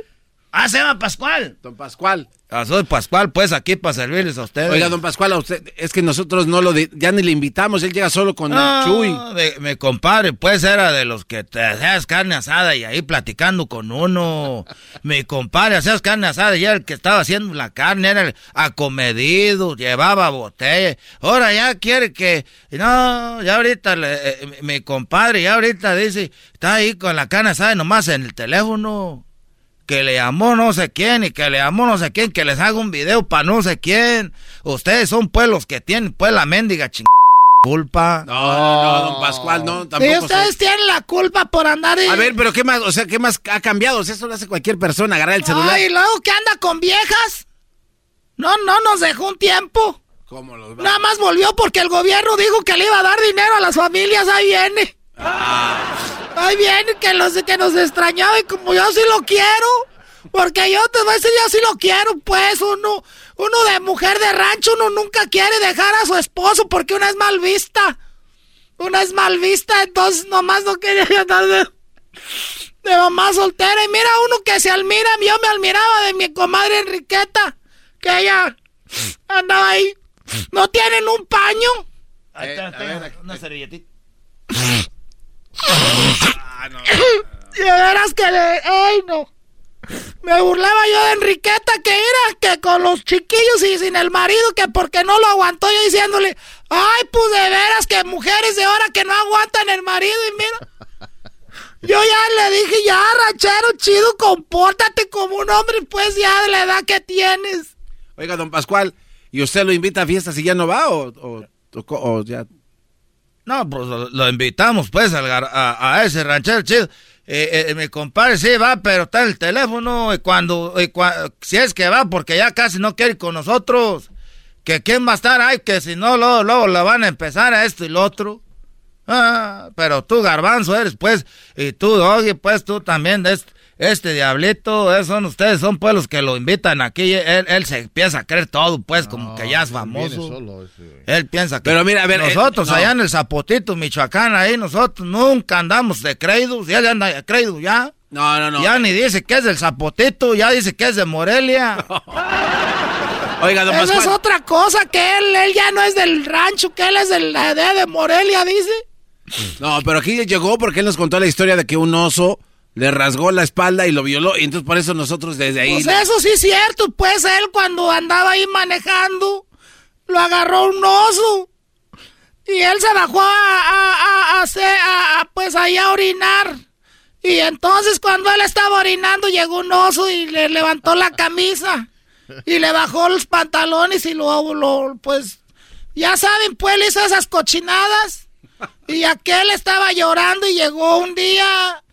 Ah, se llama Pascual. Don Pascual. Ah, soy Pascual, pues aquí para servirles a ustedes. Oiga, don Pascual, a usted, es que nosotros no lo... ya ni le invitamos, él llega solo con No, Chuy. de- mi compadre, pues era de los que te hacías carne asada y ahí platicando con uno. Mi compadre hacías carne asada y era el que estaba haciendo la carne, era el acomedido, llevaba botella. Ahora ya quiere que. No, ya ahorita le- eh, mi mi compadre, ya ahorita dice, está ahí con la carne asada y nomás en el teléfono. Que le llamó no sé quién y que le llamó no sé quién, que les haga un video para no sé quién. Ustedes son pues los que tienen pues la mendiga ching culpa. No, no, no, don Pascual, no, Y tampoco. ustedes soy- tienen la culpa por andar y... A ver, pero ¿qué más? O sea, ¿qué más ha cambiado? O sea, eso lo hace cualquier persona, agarrar el celular. Ay, y luego que anda con viejas. No, no nos dejó un tiempo. ¿Cómo los va? Nada más volvió porque el gobierno dijo que le iba a dar dinero a las familias. Ahí viene. Ahí viene que, los, que nos extrañaba y como yo sí lo quiero. Porque yo te voy a decir, yo sí lo quiero, pues. Uno, uno de mujer de rancho, uno nunca quiere dejar a su esposo porque una es mal vista. Una es mal vista, entonces nomás no quería andar de, de mamá soltera. Y mira uno que se admira, yo me admiraba de mi comadre Enriqueta, que ella andaba ahí. ¿No tienen un paño? Ahí Eh, a ver, una servilletita. Ah, no. Y de veras que le... ¡Ay, no! Me burlaba yo de Enriqueta que era que con los chiquillos y sin el marido que porque no lo aguantó yo diciéndole, ay, pues de veras que mujeres de ahora que no aguantan el marido y mira. Yo ya le dije, ya, ranchero chido, compórtate como un hombre, pues ya de la edad que tienes. Oiga, don Pascual, ¿y usted lo invita a fiestas y ya no va o, o, o- o ya? No, pues lo, lo invitamos pues al a, a ese ranchero chido. Eh, eh, mi compadre sí va, pero está en el teléfono y cuando, y si es que va, porque ya casi no quiere ir con nosotros. Que quién va a estar ahí, que si no, luego, le van a empezar a esto y lo otro. Ah, pero tú, garbanzo, eres pues, y tú, Doggy, pues tú también, de este, este diablito, esos son ustedes, son pues los que lo invitan aquí, él, él se empieza a creer todo, pues, como que ya es famoso. Él piensa que Pero mira, a ver, eh, nosotros no. allá en el Zapotito, Michoacán, ahí nosotros nunca andamos de creídos, y él anda de creído ya. No, no, no. Ya ni dice que es del Zapotito, ya dice que es de Morelia. Oiga, don Esa es otra cosa, que él, él ya no es del rancho, que él es del de, de Morelia, dice. No, pero aquí llegó porque él nos contó la historia de que un oso le rasgó la espalda y lo violó. Y entonces por eso nosotros desde ahí... Pues eso sí es cierto, pues él cuando andaba ahí manejando, lo agarró un oso. Y él se bajó a, a, a- a hacer- a- a, pues ahí a orinar. Y entonces cuando él estaba orinando llegó un oso y le levantó la camisa. Y le bajó los pantalones y lo, lo pues, ya saben, pues le hizo esas cochinadas. Y aquel estaba llorando y llegó un día,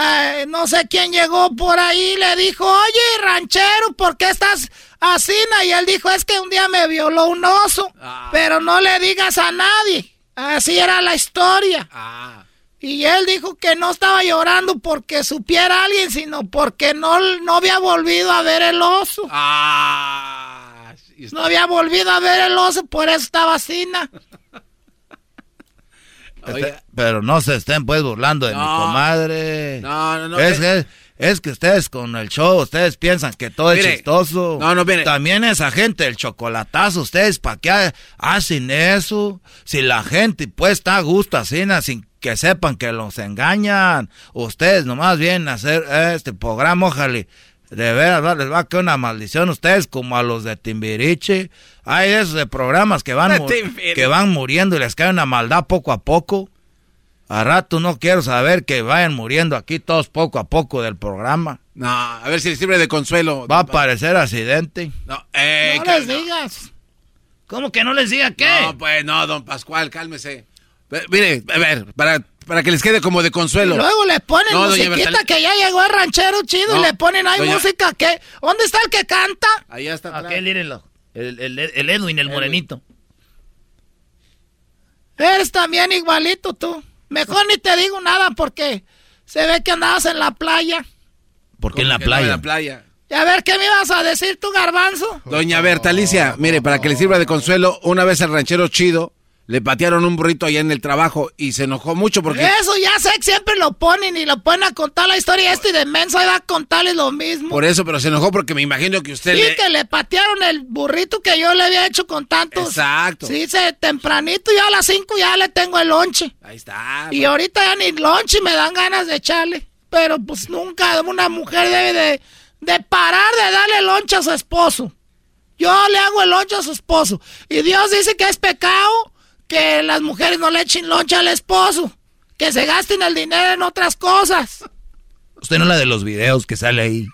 eh, no sé quién llegó por ahí, le dijo, oye, ranchero, ¿por qué estás así? Y él dijo, es que un día me violó un oso, pero no le digas a nadie. Así era la historia. Y él dijo que no estaba llorando porque supiera alguien, sino porque no, no había volvido a ver el oso. No había volvido a ver el oso, por eso estaba así. na. Este, pero no se estén pues burlando de mi comadre. No, no, no. Es, que, es que ustedes con el show, ustedes piensan que todo Mire. es chistoso. No, no, mire. También esa gente, el chocolatazo, ustedes para qué ha- hacen eso. Si la gente pues está a gusto así, sin que sepan que los engañan. Ustedes nomás vienen a hacer este programa, ojalá. De veras, va- les va a caer una maldición a ustedes como a los de Timbiriche. Hay esos de programas que van, que van muriendo y les cae una maldad poco a poco. A rato no quiero saber que vayan muriendo aquí todos poco a poco del programa. No, a ver si le sirve de consuelo. Va a parecer accidente. No, eh, No les digas. ¿Cómo que no les diga qué? No, pues no, don Pascual, cálmese. Mire, a ver, para, para que les quede como de consuelo. Y luego le ponen No, musiquita que ya llegó el ranchero chido y le ponen ahí doña- música que... ¿Dónde está el que canta? Allá está. Aquel, mírenlo. El, el, el Edwin, el morenito. Eres también igualito tú. Mejor ni te digo nada porque se ve que andabas en la playa. Porque en la playa. En la playa. Y a ver, ¿qué me ibas a decir tú, garbanzo? Doña Bertalicia, mire, para que le sirva de consuelo, una vez el ranchero chido le patearon un burrito allá en el trabajo y se enojó mucho porque... Eso ya sé que siempre lo ponen y lo ponen a contar la historia este y de menso ahí va a contarles lo mismo. Por eso, pero se enojó porque me imagino que usted Sí, le... que le patearon el burrito que yo le había hecho con tantos. Exacto. Sí, se, tempranito, ya a las 5 ya le tengo el lonche. Ahí está. Y ahorita ya ni lonche me dan ganas de echarle. Pero pues nunca una mujer debe de, de parar de darle lonche a su esposo. Yo le hago el lonche a su esposo. Y Dios dice que es pecado que las mujeres no le echen lonche al esposo. Que se gasten el dinero en otras cosas. Usted no la de los videos que sale ahí.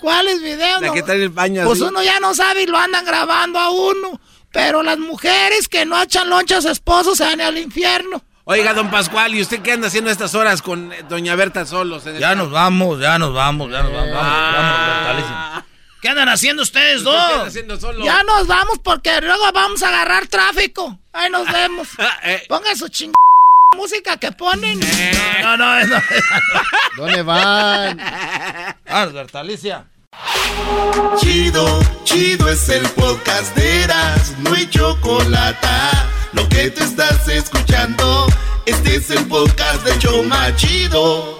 ¿Cuáles videos? La que trae el baño Pues así. uno ya no sabe y lo andan grabando a uno. Pero las mujeres que no echan lonche a su esposo se van al infierno. Oiga, don Pascual, ¿y usted qué anda haciendo a estas horas con eh, doña Berta solos? en el Ya carro? nos vamos, ya nos vamos, ya nos vamos. Vamos, vamos, Bertalicia. ¿Qué andan haciendo ustedes ¿Usted qué anda dos? haciendo solo? Ya nos vamos porque luego vamos a agarrar tráfico. Ahí nos vemos. Eh, Pongan su ching música que ponen. No, no, no. ¿Dónde van? Ah, Bertalicia. Chido, chido es el podcast de Eras, no hay chocolate. Lo que te estás escuchando, este es el podcast de Choma Chido.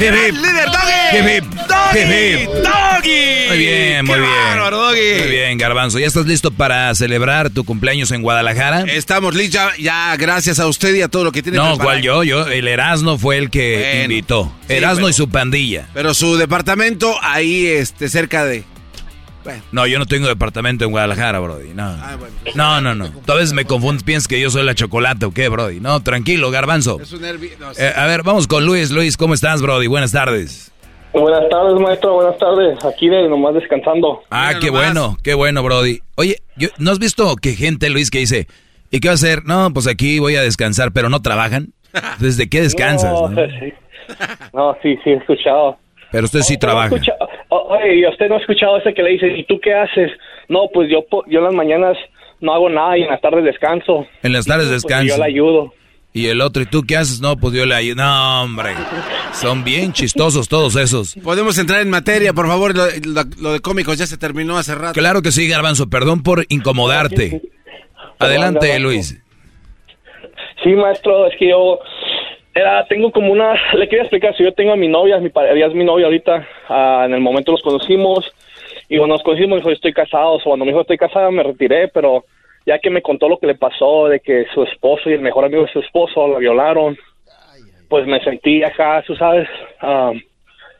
¡Bravo! ¡Líder Doggy! ¡Doggy! ¡Doggy! Muy bien, muy ¡Qué bien. bárbaro, Doggy! Muy bien, Garbanzo. ¿Ya estás listo para celebrar tu cumpleaños en Guadalajara? Estamos listos ya, ya gracias a usted y a todo lo que tiene No. ¿cuál yo? Yo, el Erasno fue el que Bueno, invitó. sí, Erasno pero- y su pandilla. Pero su departamento ahí, este, cerca de... No, yo no tengo departamento en Guadalajara, Brody. No, Ah, bueno. no, no. no. A veces me confundes, piensas que yo soy la chocolate o qué, Brody. No, tranquilo, Garbanzo. Es un Eh, a ver, vamos con Luis. Luis, ¿cómo estás, Brody? Buenas tardes. Buenas tardes, maestro. Buenas tardes. Aquí de nomás descansando. Ah, qué bueno, qué bueno, Brody. Oye, yo- ¿no has visto que gente, Luis, que dice, ¿y qué va a hacer? No, pues aquí voy a descansar, pero no trabajan. ¿Desde qué descansas? No, no? sí. No, sí, sí, he escuchado. Pero usted sí trabaja. Oye, ¿y usted no ha escuchado ese que le dice, ¿y tú qué haces? No, pues yo, po- yo en las mañanas no hago nada y en las tardes descanso. En las tardes Pues descanso. yo le ayudo. Y el otro, ¿y tú qué haces? No, pues yo le ayudo. No, hombre. Son bien chistosos todos esos. Podemos entrar en materia, por favor. Lo, lo- lo de cómicos ya se terminó hace rato. Claro que sí, Garbanzo. Perdón por incomodarte. Adelante. Luis. Sí, maestro, es que yo era, tengo como una, le quería explicar, si yo tengo a mi novia, mi pareja es mi novia ahorita, ah, en el momento los conocimos, y cuando nos conocimos dijo, estoy casado, o cuando me dijo estoy casada me retiré, pero ya que me contó lo que le pasó, de que su esposo y el mejor amigo de su esposo la violaron, pues me sentí acá, tú sabes, ah,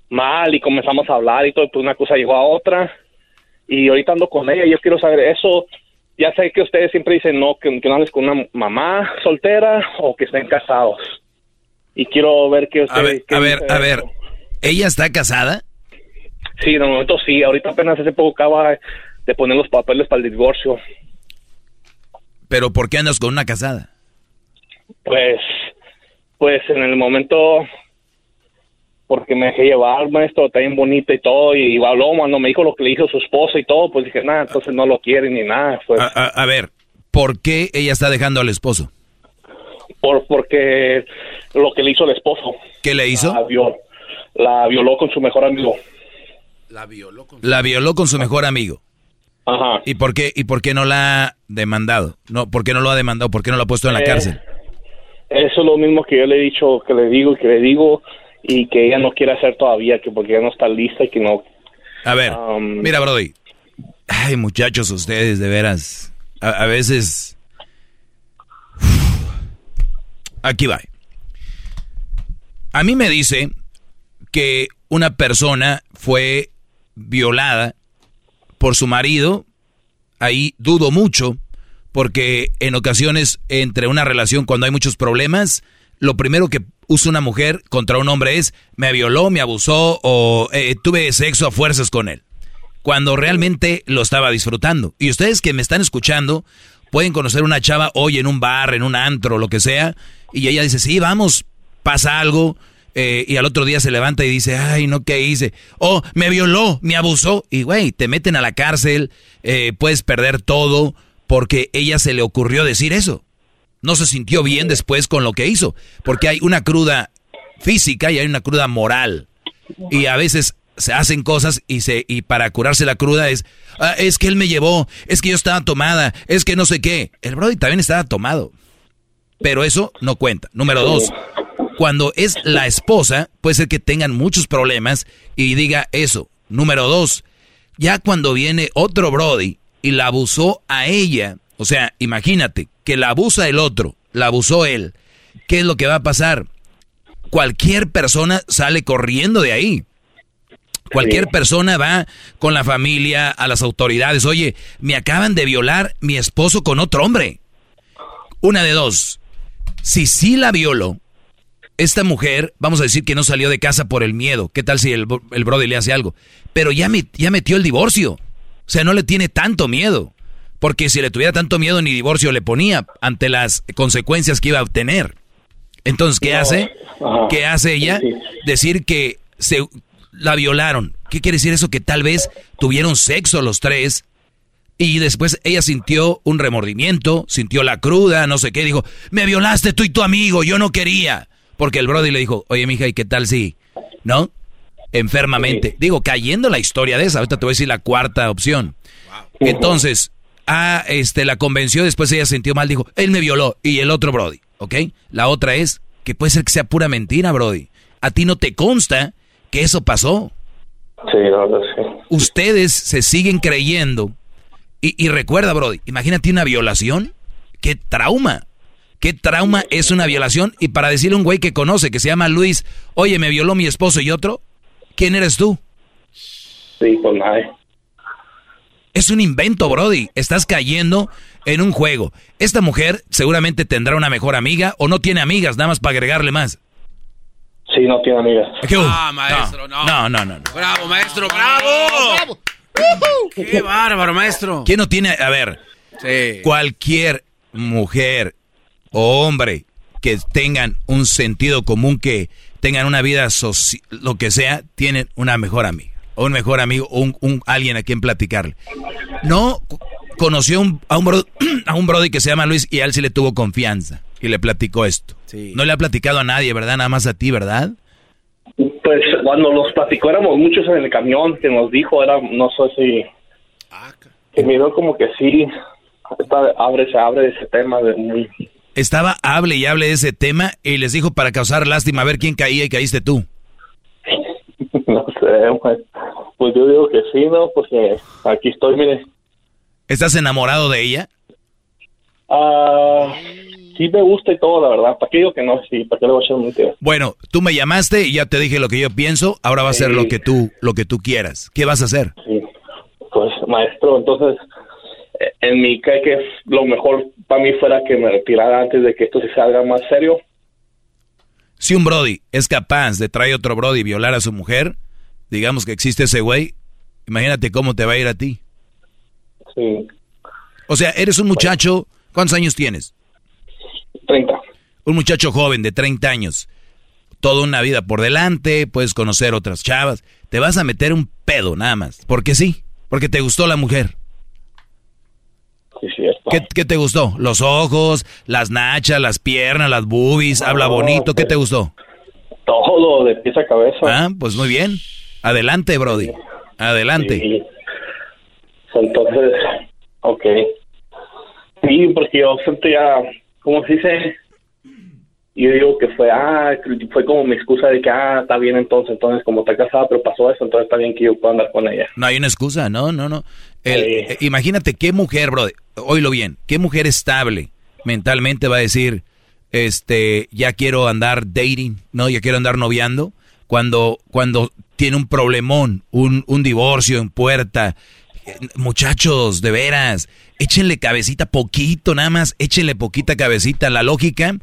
mal, y comenzamos a hablar y todo, pues una cosa llegó a otra, y ahorita ando con ella, y yo quiero saber eso, ya sé que ustedes siempre dicen no, que, que no andes con una mamá soltera o que estén casados. Y quiero ver A ustedes... ver, a ver, a ver. ¿Ella está casada? Sí, de momento sí. Ahorita apenas hace poco acaba de poner los papeles para el divorcio. ¿Pero por qué andas con una casada? Pues, pues en el momento, porque me dejé llevar, maestro, está bien bonita y todo, y habló cuando me dijo lo que le dijo su esposa y todo, pues dije, nada, entonces no lo quiere ni nada, pues, A, a- a ver, ¿por qué ella está dejando al esposo? Por, porque lo que le hizo el esposo. ¿Qué le hizo? La violó, la violó con su mejor amigo. La violó con su mejor amigo. Ajá. ¿Y por qué, y por qué no la ha demandado? No, ¿Por qué no lo ha demandado? ¿Por qué no lo ha puesto en la Eh, cárcel? Eso es lo mismo que yo le he dicho, que le digo y que le digo, y que ella no quiere hacer todavía, que porque ella no está lista y que no. A ver, um, mira, Brody. Ay, muchachos, ustedes, de veras. A, a veces. Aquí va. A mí me dice que una persona fue violada por su marido. Ahí dudo mucho, porque en ocasiones, entre una relación, cuando hay muchos problemas, lo primero que usa una mujer contra un hombre es me violó, me abusó o eh, tuve sexo a fuerzas con él. Cuando realmente lo estaba disfrutando. Y ustedes que me están escuchando pueden conocer una chava hoy en un bar, en un antro, lo que sea, y ella dice, sí, vamos, pasa algo, eh, y al otro día se levanta y dice, ay, no, ¿qué hice? Oh, me violó, me abusó, y güey, te meten a la cárcel, eh, puedes perder todo, porque ella se le ocurrió decir eso. No se sintió bien después con lo que hizo, porque hay una cruda física y hay una cruda moral. Y a veces se hacen cosas y se y para curarse la cruda es "Ah, es que él me llevó, es que yo estaba tomada, es que no sé qué. El Brody también estaba tomado. Pero eso no cuenta. Número dos, cuando es la esposa, puede ser que tengan muchos problemas y diga eso. Número dos, ya cuando viene otro Brody y la abusó a ella, o sea, imagínate que la abusa el otro, la abusó él, ¿qué es lo que va a pasar? Cualquier persona sale corriendo de ahí. Cualquier persona va con la familia a las autoridades. Oye, me acaban de violar mi esposo con otro hombre. Una de dos. Si sí la violó, esta mujer, vamos a decir que no salió de casa por el miedo. ¿Qué tal si el, el brother le hace algo? Pero ya, met- ya metió el divorcio. O sea, no le tiene tanto miedo. Porque si le tuviera tanto miedo, ni divorcio le ponía ante las consecuencias que iba a obtener. Entonces, ¿qué hace? ¿Qué hace ella? Decir que se la violaron. ¿Qué quiere decir eso? Que tal vez tuvieron sexo los tres Y después ella sintió un remordimiento, sintió la cruda, no sé qué, dijo, me violaste tú y tu amigo, yo no quería. Porque el Brody le dijo, oye, mija, ¿y qué tal si? ¿No? Enfermamente. Digo, cayendo la historia de esa, ahorita te voy a decir la cuarta opción. Entonces, ah, este, la convenció, después ella sintió mal, dijo, él me violó, y el otro Brody, ¿ok? La otra es que puede ser que sea pura mentira, Brody. A ti no te consta que eso pasó. Sí, no, no sé. Ustedes se siguen creyendo. Y, y recuerda, Brody, imagínate una violación. ¡Qué trauma! ¿Qué trauma es una violación? Y para decirle a un güey que conoce, que se llama Luis, oye, me violó mi esposo y otro, ¿quién eres tú? Sí, pues nadie. Es un invento, Brody. Estás cayendo en un juego. Esta mujer seguramente tendrá una mejor amiga o no tiene amigas, nada más para agregarle más. Sí, no tiene amigas. ¿Qué hubo? Ah, maestro, no. No, no, no. no. Bravo, maestro, bravo. Qué bárbaro, maestro. ¿Quién no tiene? A ver, Sí. cualquier mujer o hombre que tengan un sentido común, que tengan una vida soci- lo que sea, tienen una mejor amiga, o un mejor amigo, o un, un- alguien a quien platicarle. No conoció un- a, un bro- a un brody que se llama Luis y a él sí le tuvo confianza y le platicó esto. No le ha platicado a nadie, ¿verdad? Nada más a ti, ¿verdad? Pues cuando los platicó éramos muchos en el camión que nos dijo, era, no sé si... Que miró como que sí, está- abre, se abre ese tema de muy... Estaba hable y hable de ese tema y les dijo para causar lástima a ver quién caía y caíste tú. No sé, pues, pues yo digo que sí, ¿no? Porque aquí estoy, mire. ¿Estás enamorado de ella? Ah, sí me gusta y todo, la verdad. ¿Para qué digo que no? Sí, ¿para qué le voy a echar mentiras? Bueno, tú me llamaste y ya te dije lo que yo pienso, ahora va a ser lo que tú lo que tú quieras. ¿Qué vas a hacer? Pues, maestro, entonces, eh, en mi cae que lo mejor para mí fuera que me retirara antes de que esto se salga más serio. Si un brody es capaz de traer otro brody y violar a su mujer, digamos que existe ese güey, imagínate cómo te va a ir a ti. Sí. O sea, eres un muchacho, ¿cuántos años tienes? 30. Un muchacho joven de 30 años. Toda una vida por delante, puedes conocer otras chavas. Te vas a meter un pedo nada más. Porque sí, porque te gustó la mujer. Sí, cierto. ¿Qué, qué te gustó? Los ojos, las nachas, las piernas, las boobies, habla bonito. ¿Qué te gustó? Todo de pies a cabeza. Ah, pues muy bien. Adelante, Brody. Adelante. Sí. Entonces, ok. Sí, porque yo siento ya, ¿cómo se dice? Yo digo que fue, ah, fue como mi excusa de que, ah, está bien entonces, entonces como está casada, pero pasó eso, entonces está bien que yo pueda andar con ella. No hay una excusa, no, no, no. El- eh, imagínate qué mujer, bro, oílo bien, qué mujer estable mentalmente va a decir, este, ya quiero andar dating, no, ya quiero andar noviando, cuando, cuando tiene un problemón, un, un divorcio en puerta. Eh, Muchachos, de veras, échenle cabecita poquito, nada más, échenle poquita cabecita. La lógica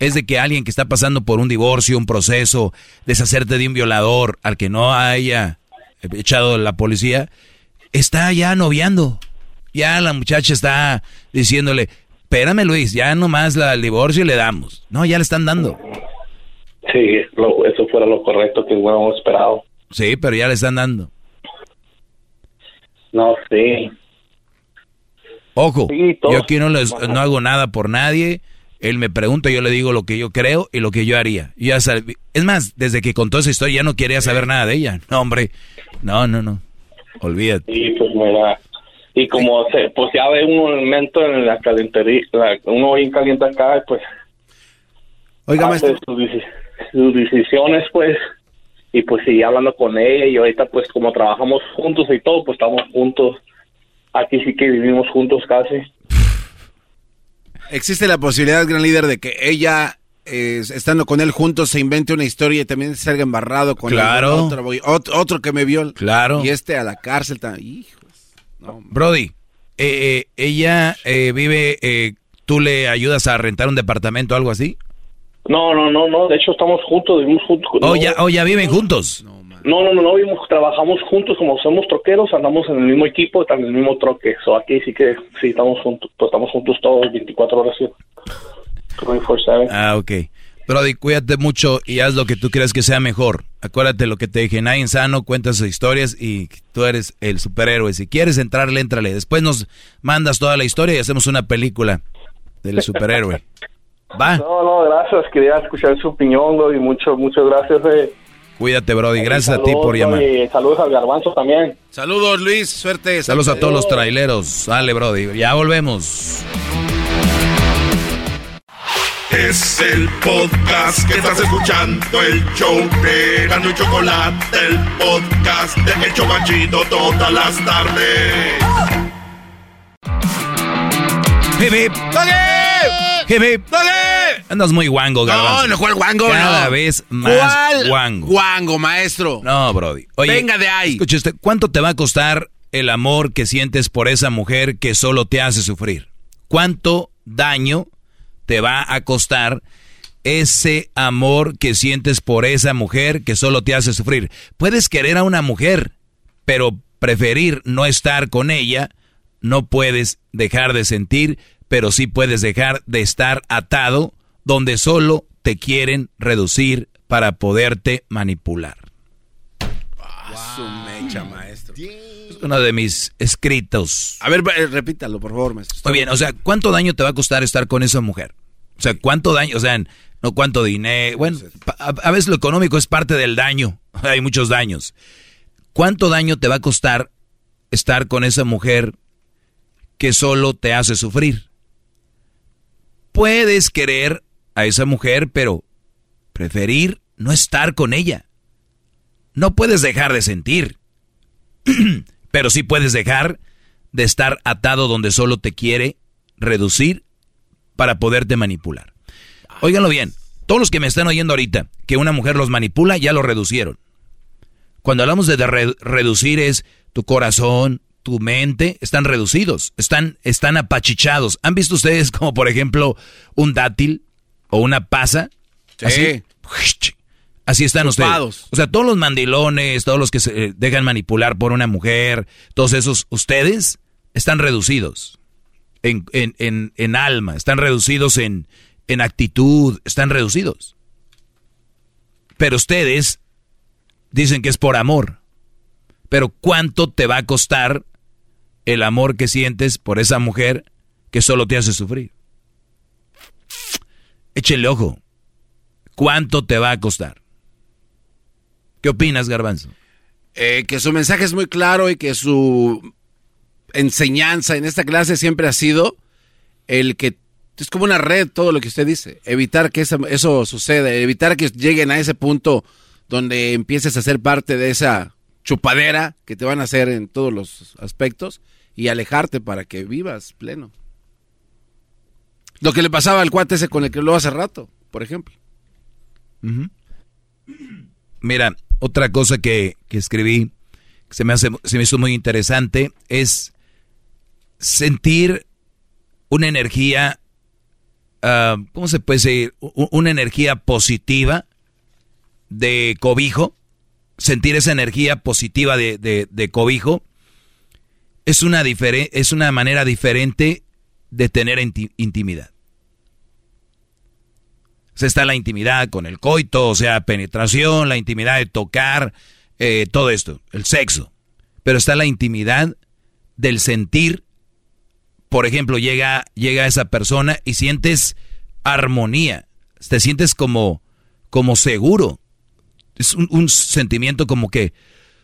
es de que alguien que está pasando por un divorcio, un proceso, deshacerte de un violador al que no haya echado la policía, está ya noviando. Ya la muchacha está diciéndole, espérame Luis, ya nomás la, el divorcio y le damos. No, ya le están dando. Sí, lo- eso fuera lo correcto que hubiéramos esperado. Sí, pero ya le están dando. No, sí. Ojo, Sí, yo aquí no, les- no hago nada por nadie. Él me pregunta, yo le digo lo que yo creo y lo que yo haría. Ya es más, desde que contó esa historia ya no quería saber nada de ella. No, hombre, no, no, no. Olvídate. Y pues mira, y como se, pues ya ve un momento en la calentería, la- uno bien caliente acá, pues Oiga, hace maestro. sus, sus decisiones, pues, y pues sigue hablando con ella, y ahorita pues como trabajamos juntos y todo, pues estamos juntos. Aquí sí que vivimos juntos casi. Existe la posibilidad, gran líder, de que ella, eh, estando con él juntos, se invente una historia y también salga embarrado con el otro, otro, otro que me vio. Claro. Y este a la cárcel. ta- Hijo. Brody, eh, eh, ella eh, vive, eh, ¿tú le ayudas a rentar un departamento o algo así? No, no, no, no, de hecho estamos juntos, vivimos juntos. ¿O no, ya, o ya viven juntos? No, no, no, no, vivimos, trabajamos juntos como somos troqueros, andamos en el mismo equipo, estamos en el mismo troque. So, aquí sí que sí estamos juntos, pues estamos juntos todos 24 horas. sí. 24/7. Ah, ok. Brody, cuídate mucho y haz lo que tú creas que sea mejor. Acuérdate lo que te dije, nadie sano cuenta sus historias y tú eres el superhéroe. Si quieres entrarle, entrale. Después nos mandas toda la historia y hacemos una película del superhéroe. Va. No, no, gracias. Quería escuchar su opinión, y mucho, muchas gracias. Eh. Cuídate, Brody. Gracias a ti por llamar. Y saludos al garbanzo también. Saludos, Luis. Suerte. Saludos a todos los traileros. Dale, Brody. Ya volvemos. Es el podcast que estás escuchando, el show de Gano y Chocolate, el podcast de El Chocachito todas las tardes. Hip, hip. Hip, hip. Andas muy guango, Garbanzo. No, no, ¿cuál guango? Cada no. vez más ¿Cuál guango. Guango, maestro. No, Brody. Oye, Venga de ahí. Escucha usted, ¿cuánto te va a costar el amor que sientes por esa mujer que solo te hace sufrir? ¿Cuánto daño te va a costar ese amor que sientes por esa mujer que solo te hace sufrir? Puedes querer a una mujer, pero preferir no estar con ella, no puedes dejar de sentir, pero sí puedes dejar de estar atado donde solo te quieren reducir para poderte manipular. Su mecha, maestro. Es uno de mis escritos. A ver, eh, repítalo, por favor, maestro. Muy bien, o sea, ¿cuánto daño te va a costar estar con esa mujer? O sea, ¿cuánto daño? O sea, no cuánto dinero. Bueno, a veces lo económico es parte del daño. Hay muchos daños. ¿Cuánto daño te va a costar estar con esa mujer que solo te hace sufrir? Puedes querer a esa mujer, pero preferir no estar con ella. No puedes dejar de sentir, pero sí puedes dejar de estar atado donde solo te quiere reducir para poderte manipular. Óiganlo bien, todos los que me están oyendo ahorita, que una mujer los manipula, ya lo reducieron. Cuando hablamos de re- reducir es tu corazón, tu mente, están reducidos, están, están apachichados. ¿Han visto ustedes como por ejemplo un dátil o una pasa? Sí. Así, así están Chupados. ustedes. O sea, todos los mandilones, todos los que se eh, dejan manipular por una mujer, todos esos, ustedes están reducidos en, en, en, en alma, están reducidos en, en actitud, están reducidos. Pero ustedes dicen que es por amor. Pero ¿cuánto te va a costar el amor que sientes por esa mujer que solo te hace sufrir? Échenle ojo. ¿Cuánto te va a costar? ¿Qué opinas, Garbanzo? Eh, que su mensaje es muy claro y que su enseñanza en esta clase siempre ha sido el que es como una red todo lo que usted dice, evitar que esa- eso suceda, evitar que lleguen a ese punto donde empieces a ser parte de esa chupadera que te van a hacer en todos los aspectos y alejarte para que vivas pleno. Lo que le pasaba al cuate ese con el que lo hace rato, por ejemplo. Mira, otra cosa que, que escribí, que se me, hace, se me hizo muy interesante, es sentir una energía, ah, ¿cómo se puede decir? Una energía positiva de cobijo, sentir esa energía positiva de, de- de cobijo, es una, es una manera diferente de tener inti- intimidad. O sea, está la intimidad con el coito, o sea, penetración, la intimidad de tocar, eh, todo esto, el sexo. Pero está la intimidad del sentir. Por ejemplo, llega, llega esa persona y sientes armonía. Te sientes como, como seguro. Es un, sentimiento como que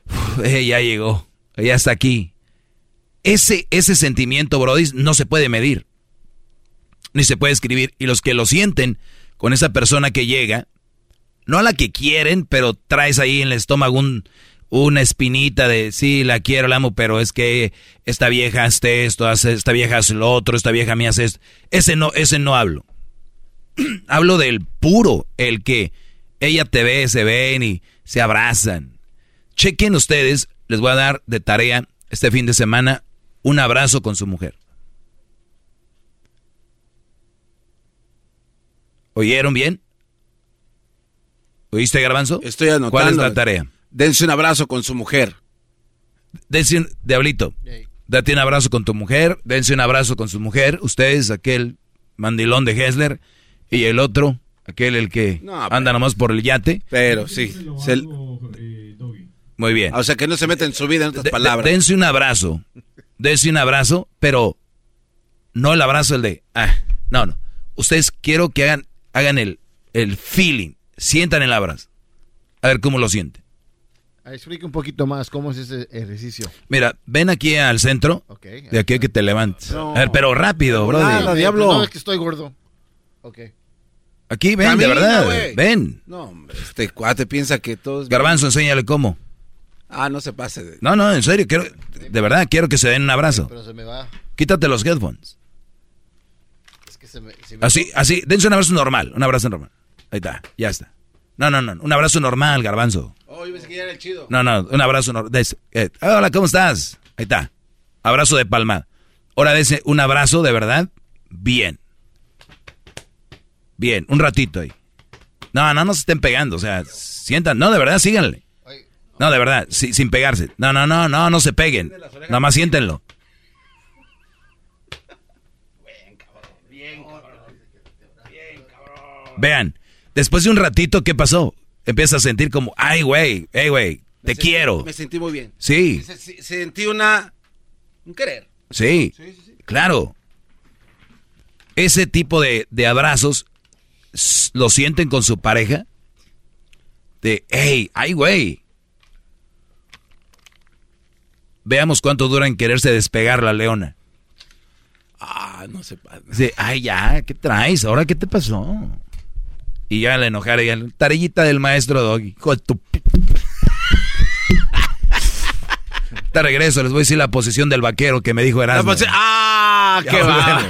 "Uf, eh, ya llegó, ya está aquí. Ese, ese sentimiento, Brody, no se puede medir. Ni se puede escribir. Y los que lo sienten con esa persona que llega, no a la que quieren, pero traes ahí en el estómago un, una espinita de sí, la quiero, la amo, pero es que esta vieja hace esto, hace, esta vieja hace lo otro, esta vieja me hace esto. Ese no, ese no hablo. hablo del puro, el que ella te ve, se ven y se abrazan. Chequen ustedes, les voy a dar de tarea este fin de semana un abrazo con su mujer. ¿Oyeron bien? ¿Oíste, Garbanzo? Estoy anotando. ¿Cuál es la tarea? Dense un abrazo con su mujer. Dense un, Diablito, date un abrazo con tu mujer, dense un abrazo con su mujer, ustedes, aquel mandilón de Hessler, y el otro, Aquel el que No, anda nomás por el yate. Pero sí. se- Muy bien. o sea, que no se mete en su vida en otras de- palabras. dense un abrazo. Dense un abrazo, pero no el abrazo el de. Ah, no, no. Ustedes quiero que hagan, hagan el, el feeling. Sientan el abrazo. A ver cómo lo sienten. Ah, Explica un poquito más cómo es ese ejercicio. Mira, ven aquí al centro. Ok. De aquí a que te levantes. No. A ver, pero rápido, bro. Nada, diablo. No, es que estoy gordo. Ok. Aquí, ven, Camina, de verdad. Ven. No, hombre, este cuate piensa que todos... Garbanzo, enséñale cómo. Ah, no se pase de... No, no, en serio, quiero, de verdad, quiero que se den un abrazo. Pero se me va. Quítate los headphones. Es que se me, se me- Así, así, dense un abrazo normal, un abrazo normal. Ahí está, ya está. No, no, no, un abrazo normal, garbanzo. Oh, yo pensé que ya era el chido. No, no, un abrazo normal. hola, ¿cómo estás? Ahí está. Abrazo de palma. Ahora dese un abrazo de verdad, bien. Bien, un ratito ahí. No, no, no se estén pegando, o sea, sientan, no, de verdad, síganle. No, de verdad, sí, sin pegarse. No, no, no, no, no se peguen. Nada más siéntenlo. Vean, después de un ratito, ¿qué pasó? Empieza a sentir como, ay, güey, hey, güey, te Me sentí- quiero. Me sentí muy bien. Sí, Se- se- Sentí una... Un querer. sí, claro. Ese tipo de, de abrazos lo sienten con su pareja. De, hey, ay, güey. Veamos cuánto dura en quererse despegar la leona. Ah, no pase. Dice, ay, ya, ¿qué traes? ¿Ahora qué te pasó? Y ya le enojara, ya, tarellita del maestro Doggy. Hijo de tu Te regreso, les voy a decir la posición del vaquero que me dijo La Erasmo. ¡Ah, qué va!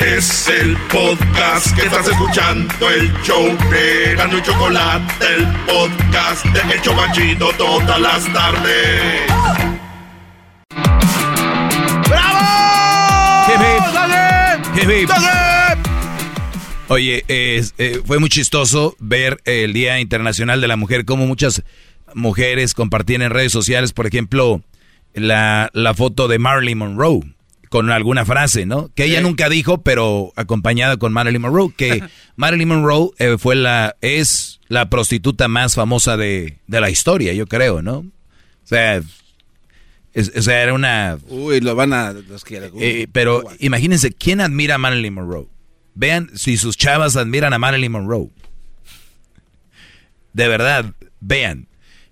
Es el podcast que estás escuchando, el show de Gano y Chocolate, el podcast de El Chobachito todas las tardes. Hip, hip. Oye, es- eh, fue muy chistoso ver el Día Internacional de la Mujer, como muchas mujeres compartían en redes sociales, por ejemplo, la, la foto de Marilyn Monroe con alguna frase, ¿no? Que ella nunca dijo, pero acompañada con Marilyn Monroe, que Marilyn Monroe eh, fue la, es la prostituta más famosa de, de la historia, yo creo, ¿no? O sea, es- o sea, era una Uy, lo van a... Los que... eh, pero imagínense, ¿quién admira a Marilyn Monroe? Vean si sus chavas admiran a Marilyn Monroe. De verdad, vean.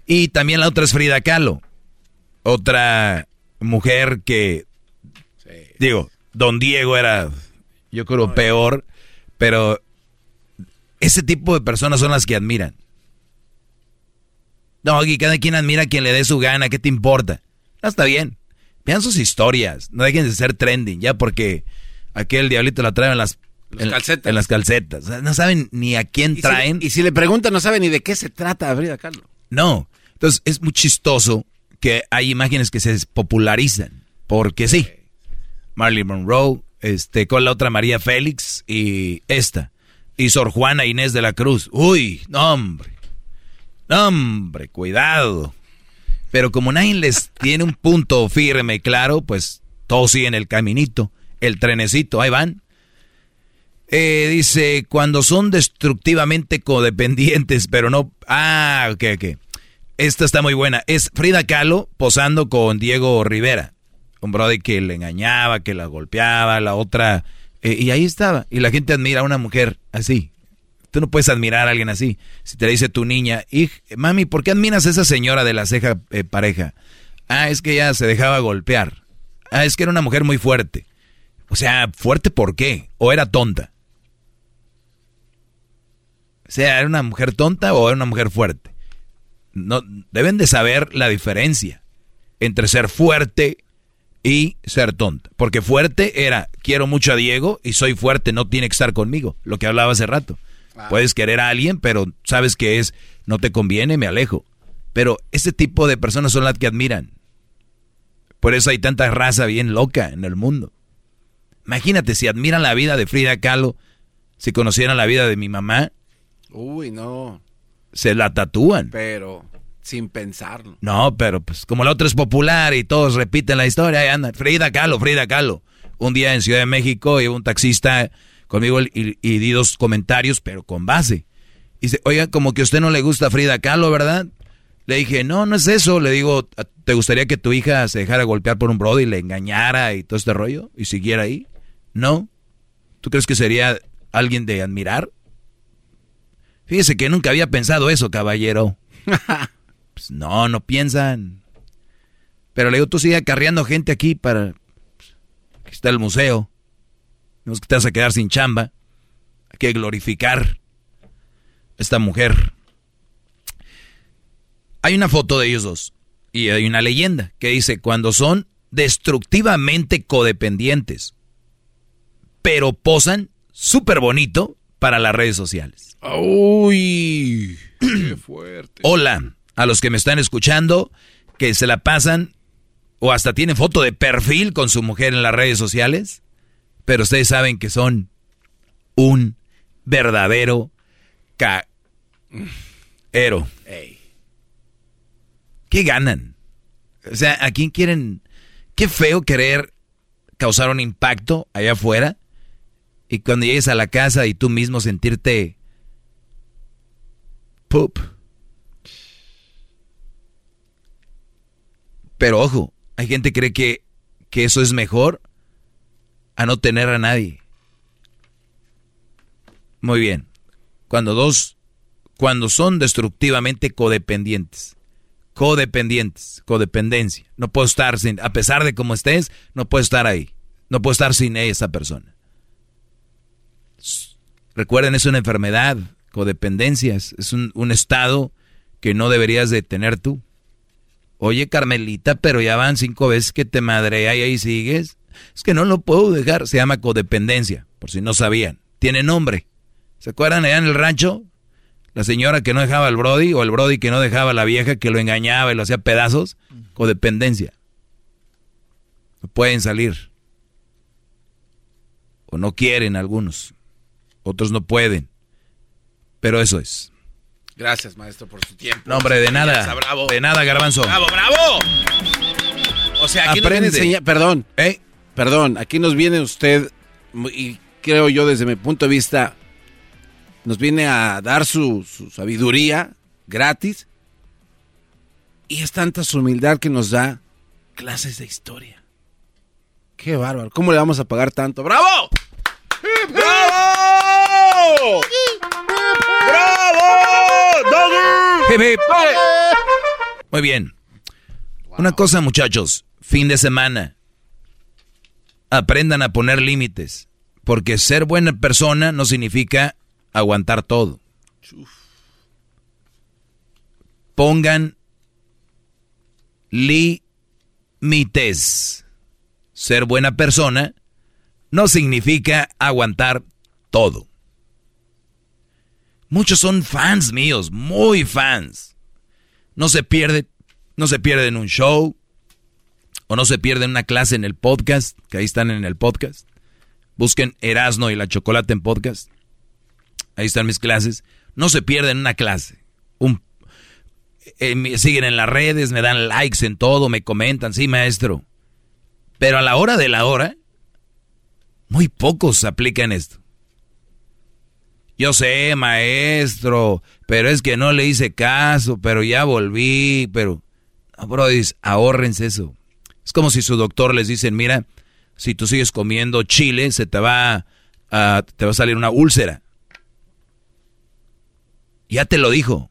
Y también la otra es Frida Kahlo. Otra mujer que, digo, Don Diego era, yo creo, peor, pero ese tipo de personas son las que admiran. No, y cada quien admira a quien le dé su gana, ¿qué te importa? No, está bien. Vean sus historias, no dejen de ser trending, ya porque aquel diablito la trae en las, en, en las calcetas. O sea, no saben ni a quién Y si- traen. y si le preguntan, no sabe ni de qué se trata Frida Kahlo. No. Entonces es muy chistoso que hay imágenes que se popularizan. Porque sí. Marilyn Monroe, este, con la otra María Félix y esta. Y Sor Juana Inés de la Cruz. Uy, no hombre. No hombre, cuidado. Pero como nadie les tiene un punto firme claro, pues todos siguen el caminito, el trenecito, ahí van. Eh, dice, cuando son destructivamente codependientes, pero no... Ah, ok, ok. Esta está muy buena. Es Frida Kahlo posando con Diego Rivera. Un brother que le engañaba, que la golpeaba, la otra... eh, y ahí estaba. Y la gente admira a una mujer así. Tú no puedes admirar a alguien así. Si te dice tu niña, "Hij, mami, ¿por qué admiras a esa señora de la ceja eh, pareja? Ah, es que ella se dejaba golpear. Ah, es que era una mujer muy fuerte. O sea, ¿fuerte por qué? ¿O era tonta? O sea, ¿era una mujer tonta o era una mujer fuerte? No, deben de saber la diferencia entre ser fuerte y ser tonta. Porque fuerte era, quiero mucho a Diego y soy fuerte, no tiene que estar conmigo. Lo que hablaba hace rato. Puedes querer a alguien, pero sabes que es, no te conviene, me alejo. Pero ese tipo de personas son las que admiran. Por eso hay tanta raza bien loca en el mundo. Imagínate si admiran la vida de Frida Kahlo, si conocieran la vida de mi mamá, Uy, no. se la tatúan. Pero sin pensarlo. No, pero pues como la otra es popular y todos repiten la historia, ahí andan. Frida Kahlo, Frida Kahlo. Un día en Ciudad de México iba un taxista conmigo y, y di dos comentarios, pero con base. Y dice, oiga, como que a usted no le gusta Frida Kahlo, ¿verdad? Le dije, no, no es eso. Le digo, ¿te gustaría que tu hija se dejara golpear por un brody y le engañara y todo este rollo? ¿Y siguiera ahí? No. ¿Tú crees que sería alguien de admirar? Fíjese que nunca había pensado eso, caballero. pues no, no piensan. Pero le digo, tú sigue acarreando gente aquí para... Aquí está el museo. No es que te vas a quedar sin chamba. Hay que glorificar esta mujer. Hay una foto de ellos dos y hay una leyenda que dice cuando son destructivamente codependientes, pero posan súper bonito para las redes sociales. Uy, qué fuerte. Hola a los que me están escuchando que se la pasan o hasta tienen foto de perfil con su mujer en las redes sociales, pero ustedes saben que son un verdadero Ero. ¿Qué ganan? O sea, ¿a quién quieren? Qué feo querer causar un impacto allá afuera y cuando llegues a la casa y tú mismo sentirte poop. Pero ojo, hay gente que cree que, que eso es mejor a no tener a nadie. Muy bien. Cuando dos, cuando son destructivamente codependientes. Codependientes, codependencia. No puedo estar sin, a pesar de cómo estés, no puedo estar ahí. No puedo estar sin esa persona. Recuerden, es una enfermedad, codependencias, es un, un estado que no deberías de tener tú. Oye, Carmelita, pero ya van cinco veces que te madrea y ahí sigues. Es que no lo puedo dejar. Se llama codependencia, por si no sabían. Tiene nombre. ¿Se acuerdan allá en el rancho? La señora que no dejaba al Brody o el Brody que no dejaba a la vieja que lo engañaba y lo hacía pedazos. Codependencia. No pueden salir. O no quieren algunos. Otros no pueden. Pero eso es. Gracias, maestro, por su tiempo. No, hombre, de nada. De nada, garbanzo. ¡Bravo, bravo! O sea, aquí Aprende. nos viene a enseñar- Perdón. ¿Eh? Perdón, aquí nos viene usted, y creo yo desde mi punto de vista, nos viene a dar su, su sabiduría gratis. Y es tanta su humildad que nos da clases de historia. Qué bárbaro. ¿Cómo le vamos a pagar tanto? ¡Bravo! ¡Bravo! Muy bien. Una cosa, muchachos. Fin de semana. Aprendan a poner límites. Porque ser buena persona no significa aguantar todo. Pongan límites. Ser buena persona no significa aguantar todo. Muchos son fans míos, muy fans. No se pierde, no se pierden un show o no se pierden una clase en el podcast, que ahí están en el podcast. Busquen Erasno y la Chocolate en podcast. Ahí están mis clases. No se pierden una clase. Eh, me siguen en las redes, me dan likes en todo, me comentan, sí, maestro. Pero a la hora de la hora, muy pocos aplican esto. Yo sé, maestro, pero es que no le hice caso, pero ya volví, pero... No, brody, ahórrense eso. Es como si su doctor les dice, mira, si tú sigues comiendo chile, se te va a, te va a salir una úlcera. Ya te lo dijo.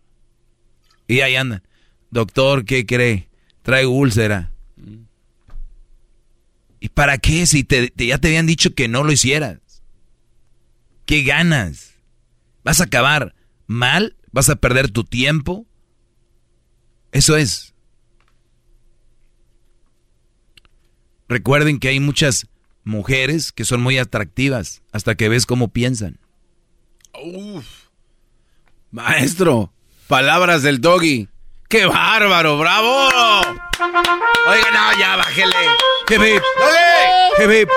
Y ahí andan. Doctor, ¿qué cree? Traigo úlcera. ¿Y para qué si te- ya te habían dicho que no lo hicieras? ¿Qué ganas? ¿Vas a acabar mal? ¿Vas a perder tu tiempo? Eso es. Recuerden que hay muchas mujeres que son muy atractivas hasta que ves cómo piensan. Uf. Maestro, palabras del doggy. ¡Qué bárbaro! ¡Bravo! Oiga, no, ya bájele. Hip, hip. ¡Doggy! Hip, hip.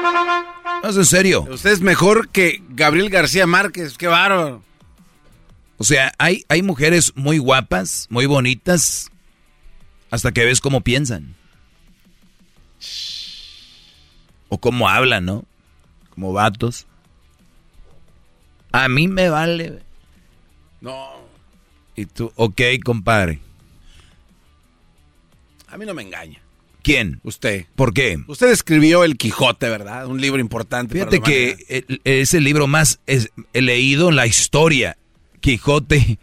No, es en serio. Usted es mejor que Gabriel García Márquez. ¡Qué bárbaro! O sea, hay, hay mujeres muy guapas, muy bonitas, hasta que ves cómo piensan. O cómo hablan, ¿no? Como vatos. A mí me vale. No. Y tú, ok, compadre. A mí no me engaña. ¿Quién? Usted. ¿Por qué? Usted escribió El Quijote, ¿verdad? Un libro importante. Fíjate que el- es el libro más es- he leído en la historia. Quijote.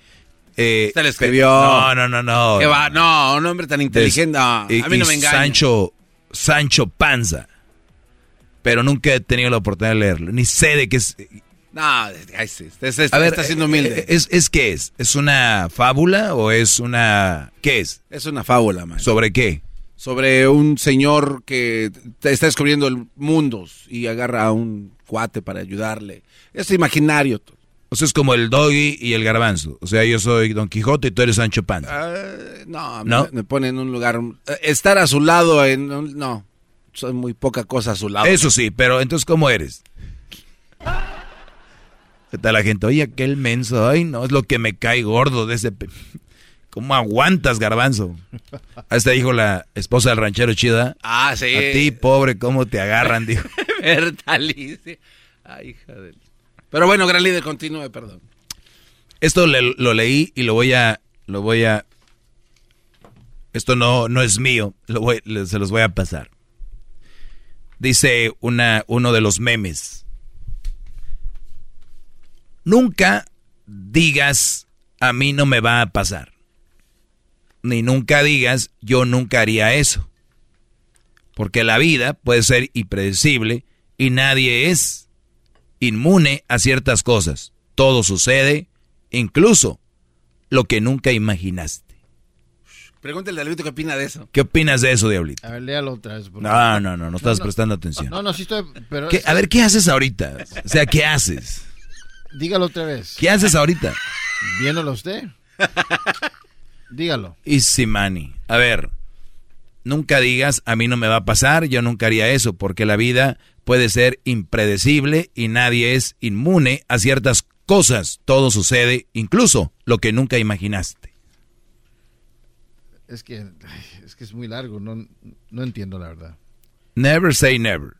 Eh, Usted lo escribió. No, no, no, no. ¿Qué va? No, un hombre tan inteligente. No, y, a mí no me engaña. Sancho, Sancho Panza. Pero nunca he tenido la oportunidad de leerlo. Ni sé de qué es. No, usted está, A ver, está siendo eh, humilde. eh, ¿Es, es qué es? ¿Es una fábula o es una... ¿Qué es? Es una fábula, man. ¿Sobre qué? Sobre un señor que está descubriendo el mundos y agarra a un cuate para ayudarle. Es imaginario. O sea, es como el doggy y el garbanzo. O sea, yo soy Don Quijote y tú eres Sancho Panza. Ah, no, ¿No? Me, me pone en un lugar. eh, Estar a su lado en. no, soy muy poca cosa a su lado. Eso sí, pero entonces, ¿cómo eres? ¿Qué tal la gente? Oye, aquel menso, ay, no, es lo que me cae gordo de ese... ¿Cómo aguantas, garbanzo? Hasta dijo la esposa del ranchero chida. Ah, sí. A ti, pobre, ¿cómo te agarran? Dijo. Bertalice. Ay, hija de. Pero bueno, gran líder, continúe, perdón. Esto le- lo leí y lo voy a... Lo voy a... Esto no, no es mío, lo voy- le- se los voy a pasar. Dice una, uno de los memes. Nunca digas a mí no me va a pasar. Ni nunca digas yo nunca haría eso. Porque la vida puede ser impredecible y nadie es inmune a ciertas cosas. Todo sucede, incluso lo que nunca imaginaste. Pregúntale a Diablito qué opina de eso. ¿Qué opinas de eso, Diablito? A ver, léalo otra vez. por No, no, no, no estás prestando atención. No, no, sí estoy. Pero ¿Qué- a ver, ¿qué haces ahorita? O sea, ¿qué haces? Dígalo otra vez. ¿Qué haces ahorita? Viéndolo usted. Dígalo. Easy money. A ver, nunca digas, a mí no me va a pasar, yo nunca haría eso, porque la vida puede ser impredecible y nadie es inmune a ciertas cosas. Todo sucede, incluso lo que nunca imaginaste. Es que, es que es muy largo. No, no entiendo la verdad. Never say never.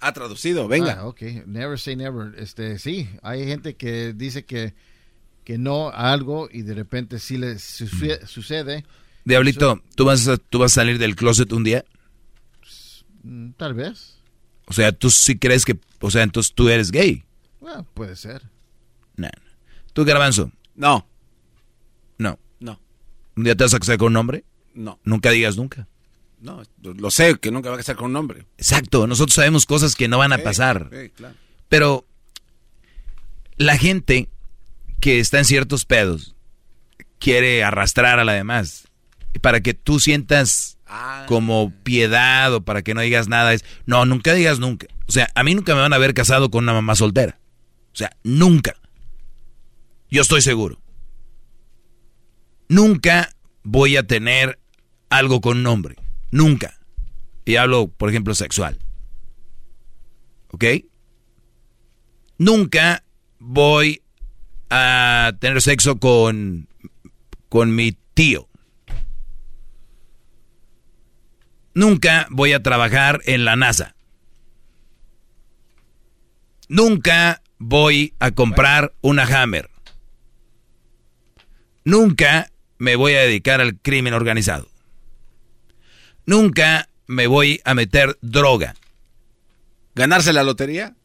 Ha traducido, venga. Ah, ok. Never say never. Este, sí, hay gente que dice que, que no a algo y de repente sí le suce- sucede. Diablito, ¿tú vas, a, ¿tú vas a salir del closet un día? Mm, Tal vez. O sea, ¿tú sí crees que, o sea, entonces tú eres gay? Bueno, puede ser. No. no. ¿Tú, Garbanzo? No. No. No. ¿Un día te vas a casar con un hombre? No. Nunca digas nunca. No, lo sé, que nunca va a casar con un hombre. Exacto, nosotros sabemos cosas que no van a pasar. sí, claro. Pero la gente que está en ciertos pedos quiere arrastrar a la demás. Para que tú sientas Ah. como piedad o para que no digas nada es, no, nunca digas nunca. O sea, a mí nunca me van a ver casado con una mamá soltera. O sea, nunca. Yo estoy seguro. Nunca voy a tener algo con un hombre. Nunca. Y hablo, por ejemplo, sexual. ¿Ok? Nunca voy a tener sexo con, con mi tío. Nunca voy a trabajar en la NASA. Nunca voy a comprar una Hammer. Nunca me voy a dedicar al crimen organizado. Nunca me voy a meter droga. ¿Ganarse la lotería?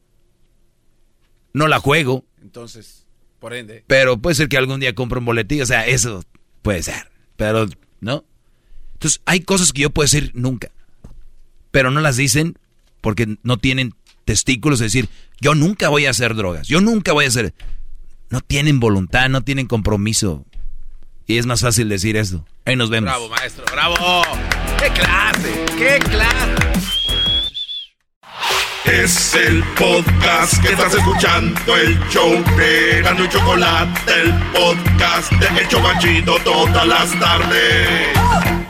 No la juego, Entonces, por ende. pero puede ser que algún día compre un boletín. O sea, eso puede ser. Pero, ¿no? Entonces, hay cosas que yo puedo decir nunca. Pero no las dicen porque no tienen testículos. Es decir, yo nunca voy a hacer drogas. Yo nunca voy a hacer... No tienen voluntad, no tienen compromiso. Y es más fácil decir esto. Ahí nos vemos. Bravo, maestro, bravo. ¡Qué clase! ¡Qué clase! Es el podcast que estás escuchando, el show de Gano y Chocolate, el podcast de El Chocachito todas las tardes.